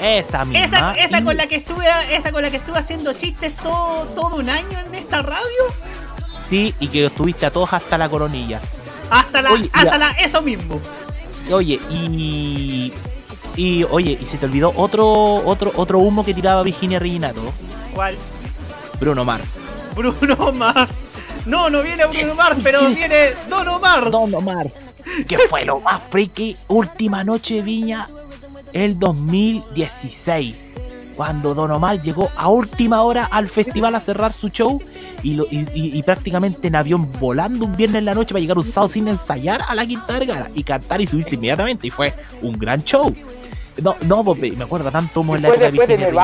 Esa misma. esa, esa y- con la que estuve, esa con la que estuve haciendo chistes todo, todo un año en esta radio. Sí, y que estuviste a todos hasta la coronilla. Hasta la, Oye, hasta la, eso mismo. Oye, y. Y oye, y se te olvidó otro, otro, otro humo que tiraba Virginia Reginato, ¿Cuál? Bruno Mars. Bruno Mars. No, no viene Bruno Mars, pero viene Don Omar. Don Mars. que fue lo más friki, última noche de Viña, el 2016. Cuando Don Omar llegó a última hora al festival a cerrar su show y, lo- y- y- y prácticamente en avión volando un viernes en la noche para llegar un sábado sin ensayar a la Quinta Vergara y cantar y subirse inmediatamente. Y fue un gran show. No, no, me acuerdo tanto como en la época después de Virginia.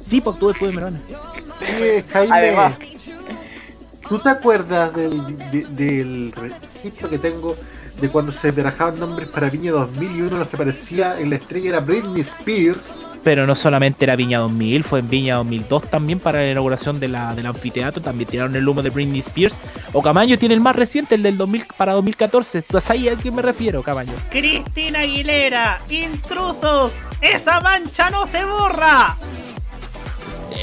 Sí, pues tú después de Merone. Oye, Jaime, Además. ¿tú te acuerdas del, de- del registro que tengo de cuando se barajaban nombres para Viña 2000 y uno de los que aparecía en la estrella era Britney Spears? Pero no solamente era Viña 2000, fue en Viña 2002 también para la inauguración de la, del anfiteatro. También tiraron el humo de Britney Spears. O Camaño tiene el más reciente, el del 2000 para 2014. ¿Tú sabes a qué me refiero, Camaño? Cristina Aguilera, intrusos, esa mancha no se borra.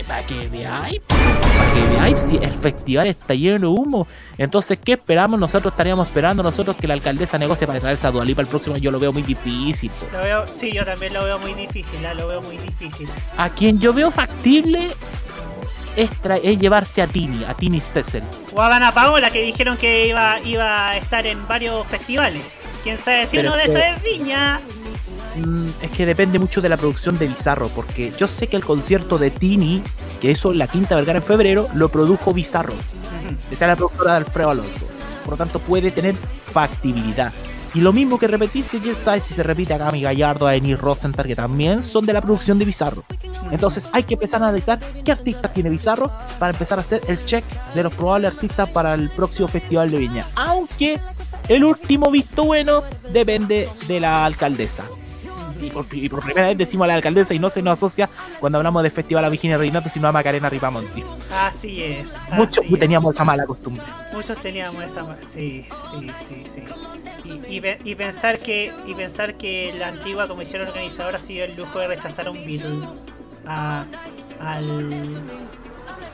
Para que veáis, para que veáis si el festival está lleno de humo. Entonces, ¿qué esperamos? Nosotros estaríamos esperando nosotros que la alcaldesa negocie para traerse a Dualipa el próximo. Yo lo veo muy difícil. Lo veo, sí, yo también lo veo muy difícil, ah, lo veo muy difícil. A quien yo veo factible es, es llevarse a Tini, a Tini Stessel. O a Dana Paola, que dijeron que iba, iba a estar en varios festivales. Quién sabe si Pero uno de es esos es Viña. Mm, es que depende mucho de la producción de Bizarro, porque yo sé que el concierto de Tini, que en la Quinta Vergara en febrero, lo produjo Bizarro. Esa es la productora de Alfredo Alonso. Por lo tanto, puede tener factibilidad. Y lo mismo que repetirse, quién sabe si se repite a Cami Gallardo, a Denis Rosenthal, que también son de la producción de Bizarro. Entonces hay que empezar a analizar qué artistas tiene Bizarro para empezar a hacer el check de los probables artistas para el próximo Festival de Viña. Aunque el último visto bueno depende de la alcaldesa. Y por, y por primera vez decimos a la alcaldesa y no se nos asocia cuando hablamos de Festival a Virginia Reinato, sino a Macarena Ripamonti. Así es. Muchos así es. teníamos esa mala costumbre. Muchos teníamos esa ma- sí, sí, sí, sí. Y, y, ve- y pensar que y pensar que la antigua comisión organizadora ha sido el lujo de rechazar a un Beatle a al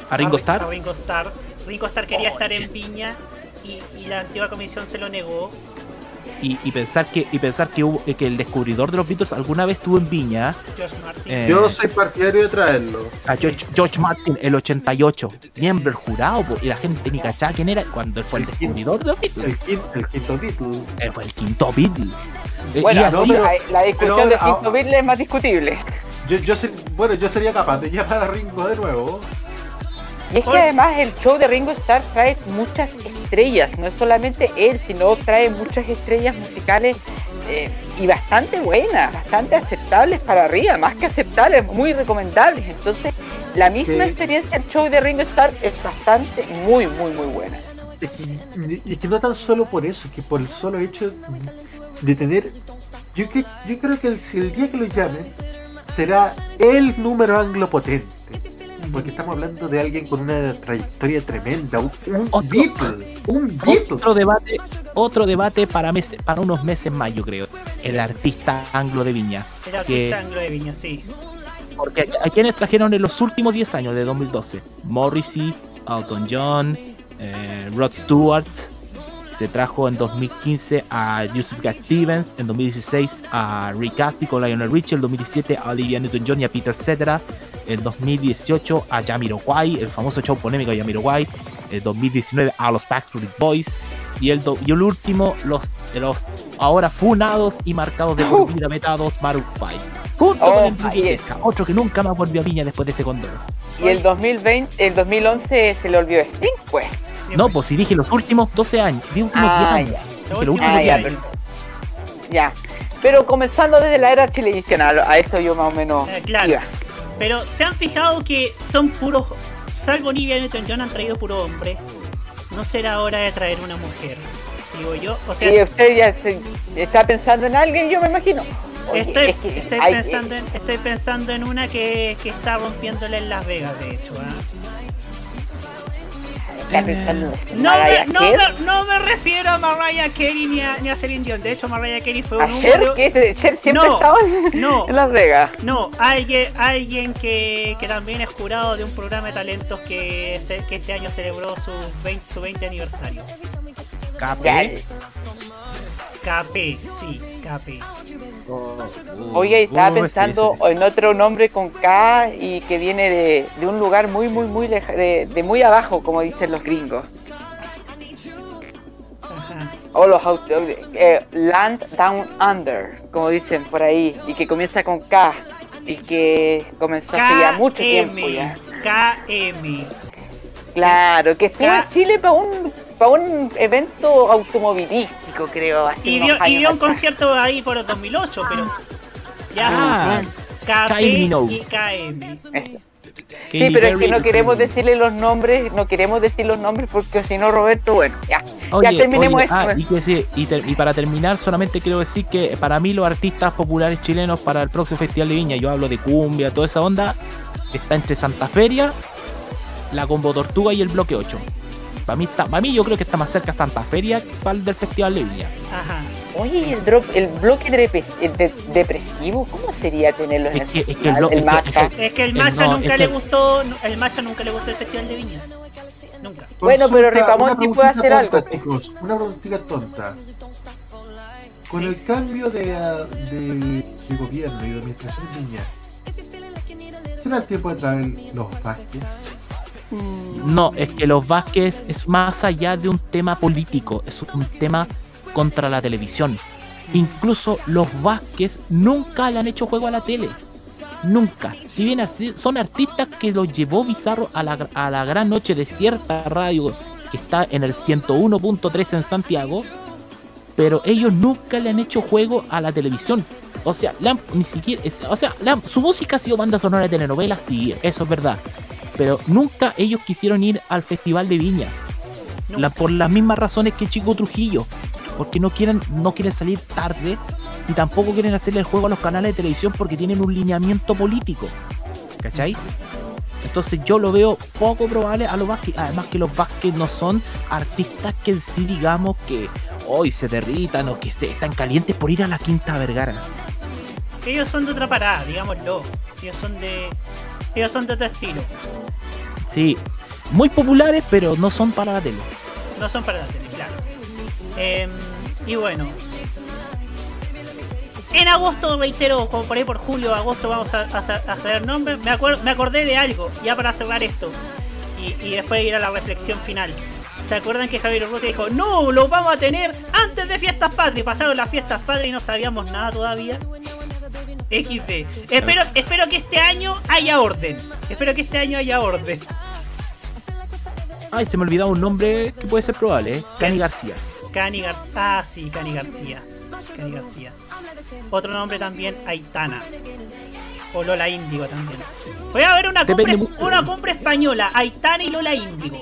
¿A Ringo Starr? A Ringo Starr. Ringo Starr quería estar en Viña y, y la antigua comisión se lo negó. Y, y pensar que y pensar que hubo, que el descubridor de los Beatles alguna vez estuvo en Viña. Eh, Yo soy partidario de traerlo. a George, George Martin, el 88, miembro del jurado, po, y la gente ni cachaba quién era cuando él fue el descubridor de los Beatles. El, quin- el quinto Beatle. Él fue el quinto Beatle. Eh, Bueno, así- no, pero- la, discusión pero de ahora- Quinto Beatle es más discutible. Yo, yo ser- bueno, yo sería capaz de llamar a Ringo de nuevo. Y es que además el show de Ringo Starr trae muchas estrellas, no es solamente él, sino trae muchas estrellas musicales eh, y bastante buenas, bastante aceptables para arriba, más que aceptables, muy recomendables. Entonces, la misma Sí. experiencia del show de Ringo Starr es bastante, muy, muy, muy buena. Es que, y que no tan solo por eso, que por el solo hecho de tener. Yo, que, yo creo que el, si el día que lo llamen será el número anglo potente. Porque estamos hablando de alguien con una trayectoria tremenda, un, un Beatle, un Beatle. Otro debate, otro debate para meses, para unos meses más, yo creo. El artista anglo de Viña. El que- artista anglo de Viña, sí. Porque a, a quienes trajeron en los últimos 10 años de 2012. Morrissey, Elton John, eh, Rod Stewart. Se trajo en 2015 a Jessica Stevens, en 2016 a Rick Astley con Lionel Richie, en 2017 a Olivia Newton-John y a Peter Cetera, en 2018 a Jamiroquai, el famoso show polémico de Jamiroquai, en 2019 a los Backstreet Boys y el, do- y el último los, los ahora funados y marcados de por vida metados Maroon 5. Junto Oh, con Enrique. Iglesias, otro que nunca más volvió a Viña después de ese condoro. Y el 2020, el 2011 se le olvidó Sting, pues. No, pues si dije los últimos 12 años, dije últimos 10 Ah, años. ya. Dije los últimos Ah, 10 ya, años. pero- ya. Pero comenzando desde la era televisión, a eso yo más o menos Eh, claro. iba. Pero se han fijado que son puros, salvo Olivia Newton-John han traído puro hombre. No será hora de traer una mujer, digo yo. O sea, y usted ya se- está pensando en alguien, yo me imagino. Oye, estoy, es que estoy hay- pensando en, estoy pensando en una que, que está rompiéndole en Las Vegas, de hecho. ¿ah? Está pensando en No me, no, me, no me refiero a Mariah Carey ni a, ni a Celine Dion. De hecho, Mariah Carey fue un número-. Cher siempre No, estaba en, no. en Las Vegas. No, alguien, alguien que, que también es jurado de un programa de talentos que, que este año celebró su 20, su 20 aniversario. KP. KP, sí, KP. Oye, estaba Oh, pensando sí, en otro nombre con K y que viene de, de un lugar muy, muy, muy leja- de, de muy abajo, como dicen los gringos. Ajá. o los eh, Land Down Under, como dicen por ahí, y que comienza con K, y que comenzó hace ya mucho tiempo ya. KM. Claro, que estuvo en Chile para un, para un evento automovilístico, creo, hace Y dio, y dio un concierto ahí por el 2008, pero. Ya. Ah, KP Kylie Minogue. y KM. Sí, pero es que no queremos decirle los nombres, no queremos decir los nombres porque si no, Roberto, bueno, ya, Oye, ya terminemos oye, esto. ah, y, que sí, y, ter- y para terminar, solamente quiero decir que para mí los artistas populares chilenos para el próximo Festival de Viña, yo hablo de cumbia, toda esa onda, está entre Santa Feria, la Combo Tortuga y el Bloque 8. Para mí, está, para mí yo creo que está más cerca Santa Feria que para el del Festival de Viña. Ajá. Oye, el, drop, el bloque de- depresivo, ¿cómo sería tenerlo en el, que- es que el el es que- macha? Es que el no, nunca le que- gustó, el macha nunca le gustó el festival de Viña. Nunca. Bueno, pero Ripamonti puede hacer algo. chicos, una preguntita tonta. Con el cambio de, ah, de, de gobierno y de administración en Viña, ¿será el tiempo de traer los Vázquez? No, es que los Vázquez es más allá de un tema político, es un tema contra la televisión. Incluso los Vázquez nunca le han hecho juego a la tele. Nunca. Si bien son artistas que los llevó Bizarro a la, a la gran noche de cierta radio que está en el 101.3 en Santiago, pero ellos nunca le han hecho juego a la televisión. O sea, ni siquiera, o sea, su música ha sido banda sonora de telenovelas, sí, eso es verdad. Pero nunca ellos quisieron ir al Festival de Viña. La- por las mismas razones que Chico Trujillo. Porque no quieren, no quieren salir tarde y tampoco quieren hacerle el juego a los canales de televisión porque tienen un lineamiento político. ¿Cachai? Entonces yo lo veo poco probable a los Vázquez. Además que los Vázquez no son artistas que en sí digamos que hoy se derritan o que se están calientes por ir a la Quinta Vergara. Ellos son de otra parada, digámoslo. Ellos son de. Ellos son de otro estilo. Sí, muy populares pero no son para la tele. No son para la tele, claro. Em, y bueno. En agosto, reitero, como por ahí por julio, agosto vamos a, a, sa- a saber nombres. Me, acuer- me acordé de algo, ya para cerrar esto. Y, y después ir a la reflexión final. ¿Se acuerdan que Javier Urrutia dijo, no, lo vamos a tener antes de fiestas patrias? Pasaron las fiestas patrias y no sabíamos nada todavía. XD. Espero, espero que este año haya orden. Espero que este año haya orden. Ay, se me olvidaba un nombre que puede ser probable, ¿eh? Cani García. Cani García. Ah, sí, Cani García. Cani García. Otro nombre también, Aitana. O Lola Índigo también. Voy a ver una Depende cumbre, mucho. una cumbre española, Aitana y Lola Índigo.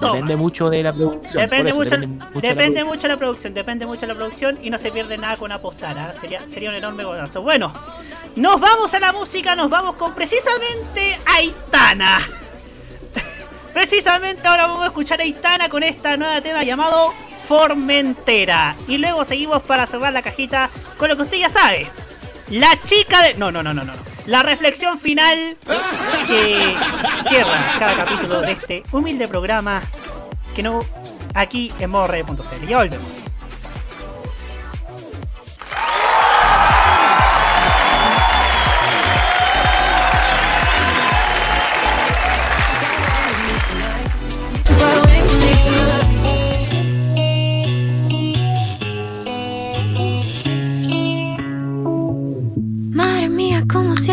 Toma. Depende mucho de la producción. Depende, eso, mucho, depende mucho de la producción. mucho de la producción, depende mucho de la producción y no se pierde nada con apostar, ¿ah? sería, sería un enorme golazo. Bueno, nos vamos a la música, nos vamos con precisamente Aitana. precisamente ahora vamos a escuchar a Aitana con esta nueva tema llamado Formentera. Y luego seguimos para cerrar la cajita con lo que usted ya sabe. La chica de... No, no, no, no, no. La reflexión final que cierra cada capítulo de este humilde programa que no aquí en morre.cl. Ya volvemos.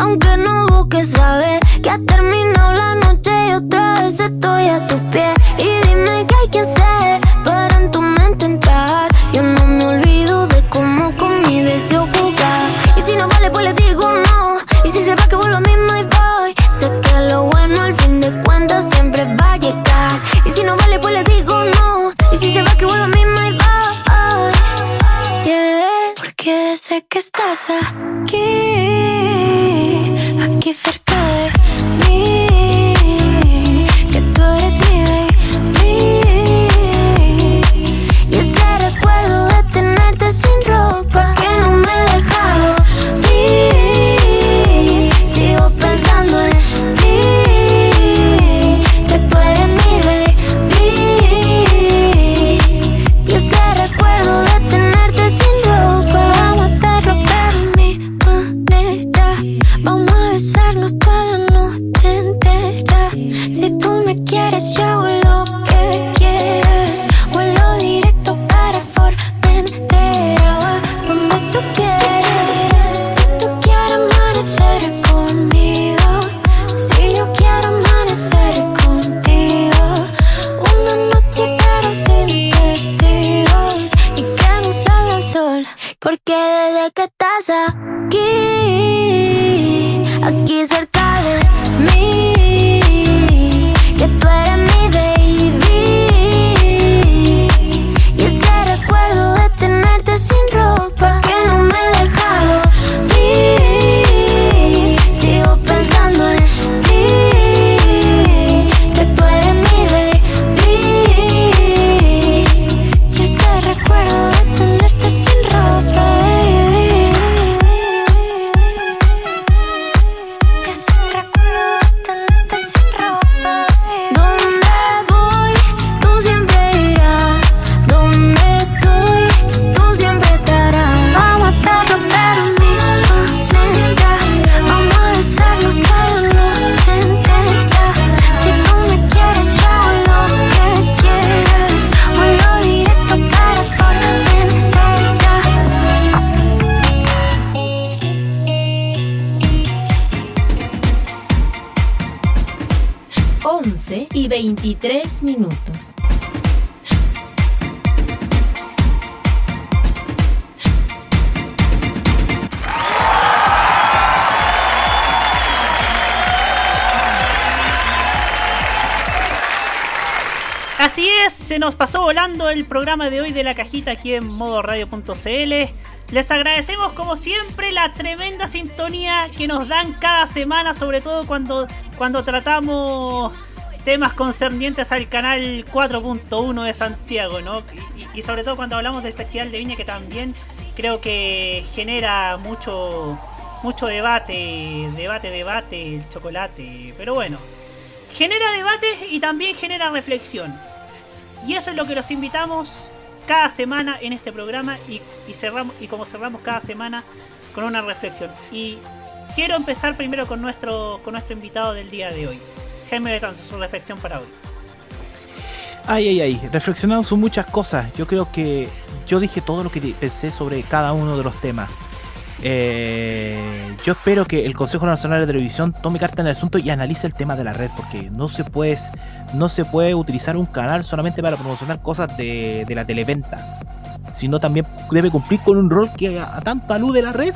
baby. Y programa de hoy de la cajita aquí en modoradio.cl. Les agradecemos como siempre la tremenda sintonía que nos dan cada semana, sobre todo cuando, cuando tratamos temas concernientes al canal 4.1 de Santiago, ¿no? Y, sobre todo cuando hablamos del Festival de Viña que también creo que genera mucho mucho debate, debate, debate, el chocolate, pero bueno, genera debate y también genera reflexión. Y eso es lo que los invitamos cada semana en este programa y, y cerramos y como cerramos cada semana con una reflexión. Y quiero empezar primero con nuestro con nuestro invitado del día de hoy. Jaime Betanzo, su reflexión para hoy. Ay, ay, ay, reflexionado son muchas cosas. Yo creo que yo dije todo lo que pensé sobre cada uno de los temas. Eh, yo espero que el Consejo Nacional de Televisión tome carta en el asunto y analice el tema de la red, porque no se puede, no se puede utilizar un canal solamente para promocionar cosas de, de la televenta, sino también debe cumplir con un rol que a, a tanto alude la red,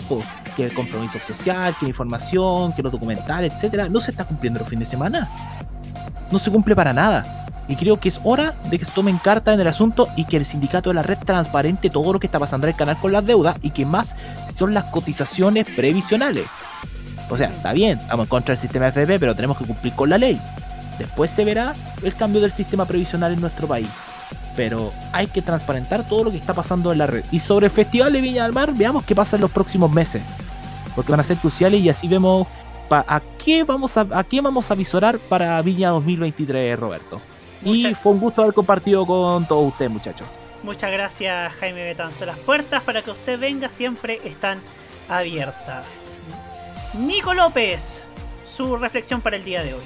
que el compromiso social, que la información, que los documentales, etcétera, no se está cumpliendo los fines de semana. No se cumple para nada. Y creo que es hora de que se tomen carta en el asunto y que el sindicato de la red transparente todo lo que está pasando en el canal con las deudas y que más son las cotizaciones previsionales. O sea, está bien, en contra del sistema FP, pero tenemos que cumplir con la ley. Después se verá el cambio del sistema previsional en nuestro país. Pero hay que transparentar todo lo que está pasando en la red. Y sobre el Festival de Viña del Mar, veamos qué pasa en los próximos meses. Porque van a ser cruciales y así vemos a qué vamos a, a qué vamos a visorar para Viña 2023, Roberto. Y fue un gusto haber compartido con todos ustedes, muchachos. Muchas gracias Jaime Betanzo. Las puertas para que usted venga siempre están abiertas. Nico López, su reflexión para el día de hoy.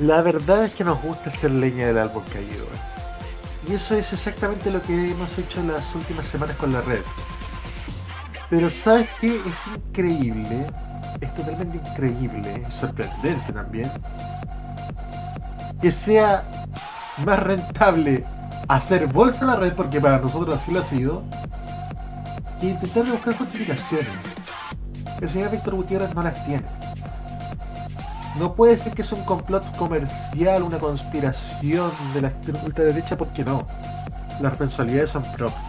La verdad es que nos gusta hacer leña del árbol caído. ¿eh? Y eso es exactamente lo que hemos hecho en las últimas semanas con la red. Pero ¿sabes qué? Es increíble, es totalmente increíble, sorprendente también, que sea más rentable hacer bolsa en la red, porque para nosotros así lo ha sido, que intentar buscar justificaciones. El señor Víctor Gutiérrez no las tiene. No puede ser que es un complot comercial, una conspiración de la extrema ultraderecha, porque no. Las responsabilidades son propias.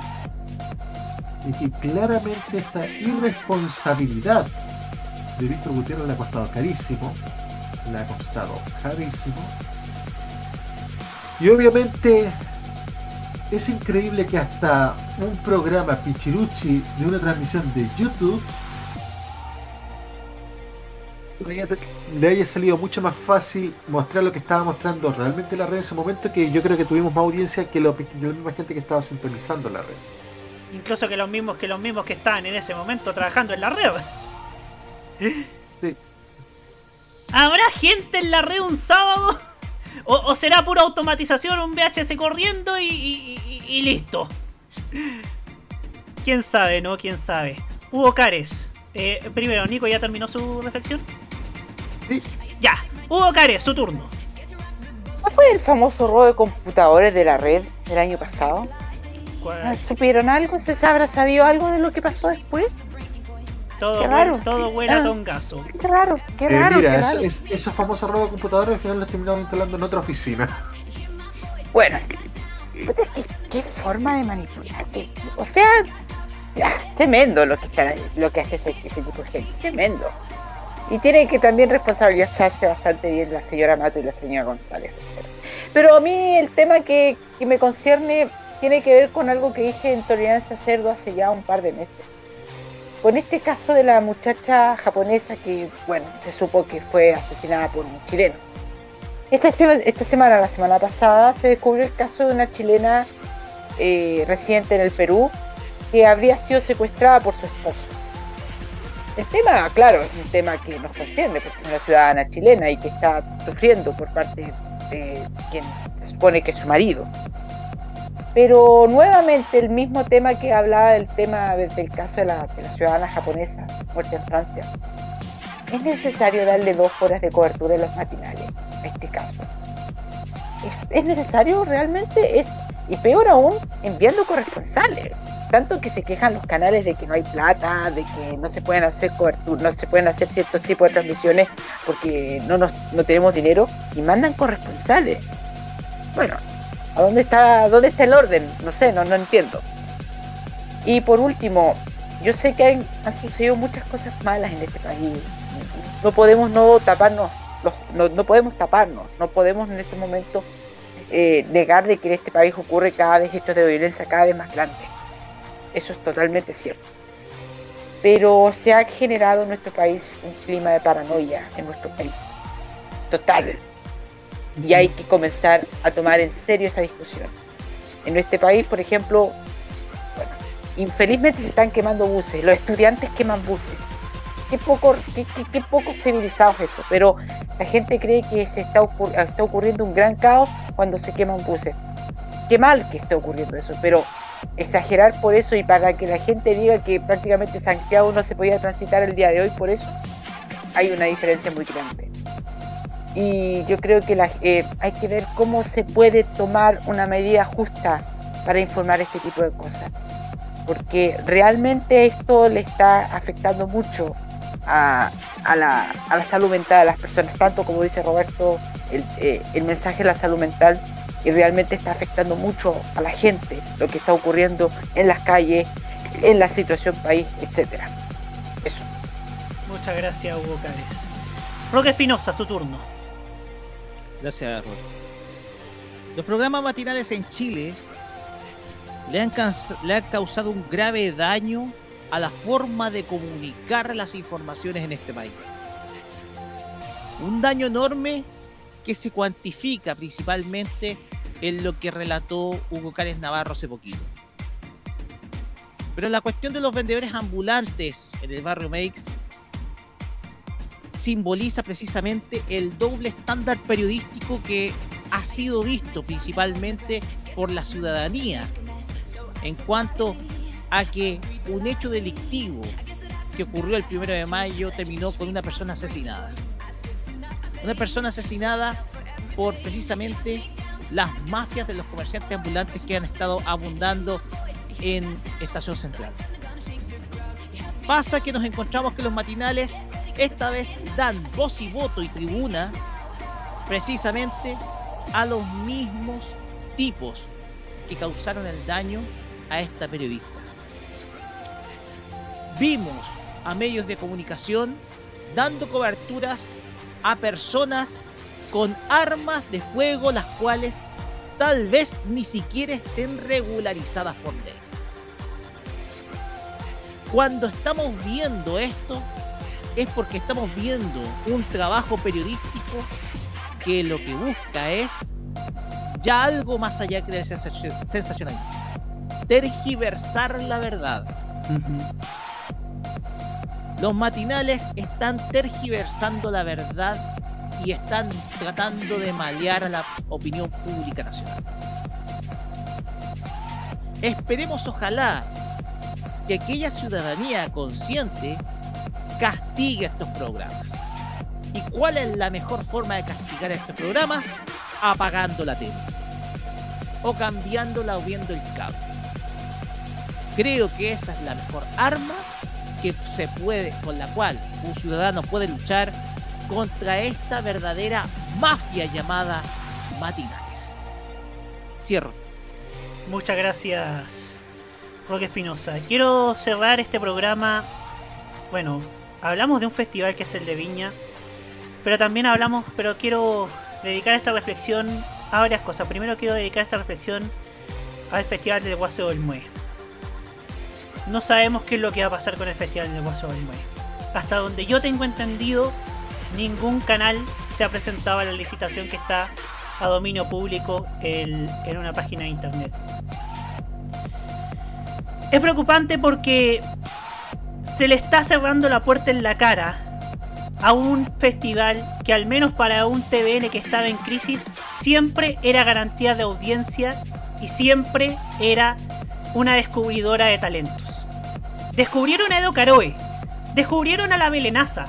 Y que claramente esta irresponsabilidad de Víctor Gutiérrez le ha costado carísimo. Le ha costado carísimo. Y obviamente es increíble que hasta un programa Pichiruchi de una transmisión de YouTube le haya, salido mucho más fácil mostrar lo que estaba mostrando realmente la red en ese momento que yo creo que tuvimos más audiencia que, lo- que la misma gente que estaba sintonizando la red. Incluso que los mismos que los mismos que estaban en ese momento trabajando en la red. ¿Habrá gente en la red un sábado? ¿O, o será pura automatización, un VHS corriendo y, y- y- y listo? ¿Quién sabe, no? ¿Quién sabe? Hugo Cares. Eh, primero, Nico ya terminó su reflexión. Ya, Hugo Cares, su turno. ¿No fue el famoso robo de computadores de la red del año pasado? Ah, ¿Supieron algo? ¿Se habrá sabido algo de lo que pasó después? Todo, Qué raro. todo buena Ah. tongazo. Qué raro, qué Eh, raro, mira, qué es- raro. es- esos famosos robos de computadores al final los terminamos instalando en otra oficina. Bueno, ¿qué, qué forma de manipularte. O sea, tremendo lo que está, lo que hace ese, ese tipo de gente, tremendo. Y tiene que también responsabilizarse bastante bien la señora Mato y la señora González. Pero a mí el tema que, que me concierne tiene que ver con algo que dije en Tolerancia Cerdo hace ya un par de meses. Con este caso de la muchacha japonesa que, bueno, se supo que fue asesinada por un chileno. Esta, esta semana, la semana pasada, se descubrió el caso de una chilena eh, residente en el Perú que habría sido secuestrada por su esposo. El tema, claro, es un tema que nos concierne, porque es una ciudadana chilena y que está sufriendo por parte de quien se supone que es su marido. Pero nuevamente el mismo tema que hablaba del tema de- del caso de la, ciudadana japonesa muerta en Francia. es necesario darle dos horas de cobertura en los matinales, en este caso. ¿Es, es necesario realmente? Es, y peor aún, enviando corresponsales. Tanto que se quejan los canales de que no hay plata, de que no se pueden hacer cobertura, no se pueden hacer ciertos tipos de transmisiones porque no, no tenemos dinero y mandan corresponsales. Bueno, ¿a dónde está, dónde está el orden? No sé, no, no entiendo. Y por último, yo sé que han, sucedido muchas cosas malas en este país. No podemos no taparnos, no, no podemos taparnos, no podemos en este momento eh, negar de que en este país ocurre cada vez hechos de violencia cada vez más grandes. Eso es totalmente cierto. Pero se ha generado en nuestro país un clima de paranoia en nuestro país. Total. Y hay que comenzar a tomar en serio esa discusión. En este país, por ejemplo, bueno, infelizmente se están quemando buses, los estudiantes queman buses. Qué poco, qué, qué- qué poco civilizado es eso, pero la gente cree que se está, está ocurriendo un gran caos cuando se queman buses. Qué mal que esté ocurriendo eso, pero exagerar por eso y para que la gente diga que prácticamente Santiago no se podía transitar el día de hoy por eso, hay una diferencia muy grande. Y yo creo que la- eh, hay que ver cómo se puede tomar una medida justa para informar este tipo de cosas. Porque realmente esto le está afectando mucho a, la, salud mental de las personas, tanto como dice Roberto, el, eh, el mensaje de la salud mental y realmente está afectando mucho a la gente lo que está ocurriendo en las calles, en la situación país, etcétera. Eso. Muchas gracias, Hugo Cárez. Roque Espinosa, su turno. Gracias, Rod. Los programas matinales en Chile le han, le han causado un grave daño a la forma de comunicar las informaciones en este país. Un daño enorme que se cuantifica principalmente en lo que relató Hugo Cárez Navarro hace poquito. Pero la cuestión de los vendedores ambulantes en el barrio Meix simboliza precisamente el doble estándar periodístico que ha sido visto principalmente por la ciudadanía en cuanto a que un hecho delictivo que ocurrió el primero de mayo terminó con una persona asesinada. Una persona asesinada por precisamente las mafias de los comerciantes ambulantes que han estado abundando en Estación Central. Pasa que nos encontramos que los matinales esta vez dan voz y voto y tribuna precisamente a los mismos tipos que causaron el daño a esta periodista. Vimos a medios de comunicación dando coberturas a personas con armas de fuego las cuales tal vez ni siquiera estén regularizadas por ley. Cuando estamos viendo esto es porque estamos viendo un trabajo periodístico que lo que busca es ya algo más allá que sensacio- sensacionalismo. Tergiversar la verdad. Los matinales están tergiversando la verdad y están tratando de malear a la opinión pública nacional. Esperemos ojalá que aquella ciudadanía consciente castigue estos programas. ¿Y cuál es la mejor forma de castigar estos programas? Apagando la tele. O cambiándola o viendo el cable. Creo que esa es la mejor arma que se puede, con la cual un ciudadano puede luchar contra esta verdadera mafia llamada matinales. Cierro. Muchas gracias, Roque Espinosa. Quiero cerrar este programa. Bueno, hablamos de un festival que es el de Viña, pero también hablamos, pero quiero dedicar esta reflexión a varias cosas. Primero quiero dedicar esta reflexión al Festival del Guaseo del Mue. No sabemos qué es lo que va a pasar con el Festival del Guaseo del Mue. Hasta donde yo tengo entendido, ningún canal se ha presentado a la licitación que está a dominio público en, en una página de internet. Es preocupante porque se le está cerrando la puerta en la cara a un festival que al menos para un TVN que estaba en crisis siempre era garantía de audiencia y siempre era una descubridora de talentos. Descubrieron a Edo Caroe, descubrieron a la Belenaza,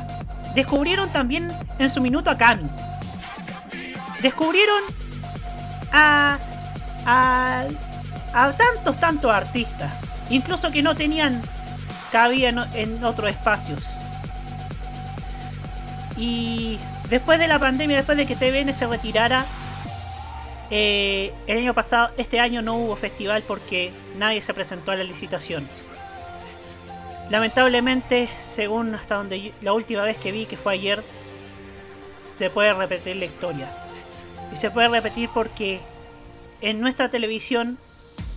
descubrieron también en su minuto a Cami. Descubrieron a, a, a tantos, tantos artistas, incluso que no tenían cabida en, en otros espacios. Y después de la pandemia, después de que TVN se retirara, eh, el año pasado, este año no hubo festival porque nadie se presentó a la licitación. Lamentablemente, según hasta donde la última vez que vi, que fue ayer, se puede repetir la historia. Y se puede repetir porque en nuestra televisión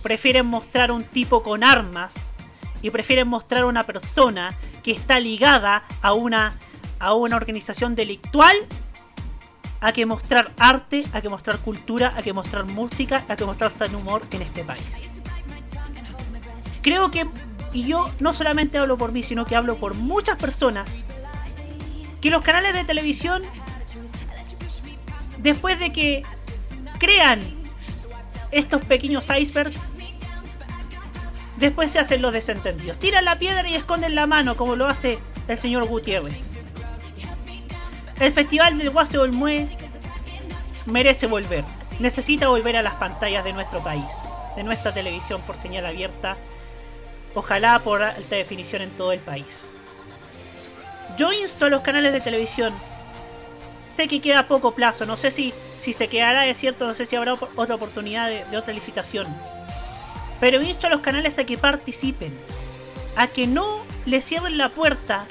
prefieren mostrar un tipo con armas y prefieren mostrar una persona que está ligada a una, a una organización delictual a que mostrar arte, a que mostrar cultura, a que mostrar música, a que mostrar san humor en este país. Creo que, y yo no solamente hablo por mí, sino que hablo por muchas personas, que los canales de televisión, después de que crean estos pequeños icebergs, después se hacen los desentendidos. Tiran la piedra y esconden la mano, como lo hace el señor Gutiérrez. El Festival del Guase Olmué merece volver. Necesita volver a las pantallas de nuestro país, de nuestra televisión por señal abierta, ojalá por alta definición en todo el país. Yo insto a los canales de televisión. Sé que queda poco plazo, no sé si, si se quedará de cierto, no sé si habrá otra oportunidad de otra licitación. Pero insto a los canales a que participen, a que no le cierren la puerta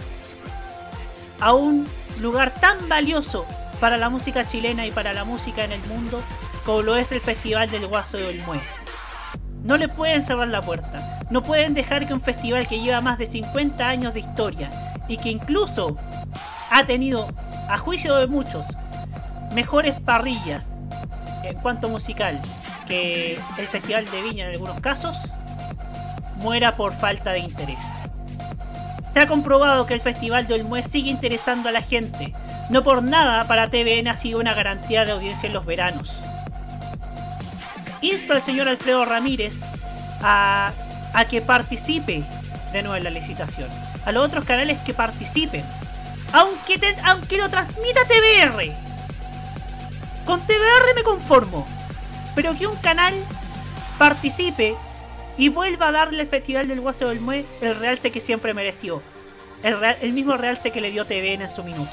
a un lugar tan valioso para la música chilena y para la música en el mundo como lo es el Festival del Guaso de Olmué. No le pueden cerrar la puerta. No pueden dejar que un festival que lleva más de 50 años de historia y que incluso ha tenido, a juicio de muchos, mejores parrillas en cuanto musical que el Festival de Viña en algunos casos, muera por falta de interés. Se ha comprobado que el Festival de Olmué sigue interesando a la gente. No por nada para TVN ha sido una garantía de audiencia en los veranos. Insto al señor Alfredo Ramírez a, que participe de nuevo en la licitación. A los otros canales que participen. Aunque, aunque lo transmita TVR. Con TVR me conformo. Pero que un canal participe y vuelva a darle al Festival del Guaso del Mue el realce que siempre mereció. El, real- el mismo realce que le dio TVN en su minuto.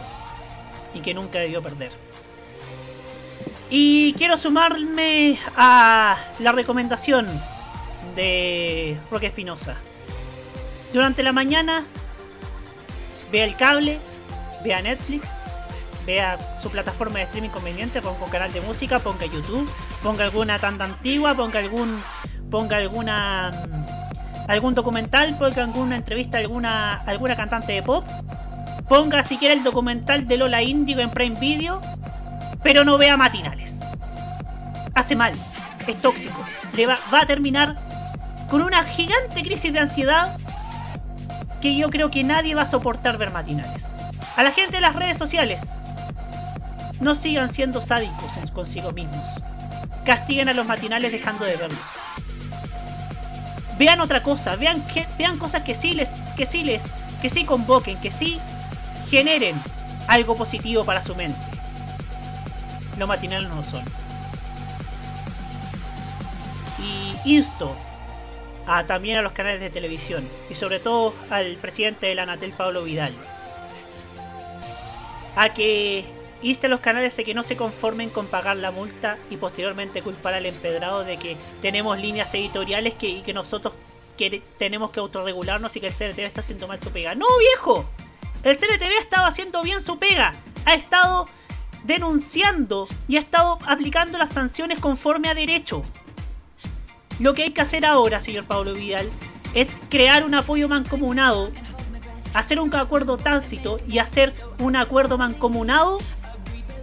Y que nunca debió perder. Y quiero sumarme a la recomendación de Roque Espinosa. Durante la mañana, vea el cable, vea Netflix, vea su plataforma de streaming conveniente, ponga un canal de música, ponga YouTube, ponga alguna tanda antigua, ponga algún ponga alguna mm, algún documental, ponga alguna entrevista alguna alguna cantante de pop, ponga si quiere el documental de Lola Índigo en Prime Video, pero no vea matinales. Hace mal, es tóxico, le va, va a terminar con una gigante crisis de ansiedad que yo creo que nadie va a soportar ver matinales. A la gente de las redes sociales, no sigan siendo sádicos consigo mismos. Castiguen a los matinales dejando de verlos. Vean otra cosa, vean, que, vean cosas que sí les, que sí les, que sí convoquen, que sí generen algo positivo para su mente. Los matinales no lo son. Y insto a, también a los canales de televisión y sobre todo al presidente de la Anatel, Pablo Vidal, a que inste a los canales a que no se conformen con pagar la multa y posteriormente culpar al empedrado de que tenemos líneas editoriales que, y que nosotros tenemos que autorregularnos y que el CNTV está haciendo mal su pega. ¡No, viejo! El CNTV ha estado haciendo bien su pega. Ha estado denunciando y ha estado aplicando las sanciones conforme a derecho. Lo que hay que hacer ahora, señor Pablo Vidal, es crear un apoyo mancomunado, hacer un acuerdo tácito y hacer un acuerdo mancomunado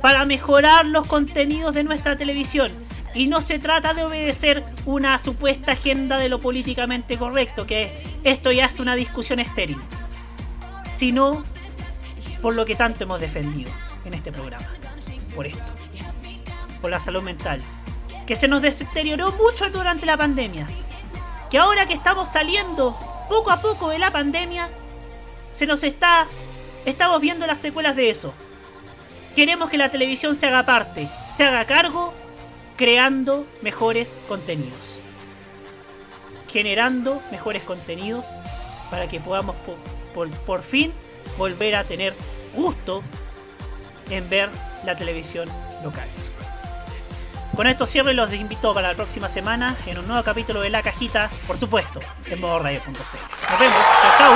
para mejorar los contenidos de nuestra televisión. Y no se trata de obedecer una supuesta agenda de lo políticamente correcto, que esto ya es una discusión estéril, sino por lo que tanto hemos defendido en este programa, por esto, por la salud mental, que se nos deterioró mucho durante la pandemia, que ahora que estamos saliendo poco a poco de la pandemia, se nos está estamos viendo las secuelas de eso. Queremos que la televisión se haga parte, se haga cargo, creando mejores contenidos. Generando mejores contenidos para que podamos po- por, fin volver a tener gusto en ver la televisión local. Con esto cierro y los invito para la próxima semana en un nuevo capítulo de La Cajita, por supuesto, en modoradio.cl. Nos vemos, chao chao.